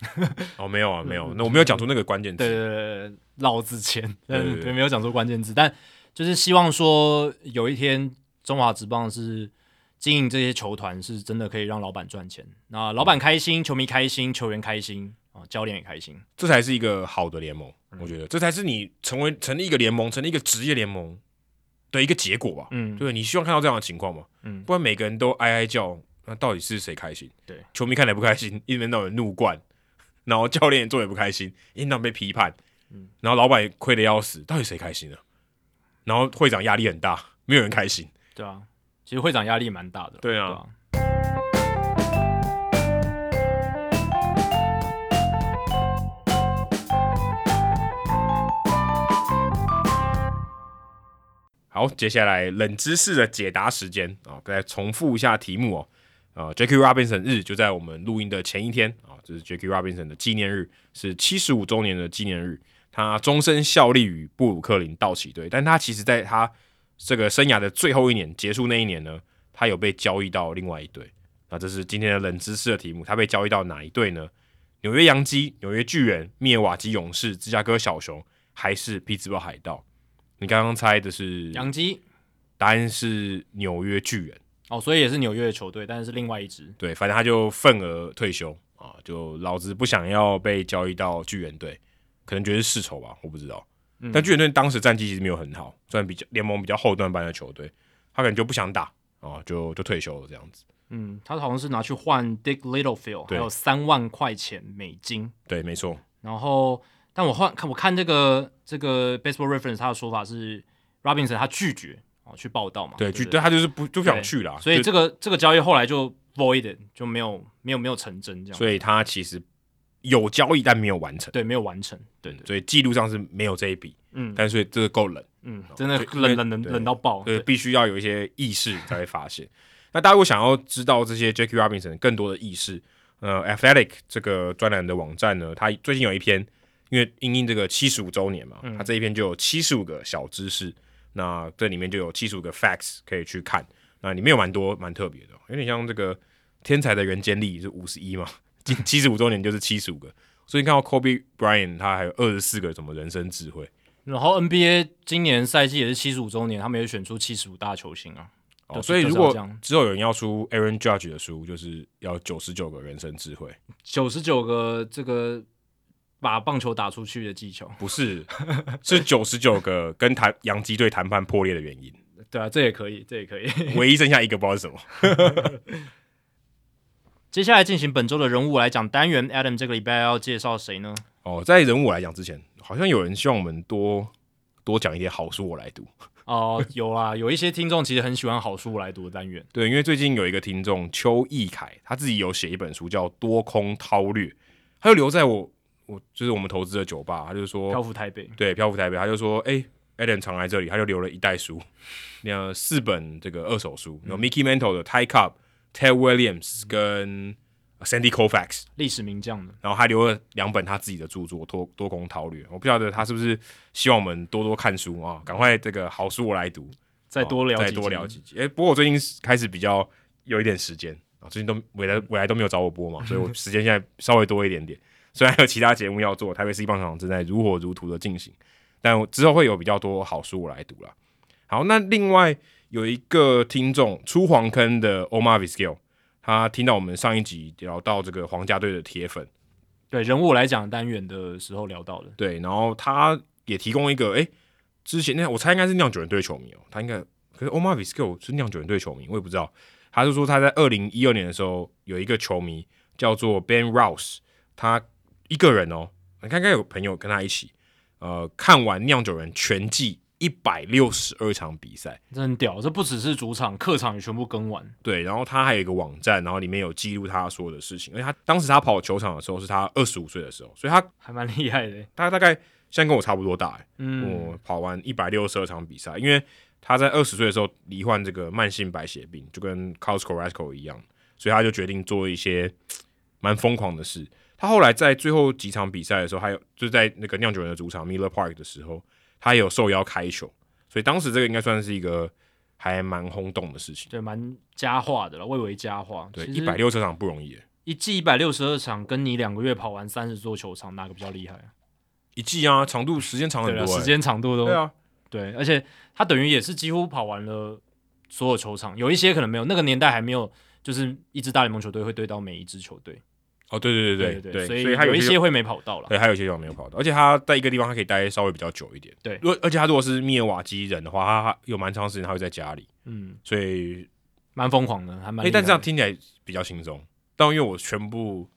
*laughs* 哦，没有啊，没有。那我没有讲出那个关键字。对对对，老子钱，对对，*laughs* 没有讲出关键字，但。就是希望说有一天中华职棒是经营这些球团是真的可以让老板赚钱，那老板开心，球迷开心，球员开心啊，教练也开心，这才是一个好的联盟。我觉得这才是你成为成立一个联盟，成立一个职业联盟的一个结果吧。嗯，对，你希望看到这样的情况吗？嗯，不然每个人都哀哀叫，那到底是谁开心？对，球迷看来不开心，一边到人怒灌，然后教练也做也不开心，一边被批判，嗯，然后老板也亏得要死，到底谁开心呢？然后会长压力很大，没有人开心。对啊，其实会长压力蛮大的。对啊。对啊。好，接下来冷知识的解答时间啊，再重复一下题目哦。啊，Jackie Robinson 日就在我们录音的前一天啊，这是 Jackie Robinson 的纪念日，是七十五周年的纪念日。他终身效力于布鲁克林道奇队，但他其实在他这个生涯的最后一年结束那一年呢，他有被交易到另外一队。那这是今天的冷知识的题目，他被交易到哪一队呢？纽约洋基、纽约巨人、密尔瓦基勇士、芝加哥小熊，还是匹兹堡海盗？你刚刚猜的是洋基，答案是纽约巨人。哦，所以也是纽约的球队，但是是另外一支。对，反正他就愤而退休啊，就老子不想要被交易到巨人队。可能觉得是世仇吧，我不知道。嗯、但巨人队当时战绩其实没有很好，算比较联盟比较后段班的球队，他可能就不想打啊，就就退休了这样子。嗯，他好像是拿去换 Dick Littlefield，还有三万块钱美金。对，没错。然后，但我换看我看这个这个 Baseball Reference，他的说法是 Robinson 他拒绝哦去报道嘛。对，拒对，他就是不就不想去了。所以这个这个交易后来就 void 就没有没有没有成真这样。所以他其实。有交易但没有完成，对，没有完成，对，对，所以记录上是没有这一笔，嗯，但是所以这个够冷，嗯，真的冷冷冷冷到爆，对，必须要有一些意识才会发现。那大家如果想要知道这些 Jackie Robinson 更多的意识，呃，Athletic 这个专栏的网站呢，它最近有一篇，因因为英英这个七十五周年嘛，嗯。它这一篇就有七十五个小知识，那这里面就有七十五个 facts 可以去看，那里面有蛮多蛮特别的，有点像这个天才的人间力是五十一嘛，*laughs* 七十五周年就是七十五个，所以你看到 Kobe Bryant 他还有二十四个什么人生智慧，然后 NBA 今年赛季也是七十五周年，他们也选出七十五大球星啊。哦，所以如果之后有人要出 Aaron Judge 的书，就是要九十九个人生智慧，九十九个这个把棒球打出去的技巧，不是，是九十九个跟谈洋基队谈判破裂的原因，*laughs* 对啊，这也可以，这也可以。*laughs* 唯一剩下一个不知道是什么。*laughs* 接下来进行本周的人物来讲单元，Adam 这个礼拜要介绍谁呢？哦，在人物来讲之前，好像有人希望我们多多讲一点好书，我来读。哦，有啊，有一些听众其实很喜欢好书我来读的单元。对，因为最近有一个听众邱义凯，他自己有写一本书叫《多空韬略》，他就留在我我就是我们投资的酒吧，他就说漂浮台北，对，漂浮台北，他就说，哎、欸、，Adam 常来这里，他就留了一袋书，那四本这个二手书，有 Mickey Mantle 的 Ty Cobb、Ted Williams 跟 Sandy Koufax，历史名将的。然后还留了两本他自己的著作《多多功韬略》，我不晓得他是不是希望我们多多看书啊，赶快这个好书我来读，再多聊哦再多聊几集。哎、欸，不过我最近开始比较有一点时间啊，最近都未来未来都没有找我播嘛，所以我 *laughs* 时间现在稍微多一点点。虽然还有其他节目要做，台北市棒球场正在如火如荼的进行，但之后会有比较多好书我来读了。好，那另外有一个听众出黄坑的 Omar Vizquel，他听到我们上一集聊到这个皇家队的铁粉，对人物来讲单元的时候聊到的，对，然后他也提供一个，哎，之前那我猜应该是酿酒人队球迷哦，他应该可是 Omar Vizquel 是酿酒人队球迷，我也不知道。他就说他在二零一二年的时候有一个球迷叫做 Ben Rouse，他一个人哦，你看，应该有朋友跟他一起，呃，看完酿酒人全季一百六十二场比赛，这很屌。这不只是主场，客场也全部跟完。对，然后他还有一个网站，然后里面有记录他所有的事情。而且他当时他跑球场的时候是他二十五岁的时候，所以他还蛮厉害的。*laughs* 他大概现在跟我差不多大，嗯，我跑完一百六十二场比赛，因为他在二十岁的时候罹患这个慢性白血病，就跟 Carlos Carrasco 一样，所以他就决定做一些蛮疯狂的事。他后来在最后几场比赛的时候，还有就在那个酿酒人的主场 Miller Park 的时候，他也有受邀开球，所以当时这个应该算是一个还蛮轰动的事情，对，蛮佳话的了，蔚为佳话。对，一百六十场不容易，一季一百六十二场，跟你两个月跑完三十座球场，哪个比较厉害啊？一季啊，长度时间长很多，时间长度都对啊，对，而且他等于也是几乎跑完了所有球场，有一些可能没有，那个年代还没有，就是一支大联盟球队会对到每一支球队。哦，对对对对对，所以所以他有一些会没跑到了，对，还有一些地方没有跑到，而且他在一个地方他可以待稍微比较久一点，对，如果而且他如果是密尔瓦基人的话，他有蛮长时间他会在家里，嗯，所以蛮疯狂的，还蛮，哎，但这样听起来比较轻松，但因为我全部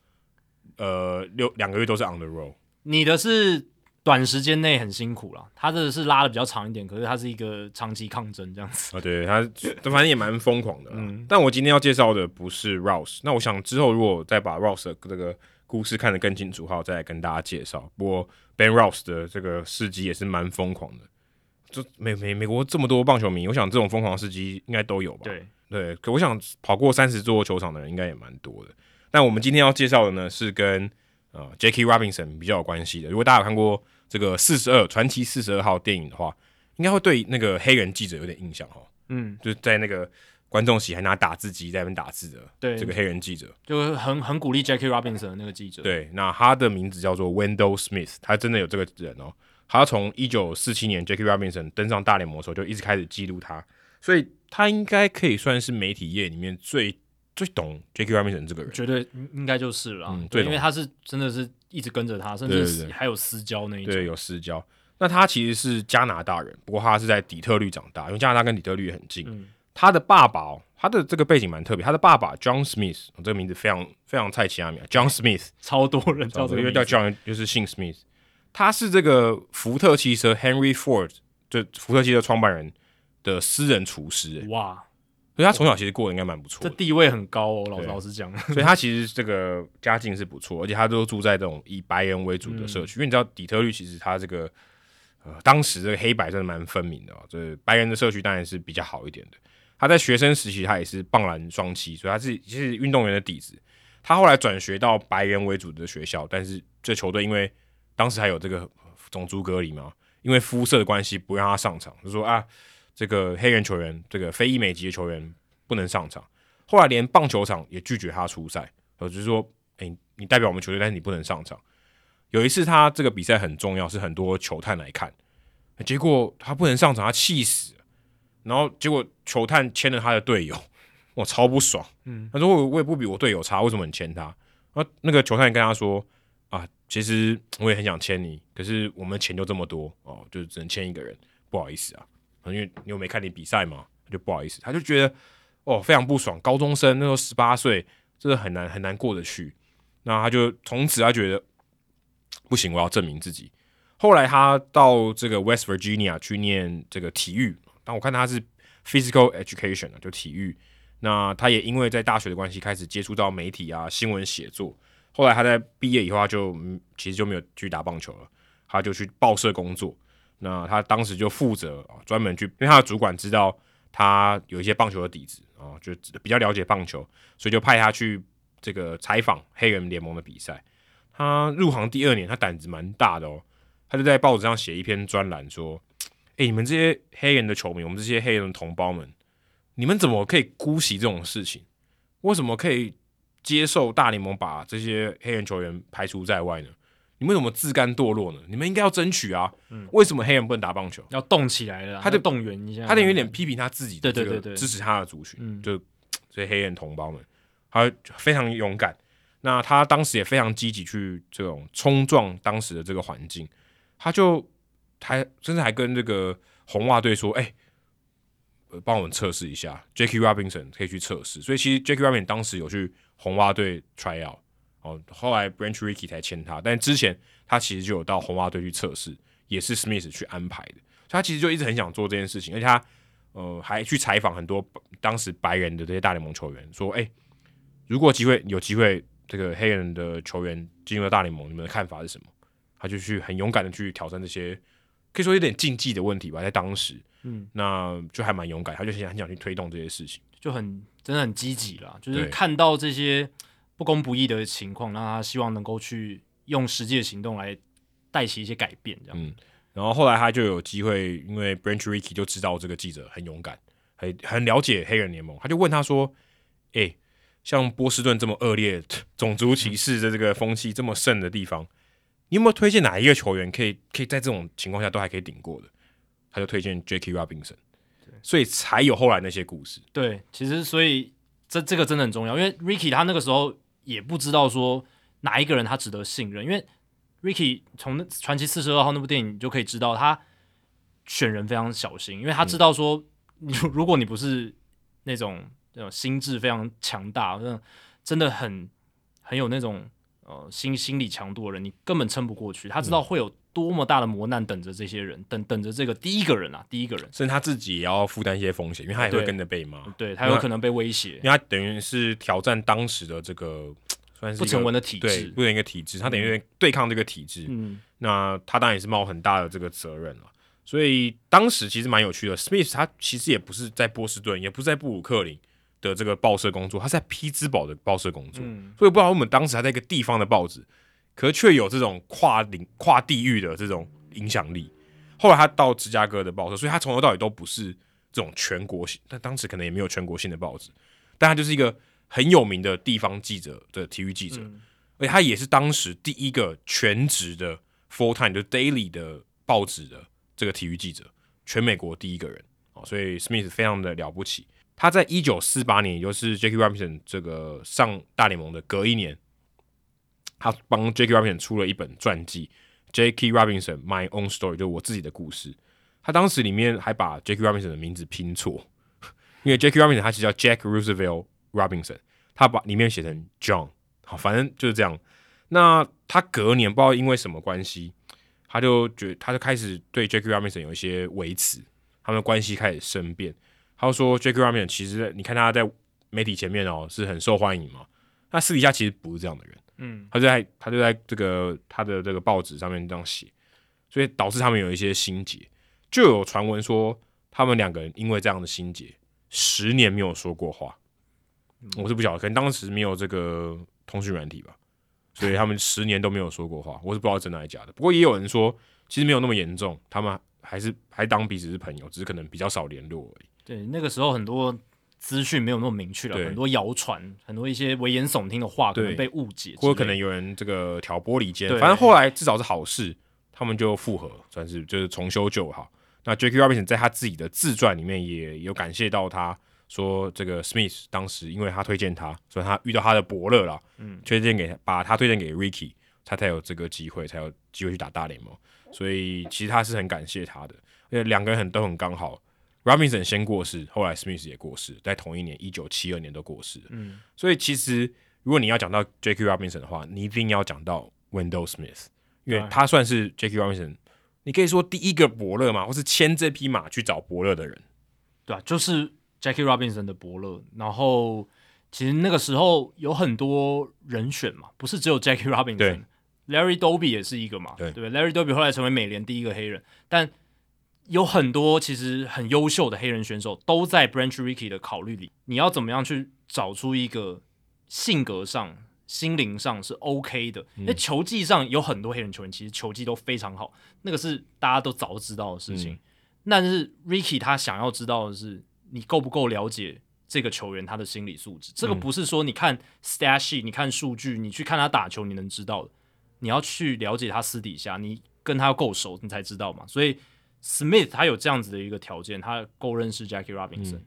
呃六两个月都是 on the road，你的是。短时间内很辛苦了，他这个是拉的比较长一点，可是他是一个长期抗争这样子啊，对他反正也蛮疯狂的，嗯。但我今天要介绍的不是 Rouse，那我想之后如果再把 Rouse 的这个故事看得更清楚，好再来跟大家介绍。不过 Ben Rouse 的这个事迹也是蛮疯狂的，就美美美国这么多棒球迷，我想这种疯狂的事迹应该都有吧？对对，可我想跑过三十座球场的人应该也蛮多的。但我们今天要介绍的呢，是跟呃 Jackie Robinson 比较有关系的。如果大家有看过。这个四十二传奇四十二号电影的话，应该会对那个黑人记者有点印象哈。嗯，就是在那个观众席还拿打字机在那边打字的，对，这个黑人记者就很很鼓励 Jackie Robinson 的那个记者。对，那他的名字叫做 Wendell Smith，他真的有这个人哦。他从一九四七年 Jackie Robinson 登上大联盟的时候就一直开始记录他，所以他应该可以算是媒体业里面最最懂 Jackie Robinson 这个人，绝对应该就是了。嗯，对，因为他是真的是。一直跟着他，甚至还有私交那一种。对，有私交。那他其实是加拿大人，不过他是在底特律长大，因为加拿大跟底特律很近。嗯、他的爸爸、哦，他的这个背景蛮特别。他的爸爸 John Smith，、哦、这个名字非常非常菜奇亚米，John Smith，*laughs* 超多人叫这个，因为叫 John 就是姓 Smith。他是这个福特汽车 Henry Ford，就福特汽车创办人的私人厨师。哇！所以他从小其实过得应该蛮不错，这地位很高哦。老老实讲，所以他其实这个家境是不错，而且他都住在这种以白人为主的社区。嗯、因为你知道底特律其实他这个呃当时这个黑白真的蛮分明的啊、哦，这白人的社区当然是比较好一点的。他在学生时期他也是棒篮双栖，所以他是其实运动员的底子。他后来转学到白人为主的学校，但是这球队因为当时还有这个种族隔离嘛，因为肤色的关系不让他上场，就说啊，这个黑人球员，这个非裔美籍的球员不能上场。后来连棒球场也拒绝他出赛，呃，就是说，哎，你代表我们球队，但是你不能上场。有一次他这个比赛很重要，是很多球探来看，结果他不能上场，他气死了。然后结果球探签了他的队友，我超不爽。嗯，他说我我也不比我队友差，为什么你签他？然后那个球探跟他说。啊，其实我也很想签你，可是我们钱就这么多哦，就只能签一个人，不好意思啊，因为你又没看你比赛嘛，就不好意思。他就觉得哦非常不爽，高中生那时候十八岁，真的很难很难过得去。那他就从此他觉得不行，我要证明自己。后来他到这个 West Virginia 去念这个体育，但我看他是 Physical Education 就体育。那他也因为在大学的关系，开始接触到媒体啊，新闻写作。后来他在毕业以后，他就其实就没有去打棒球了，他就去报社工作。那他当时就负责啊，专门去，因为他的主管知道他有一些棒球的底子啊，就比较了解棒球，所以就派他去这个采访黑人联盟的比赛。他入行第二年，他胆子蛮大的哦，他就在报纸上写一篇专栏说：“诶，你们这些黑人的球迷，我们这些黑人的同胞们，你们怎么可以姑息这种事情？为什么可以？”接受大联盟把这些黑人球员排除在外呢？你们为什么自甘堕落呢？你们应该要争取啊！嗯、为什么黑人不能打棒球？要动起来了，他就动员一下。他得有点批评他自己的这个，对对对对，支持他的族群，嗯、就这些黑人同胞们，他非常勇敢。那他当时也非常积极去这种冲撞当时的这个环境，他就还甚至还跟这个红袜队说：“哎、欸。”呃，帮我们测试一下，Jackie Robinson 可以去测试，所以其实 Jackie Robinson 当时有去红袜队 try out，哦，后来 Branch Rickey 才签他，但之前他其实就有到红袜队去测试，也是 Smith 去安排的，所以他其实就一直很想做这件事情，而且他呃还去采访很多当时白人的这些大联盟球员，说，哎、欸，如果机会有机会，这个黑人的球员进入了大联盟，你们的看法是什么？他就去很勇敢的去挑战这些，可以说有点竞技的问题吧，在当时。嗯，那就还蛮勇敢，他就想很想去推动这些事情，就很真的很积极啦。就是看到这些不公不义的情况，那他希望能够去用实际的行动来带起一些改变，这样。嗯，然后后来他就有机会，因为 Branch Rickey 就知道这个记者很勇敢，很很了解黑人联盟，他就问他说：“哎、欸，像波士顿这么恶劣、*laughs* 种族歧视的这个风气这么盛的地方，你有没有推荐哪一个球员可以可以在这种情况下都还可以顶过的？”他就推荐 Jackie Robinson，对，所以才有后来那些故事。对，其实所以这这个真的很重要，因为 Ricky 他那个时候也不知道说哪一个人他值得信任，因为 Ricky 从《传奇四十二号》那部电影你就可以知道他选人非常小心，因为他知道说你、嗯、*laughs* 如果你不是那种那种心智非常强大，那真的很很有那种呃心心理强度的人，你根本撑不过去。他知道会有。多么大的磨难等着这些人，等等着这个第一个人啊，第一个人，甚至他自己也要负担一些风险，因为他也会跟着被骂，对，他有可能被威胁，因为他等于是挑战当时的这个算是不成文的体制，不成文一个体制，他等于对抗这个体制，嗯，那他当然也是冒很大的这个责任了。所以当时其实蛮有趣的，Smith 他其实也不是在波士顿，也不是在布鲁克林的这个报社工作，他在匹兹堡的报社工作，嗯，所以不知道我们当时还在一个地方的报纸。可是却有这种跨领跨地域的这种影响力。后来他到芝加哥的报社，所以他从头到尾都不是这种全国性，但当时可能也没有全国性的报纸，但他就是一个很有名的地方记者的体育记者，嗯、而且他也是当时第一个全职的 full time 就 daily 的报纸的这个体育记者，全美国第一个人啊，所以 Smith 非常的了不起。他在一九四八年，也就是 Jackie Robinson 这个上大联盟的隔一年。他帮 Jackie Robinson 出了一本传记，Jackie Robinson My Own Story，就是我自己的故事。他当时里面还把 Jackie Robinson 的名字拼错，因为 Jackie Robinson 他其实叫 Jack Roosevelt Robinson，他把里面写成 John，好，反正就是这样。那他隔年不知道因为什么关系，他就觉他就开始对 Jackie Robinson 有一些维持，他们的关系开始生变。他就说 Jackie Robinson 其实你看他在媒体前面哦是很受欢迎嘛，那私底下其实不是这样的人。嗯，他就在他就在这个他的这个报纸上面这样写，所以导致他们有一些心结，就有传闻说他们两个人因为这样的心结，十年没有说过话。嗯、我是不晓得，可能当时没有这个通讯软体吧，所以他们十年都没有说过话。我是不知道真的还是假的。不过也有人说，其实没有那么严重，他们还是还当彼此是朋友，只是可能比较少联络而已。对，那个时候很多资讯没有那么明确了，很多谣传，很多一些危言耸听的话可能被误解，或者可能有人这个挑拨离间。反正后来至少是好事，他们就复合，算是就是重修旧好。那 Jackie Robinson 在他自己的自传里面也有感谢到他。说这个 Smith 当时因为他推荐他，所以他遇到他的伯乐了，嗯，推荐给把他推荐给 Ricky，他才有这个机会，才有机会去打大联盟。所以其实他是很感谢他的，因为两个人很都很刚好。Robinson 先过世，后来 Smith 也过世，在同一年一九七二年都过世了。嗯，所以其实如果你要讲到 Jackie Robinson 的话，你一定要讲到 Wendell Smith，因为他算是 Jackie Robinson，你可以说第一个伯乐嘛，或是牵这匹马去找伯乐的人，对啊，就是。Jackie Robinson 的伯乐，然后其实那个时候有很多人选嘛，不是只有 Jackie Robinson，Larry Doby 也是一个嘛，对。对，Larry Doby 后来成为美联第一个黑人，但有很多其实很优秀的黑人选手都在 Branch Rickey 的考虑里。你要怎么样去找出一个性格上、心灵上是 OK 的？因为球技上有很多黑人球员，其实球技都非常好，那个是大家都早知道的事情。嗯、但是 Rickey 他想要知道的是。你够不够了解这个球员他的心理素质？这个不是说你看 stat sheet，你看数据，你去看他打球，你能知道的。你要去了解他私底下，你跟他够熟，你才知道嘛。所以 Smith 他有这样子的一个条件，他够认识 Jackie Robinson，嗯，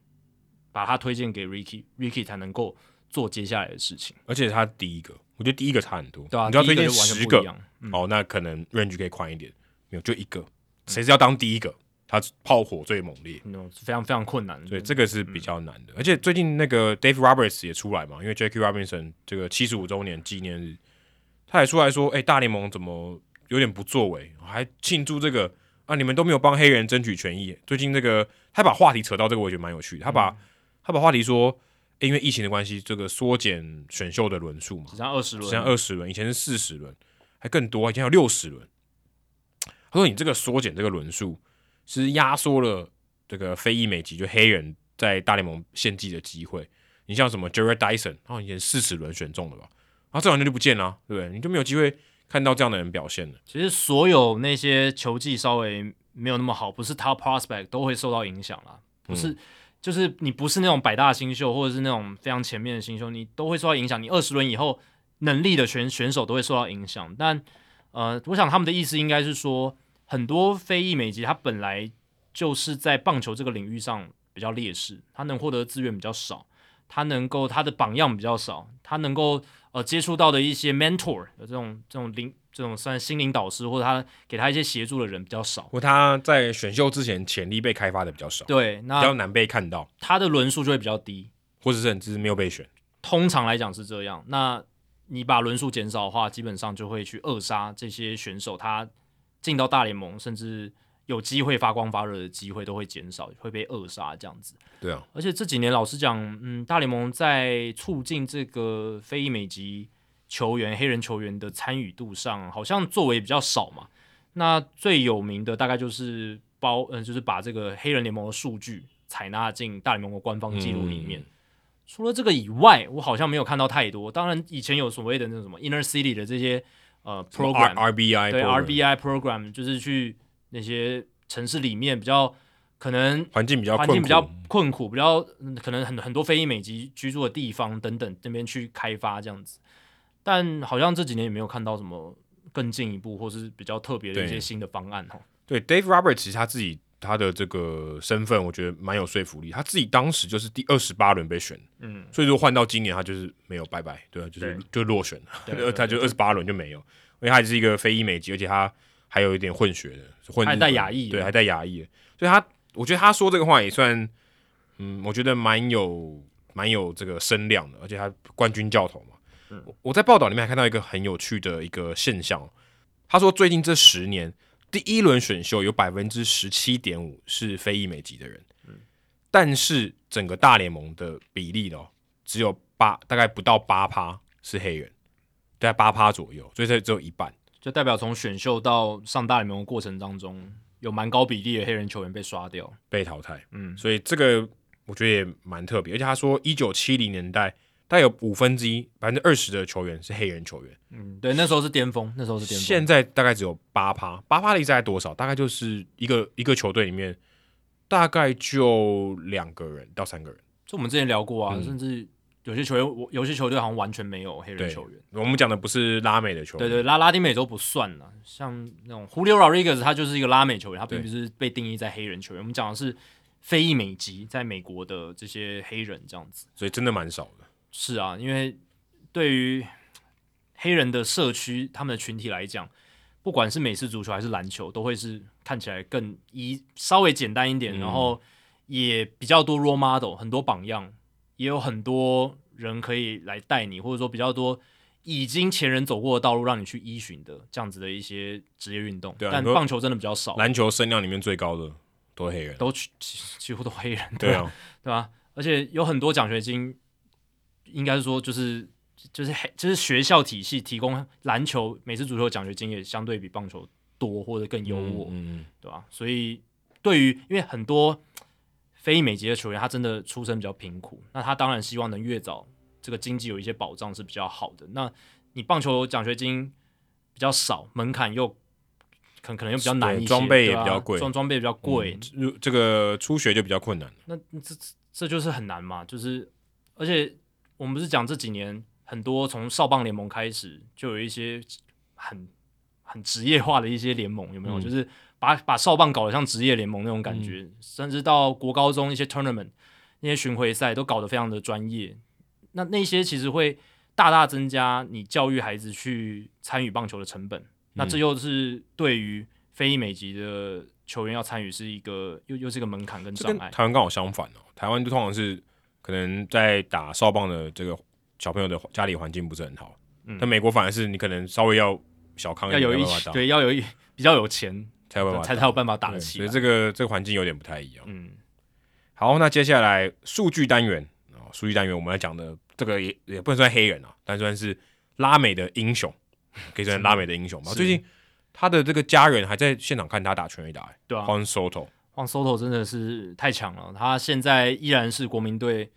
把他推荐给 Ricky，Ricky 才能够做接下来的事情。而且他第一个，我觉得第一个差很多。对啊，你要推荐十个，嗯，哦，那可能 range 可以宽一点。没有，就一个，谁是要当第一个？他炮火最猛烈，非常非常困难，所以这个是比较难的。嗯、而且最近那个 Dave Roberts 也出来嘛，因为 Jackie Robinson 这个七十五周年纪念日，他也出来说：“哎、欸，大联盟怎么有点不作为，还庆祝这个啊？你们都没有帮黑人争取权益。”最近这个他把话题扯到这个，我觉得蛮有趣的。他把、嗯、他把话题说、欸：“因为疫情的关系，这个缩减选秀的轮数嘛，只剩二十轮，只剩二十轮，以前是四十轮，还更多，以前有六十轮。”他说：“你这个缩减这个轮数。”是压缩了这个非裔美籍就黑人在大联盟献祭的机会。你像什么 Jarrod Dyson，然后以前四十轮选中的吧，然后这两年就不见了，对不对？你就没有机会看到这样的人表现了。其实所有那些球技稍微没有那么好，不是 Top Prospect 都会受到影响啦。不是，嗯、就是你不是那种百大新秀，或者是那种非常前面的新秀，你都会受到影响。你二十轮以后能力的选选手都会受到影响。但呃，我想他们的意思应该是说。很多非裔美籍，他本来就是在棒球这个领域上比较劣势，他能获得资源比较少，他能够他的榜样比较少，他能够呃接触到的一些 mentor 的这种这种领这种算心灵导师或者他给他一些协助的人比较少，或他在选秀之前潜力被开发的比较少，对，那比较难被看到，他的轮数就会比较低，或者是甚至没有被选。通常来讲是这样，那你把轮数减少的话，基本上就会去扼杀这些选手他。进到大联盟，甚至有机会发光发热的机会都会减少，会被扼杀这样子。对啊，而且这几年老实讲，嗯，大联盟在促进这个非裔美籍球员、黑人球员的参与度上，好像作为比较少嘛。那最有名的大概就是包，嗯，就是把这个黑人联盟的数据采纳进大联盟的官方记录里面。嗯。除了这个以外，我好像没有看到太多。当然，以前有所谓的那种什么 Inner City 的这些。呃，program RBI 对 RBI program 就是去那些城市里面比较可能环境比较环境比较困苦，比较可能很很多非裔美籍居住的地方等等那边去开发这样子，但好像这几年也没有看到什么更进一步或是比较特别的一些新的方案哈。对，Dave Roberts 其实他自己他的这个身份我觉得蛮有说服力，他自己当时就是第二十八轮被选，嗯，所以说换到今年他就是没有拜拜，对啊，就是就落选了，*laughs* 他就二十八轮就没有。因为他是一个非裔美籍，而且他还有一点混血的，混还带亚裔，对，还带亚裔，所以他我觉得他说这个话也算，嗯，我觉得蛮有蛮有这个声量的，而且他冠军教头嘛。嗯，我在报道里面还看到一个很有趣的一个现象，他说最近这十年第一轮选秀有百分之十七点五是非裔美籍的人，嗯，但是整个大联盟的比例哦，只有八，大概不到八趴是黑人。在八趴左右，所以这只有一半，就代表从选秀到上大联盟的过程当中，有蛮高比例的黑人球员被刷掉、被淘汰。嗯，所以这个我觉得也蛮特别。而且他说，一九七零年代大概有五分之一，百分之二十的球员是黑人球员。嗯，对，那时候是巅峰，那时候是巅峰。现在大概只有八趴，八趴的意思在多少？大概就是一个一个球队里面，大概就两个人到三个人。就我们之前聊过啊，嗯、甚至有些球员，我有些球队好像完全没有黑人球员。我们讲的不是拉美的球员，对对，拉拉丁美洲不算了。像那种 Julio Rodriguez，他就是一个拉美球员，他并不是被定义在黑人球员。我们讲的是非裔美籍，在美国的这些黑人这样子，所以真的蛮少的。是啊，因为对于黑人的社区，他们的群体来讲，不管是美式足球还是篮球，都会是看起来更一稍微简单一点，嗯、然后也比较多 role model，很多榜样，也有很多人可以来带你，或者说比较多已经前人走过的道路让你去依循的这样子的一些职业运动。对啊，但棒球真的比较少，篮球声量里面最高的都是黑人，都几几乎都黑人，对啊，*laughs* 对吧？而且有很多奖学金，应该是说就是。就是黑，就是学校体系提供篮球、美式足球奖学金也相对比棒球多或者更优渥，嗯，嗯对吧？所以对于因为很多非美籍的球员，他真的出身比较贫苦，那他当然希望能越早这个经济有一些保障是比较好的。那你棒球奖学金比较少，门槛又可可能又比较难一些，装备也比较贵，装装备比较贵，嗯，这个初学就比较困难。那这这就是很难嘛，就是而且我们不是讲这几年。很多从少棒联盟开始，就有一些很很职业化的一些联盟，有没有？嗯、就是把把少棒搞得像职业联盟那种感觉，嗯、甚至到国高中一些 tournament 那些巡回赛都搞得非常的专业。那那些其实会大大增加你教育孩子去参与棒球的成本。嗯、那这又是对于非裔美籍的球员要参与是一个又又是一个门槛跟障碍。台湾刚好相反哦，台湾就通常是可能在打少棒的这个。小朋友的家里环境不是很好，嗯，但美国反而是你可能稍微要小康一点，要有一对，要有一比较有钱才有办法才才有办法打起，所以这个这个环境有点不太一样。嗯，好，那接下来数据单元啊，数据单元我们要讲的这个也也不能算黑人啊，但算是拉美的英雄，可以算拉美的英雄吧。最近他的这个家人还在现场看他打全垒打，对啊，Juan Soto，Juan Soto 真的是太强了，他现在依然是国民队。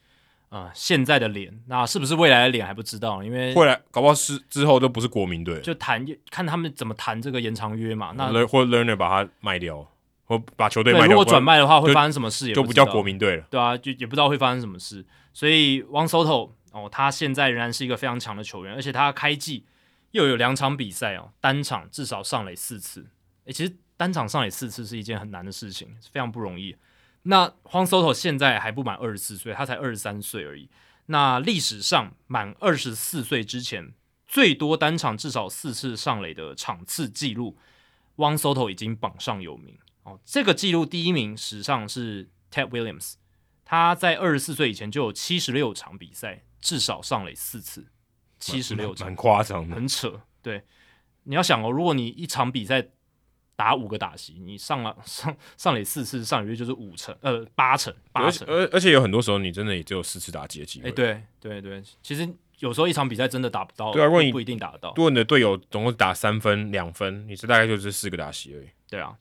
啊、呃，现在的脸，那是不是未来的脸还不知道？因为未来搞不好是之后都不是国民队，就谈看他们怎么谈这个延长约嘛。那或 Lerner 把他卖掉，或把球队卖掉。如果转卖的话，会发生什么事也不？就不叫国民队了。对啊，就也不知道会发生什么事。所以 Juan Soto 哦，他现在仍然是一个非常强的球员，而且他开季又有两场比赛哦，单场至少上垒四次。诶，其实单场上垒四次是一件很难的事情，非常不容易。那 Juan Soto 现在还不满二十四岁，他才二十三岁而已。那历史上满二十四岁之前最多单场至少四次上垒的场次记录，Juan Soto 已经榜上有名哦。这个记录第一名史上是 Ted Williams，他在二十四岁以前就有七十六场比赛至少上垒四次，七十六场，蛮夸张的，很扯。对，你要想哦，如果你一场比赛。打五个打席，你上了 *laughs* 上上垒四次，上垒率就是五成，呃八成八成。而而且有很多时候，你真的也只有四次打击的机会。哎、欸，对对对，其实有时候一场比赛真的打不到，对啊，如果你不一定打得到。如果你的队友总共打三分两分，你这大概就是四个打席而已。对啊，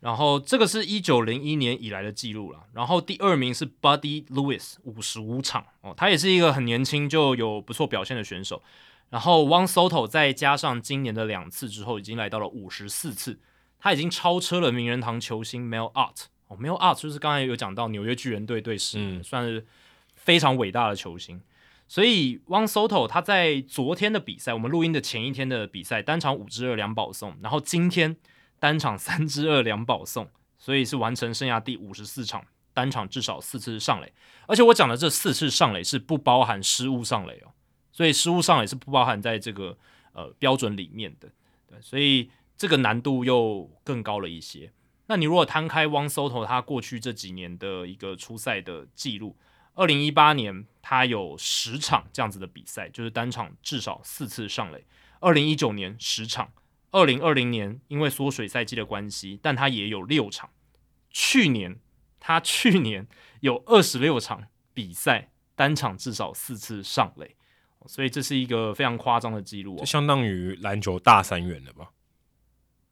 然后这个是一九零一年以来的记录了。然后第二名是 Buddy Lewis，五十五场哦，他也是一个很年轻就有不错表现的选手。然后 One Soto 再加上今年的两次之后，已经来到了五十四次。他已经超车了名人堂球星 Mel Ott 哦，Mel Ott 就是刚才有讲到纽约巨人队队史，嗯、算是非常伟大的球星。所以 Juan Soto 他在昨天的比赛，我们录音的前一天的比赛，单场五支二两保送，然后今天单场三支二两保送，所以是完成生涯第五十四场单场至少四次上垒。而且我讲的这四次上垒是不包含失误上垒哦，所以失误上垒是不包含在这个呃标准里面的。对，所以。这个难度又更高了一些。那你如果摊开汪 Soto 他过去这几年的一个出赛的记录，二零一八年他有十场这样子的比赛，就是单场至少四次上垒。二零一九年十场，二零二零年因为缩水赛季的关系，但他也有六场。去年他去年有二十六场比赛，单场至少四次上垒，所以这是一个非常夸张的记录哦，就相当于篮球大三元了吧？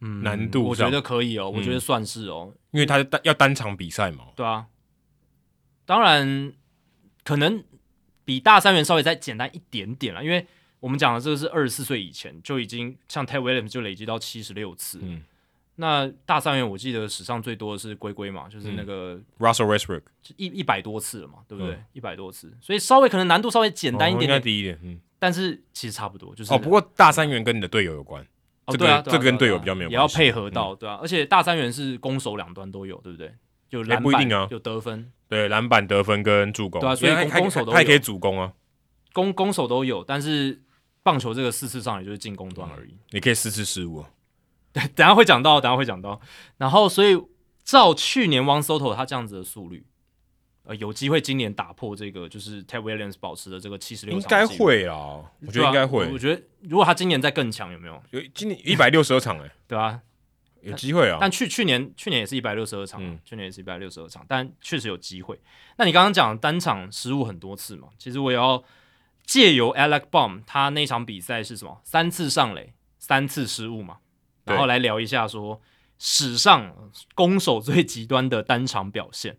嗯，难度我觉得可以哦，我觉得算是哦，嗯、因为他单要单场比赛嘛。对啊，当然可能比大三元稍微再简单一点点了，因为我们讲的这个是二十四岁以前就已经像 Ted Williams 就累积到七十六次。嗯，那大三元我记得史上最多的是龟龟嘛，就是那个、嗯、Russell Westbrook 一一百多次了嘛，对不对？一百、嗯、多次，所以稍微可能难度稍微简单一点点，哦、应该低一点，嗯，但是其实差不多，就是哦。不过大三元跟你的队友有关，哦，这个、对啊，这个跟队友比较没有关系，也要配合到，嗯、对啊。而且大三元是攻守两端都有，对不对？就篮板不一定啊，有得分，对，篮板得分跟助攻，对啊，所以攻守都还可以主攻啊，攻攻守都有，但是棒球这个四次上也就是进攻端而已，你可以四次失误，对，*laughs* 等下会讲到，等下会讲到，然后所以照去年 Juan Soto 他这样子的速率，呃，有机会今年打破这个就是 Ted Williams 保持的这个七十六，应该会啊，我觉得应该会，我觉得如果他今年再更强，有没有？有今年一百六十二场哎，对啊。有机会啊，但去去年去年也是一百六十二场，嗯、去年也是一百六十二场，但确实有机会。那你刚刚讲单场失误很多次嘛？其实我也要借由 Alec Bohm 他那场比赛是什么？三次上垒，三次失误嘛，然后来聊一下说史上攻守最极端的单场表现。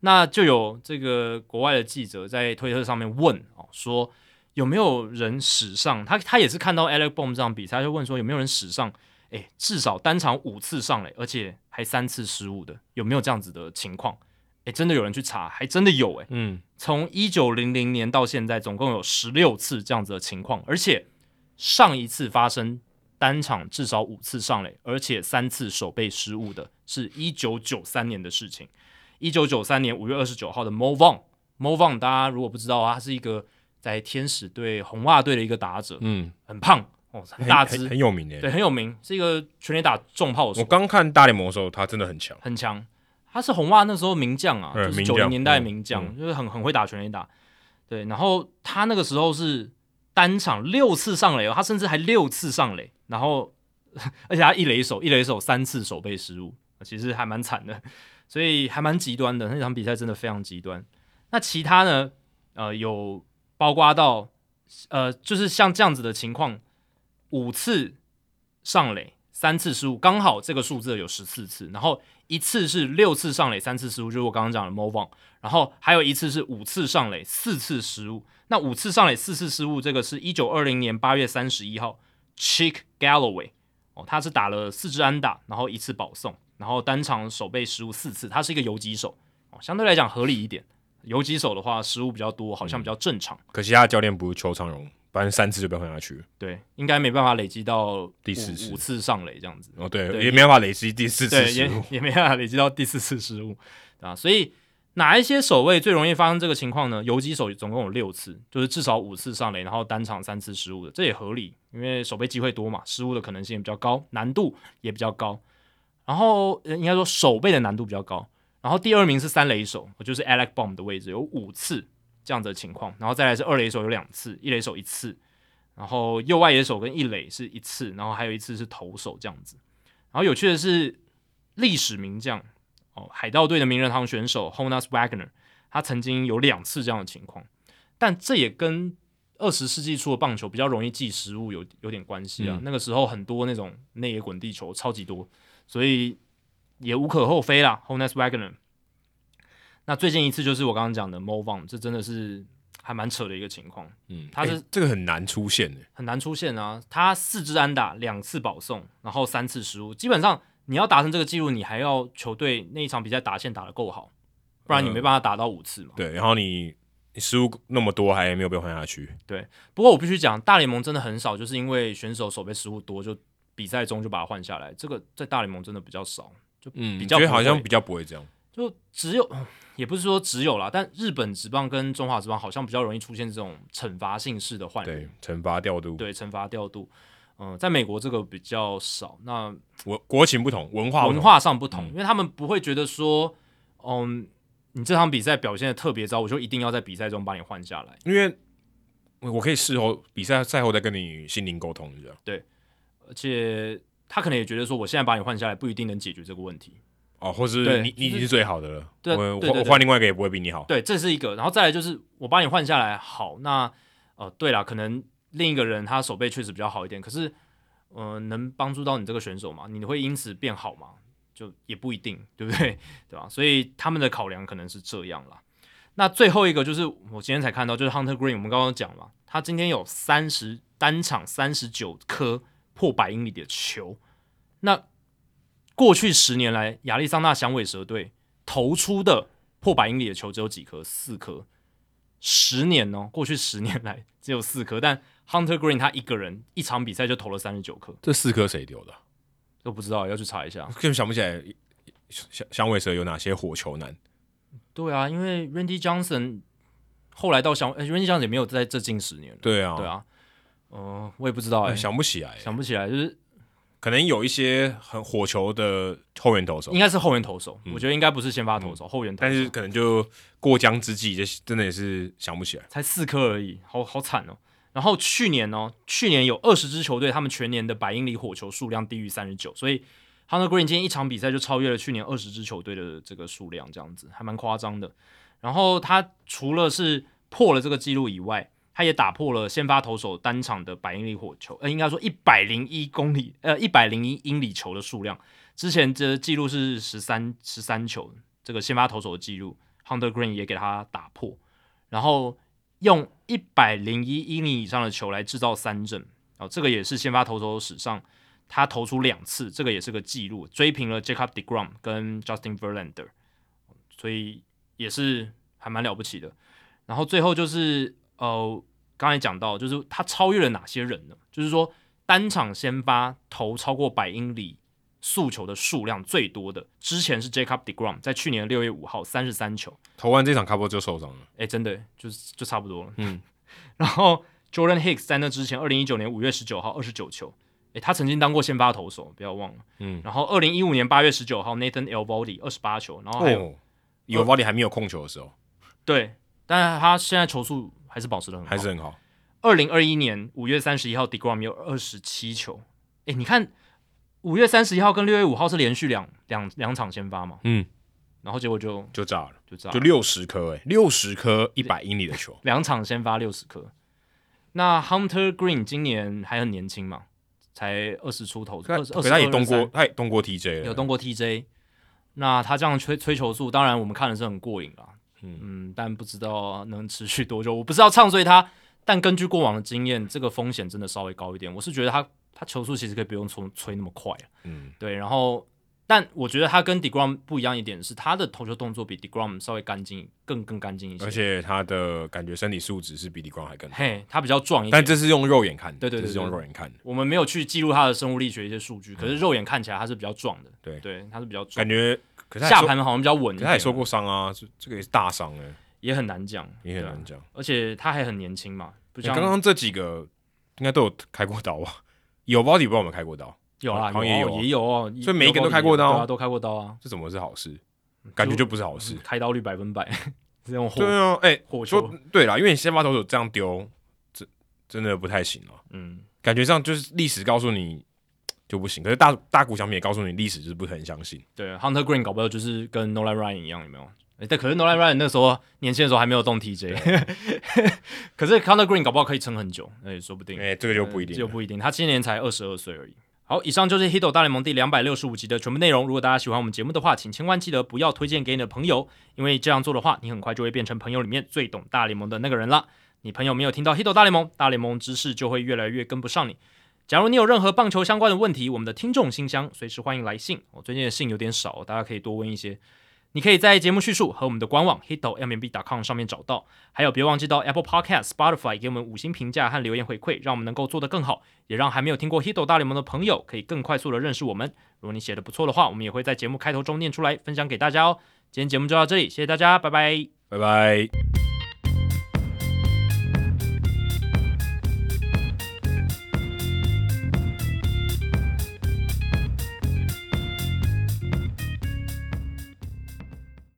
那就有这个国外的记者在推特上面问哦，说有没有人史上他他也是看到 Alec Bohm 这场比赛，他就问说有没有人史上。诶，至少单场五次上垒，而且还三次失误的，有没有这样子的情况？诶，真的有人去查，还真的有诶。嗯，从一九零零年到现在，总共有十六次这样子的情况，而且上一次发生单场至少五次上垒，而且三次手背失误的，是一九九三年的事情。一九九三年五月二十九号的 Mo Vaughn，Mo Vaughn 大家如果不知道啊，他是一个在天使队、红袜队的一个打者，嗯，很胖。哦，很大只，很有名诶，对，很有名，是一个全垒打重炮手。我刚看大联盟的时候，他真的很强，很强。他是红袜那时候名将啊，就是九零年代名将，嗯、就是很很会打全垒打。对，然后他那个时候是单场六次上垒哦，他甚至还六次上垒，然后 *laughs* 而且他一垒手一垒手三次守备失误，其实还蛮惨的，所以还蛮极端的。那场比赛真的非常极端。那其他呢？呃，有包括到呃，就是像这样子的情况。五次上垒，三次失误，刚好这个数字有十四次。然后一次是六次上垒，三次失误，就是我刚刚讲的 move on。然后还有一次是五次上垒，四次失误。那五次上垒，四次失误，这个是一九二零年八月三十一号，Chick Galloway 哦，他是打了四支安打，然后一次保送，然后单场守备失误四次。他是一个游击手哦，相对来讲合理一点。游击手的话失误比较多，好像比较正常。嗯、可惜他的教练不是邱昌荣。不然三次就不要换下去，对，应该没办法累积到第四次五次上垒这样子。哦，对，对也没办法累积第四次失误，也也没办法累积到第四次失误啊。所以哪一些守卫最容易发生这个情况呢？游击手总共有六次，就是至少五次上垒，然后单场三次失误的，这也合理，因为守备机会多嘛，失误的可能性也比较高，难度也比较高。然后应该说守备的难度比较高。然后第二名是三垒手，就是 Alec Bomb 的位置有五次这样子的情况，然后再来是二垒手有两次，一垒手一次。然后右外野手跟一垒是一次，然后还有一次是投手这样子。然后有趣的是，历史名将哦，海盗队的名人堂选手 Honus Wagner，他曾经有两次这样的情况。但这也跟二十世纪初的棒球比较容易记失误有有点关系啊。嗯、那个时候很多那种内野滚地球超级多，所以也无可厚非啦。Honus Wagner。那最近一次就是我刚刚讲的 Mo Vaughn，这真的是。还蛮扯的一个情况，嗯，他是、欸、这个很难出现的，很难出现啊。他四支安打，两次保送，然后三次失误。基本上你要达成这个记录，你还要球队那一场比赛打线打得够好，不然你没办法打到五次嘛。嗯、对，然后你你失误那么多，还没有被换下去。对，不过我必须讲，大联盟真的很少，就是因为选手手背失误多，就比赛中就把它换下来。这个在大联盟真的比较少，就比较、嗯、觉得好像比较不会这样，就只有。也不是说只有啦，但日本职棒跟中华职棒好像比较容易出现这种惩罚性式的换人，对，惩罚调度，对，惩罚调度，嗯、呃，在美国这个比较少。那国国情不同，文化文化上不同，嗯、因为他们不会觉得说，嗯，你这场比赛表现的特别糟，我就一定要在比赛中把你换下来，因为我可以事后比赛赛后再跟你心灵沟通一下。对，而且他可能也觉得说，我现在把你换下来不一定能解决这个问题。哦，或是你你已经是最好的了，对，我我换另外一个也不会比你好。对，这是一个，然后再来就是我把你换下来，好，那呃，对了，可能另一个人他手背确实比较好一点，可是呃，能帮助到你这个选手吗？你会因此变好吗？就也不一定，对不对？*laughs* 对吧？所以他们的考量可能是这样啦。那最后一个就是我今天才看到，就是 Hunter Green，我们刚刚讲嘛，他今天有三十单场三十九颗破百英里的球。那过去十年来，亚利桑那响尾蛇队投出的破百英里的球只有几颗？四颗。十年哦，过去十年来只有四颗，但 Hunter Green 他一个人一场比赛就投了三十九颗。这四颗谁丢的？都不知道，要去查一下。根本想不起来响响尾蛇有哪些火球男。对啊，因为 Randy Johnson 后来到响、欸、Randy Johnson 也没有在这近十年。对啊，对啊，嗯、呃，我也不知道哎、欸，想不起来，想不起来，就是可能有一些很火球的后援投手，应该是后援投手，嗯、我觉得应该不是先发投手，嗯、后援投手，但是可能就过江之际，就真的也是想不起来，才四颗而已，好好惨哦。然后去年哦，去年有二十支球队，他们全年的百英里火球数量低于三十九，所以。Hunter Green 今天一场比赛就超越了去年二十支球队的这个数量，这样子还蛮夸张的。然后他除了是破了这个记录以外，他也打破了先发投手单场的百英里火球，呃，应该说一百零一公里，呃，一百零一英里球的数量。之前这记录是十三十三球，这个先发投手的记录，Hunter Green 也给他打破。然后用一百零一英里以上的球来制造三振，哦，这个也是先发投手史上。他投出两次，这个也是个记录，追平了 Jacob deGrom 跟 Justin Verlander，所以也是还蛮了不起的。然后最后就是呃，刚才讲到，就是他超越了哪些人呢？就是说单场先发投超过百英里速球的数量最多的，之前是 Jacob deGrom，在去年六月五号三十三球，投完这场卡波就受伤了，哎，真的就是就差不多了。嗯，*laughs* 然后 Jordan Hicks 在那之前，二零一九年五月十九号二十九球。诶，他曾经当过先发投手，不要忘了。嗯，然后二零一五年八月十九号，Nathan Eovaldi 二十八球，然后还有 Eovaldi、哦、还没有控球的时候，对，但是他现在球速还是保持的很好，还是很好。二零二一年五月三十一号，deGrom 有二十七球。诶，你看五月三十一号跟六月五号是连续两两两场先发嘛？嗯，然后结果就就炸了，就炸了，就六十颗，诶，六十颗一百英里的球，两场先发六十颗。那 Hunter Green 今年还很年轻嘛？才二十出头，二十二，他也动过，他也动过 TJ，有动过 TJ。那他这样吹吹球速，当然我们看的是很过瘾啦。嗯，嗯，但不知道能持续多久。我不是要唱衰他，*laughs* 但根据过往的经验，这个风险真的稍微高一点。我是觉得他他球速其实可以不用吹吹那么快。嗯，对，然后。但我觉得他跟 deGrom 不一样一点是，他的投球动作比 deGrom 稍微干净，更更干净一些。而且他的感觉身体素质是比 deGrom 还更好。嘿，他比较壮一点。但这是用肉眼看的，对对对，这是用肉眼看的。我们没有去记录他的生物力学一些数据，可是肉眼看起来他是比较壮的。对对，他是比较壮。感觉，可是下盘好像比较稳。他也受过伤啊，这这个也是大伤哎，也很难讲，也很难讲。而且他还很年轻嘛，不像刚刚这几个应该都有开过刀啊，*laughs* 有 body 不知道有没有开过刀。有啊，好像也有，也有哦。所以每一个人都开过刀，对啊，都开过刀啊。这怎么是好事？感觉就不是好事。开刀率百分百，*laughs* 这种火。对啊，哎，火球。对啦，因为你先发投手这样丢，这真的不太行了。嗯，感觉上就是历史告诉你就不行，可是大大谷翔平也告诉你，历史就是不很相信。对，Hunter Green 搞不好就是跟 Nolan Ryan 一样，有没有？哎，但可是 Nolan Ryan 那时候年轻的时候还没有动 TJ，*laughs* 可是 Hunter Green 搞不好可以撑很久，那也，说不定。哎，这个就不一定，就不一定。他今年才二十二岁而已。好，以上就是《Hito 大联盟》第两百六十五集的全部内容。如果大家喜欢我们节目的话，请千万记得不要推荐给你的朋友，因为这样做的话，你很快就会变成朋友里面最懂大联盟的那个人了。你朋友没有听到《Hito 大联盟》，大联盟知识就会越来越跟不上你。假如你有任何棒球相关的问题，我们的听众信箱随时欢迎来信。我最近的信有点少，大家可以多问一些。你可以在节目叙述和我们的官网 hitomlb.com 上面找到，还有别忘记到 Apple Podcast、Spotify 给我们五星评价和留言回馈，让我们能够做得更好，也让还没有听过 Hito 大联盟的朋友可以更快速的认识我们。如果你写的不错的话，我们也会在节目开头中念出来，分享给大家哦。今天节目就到这里，谢谢大家，拜拜，拜拜。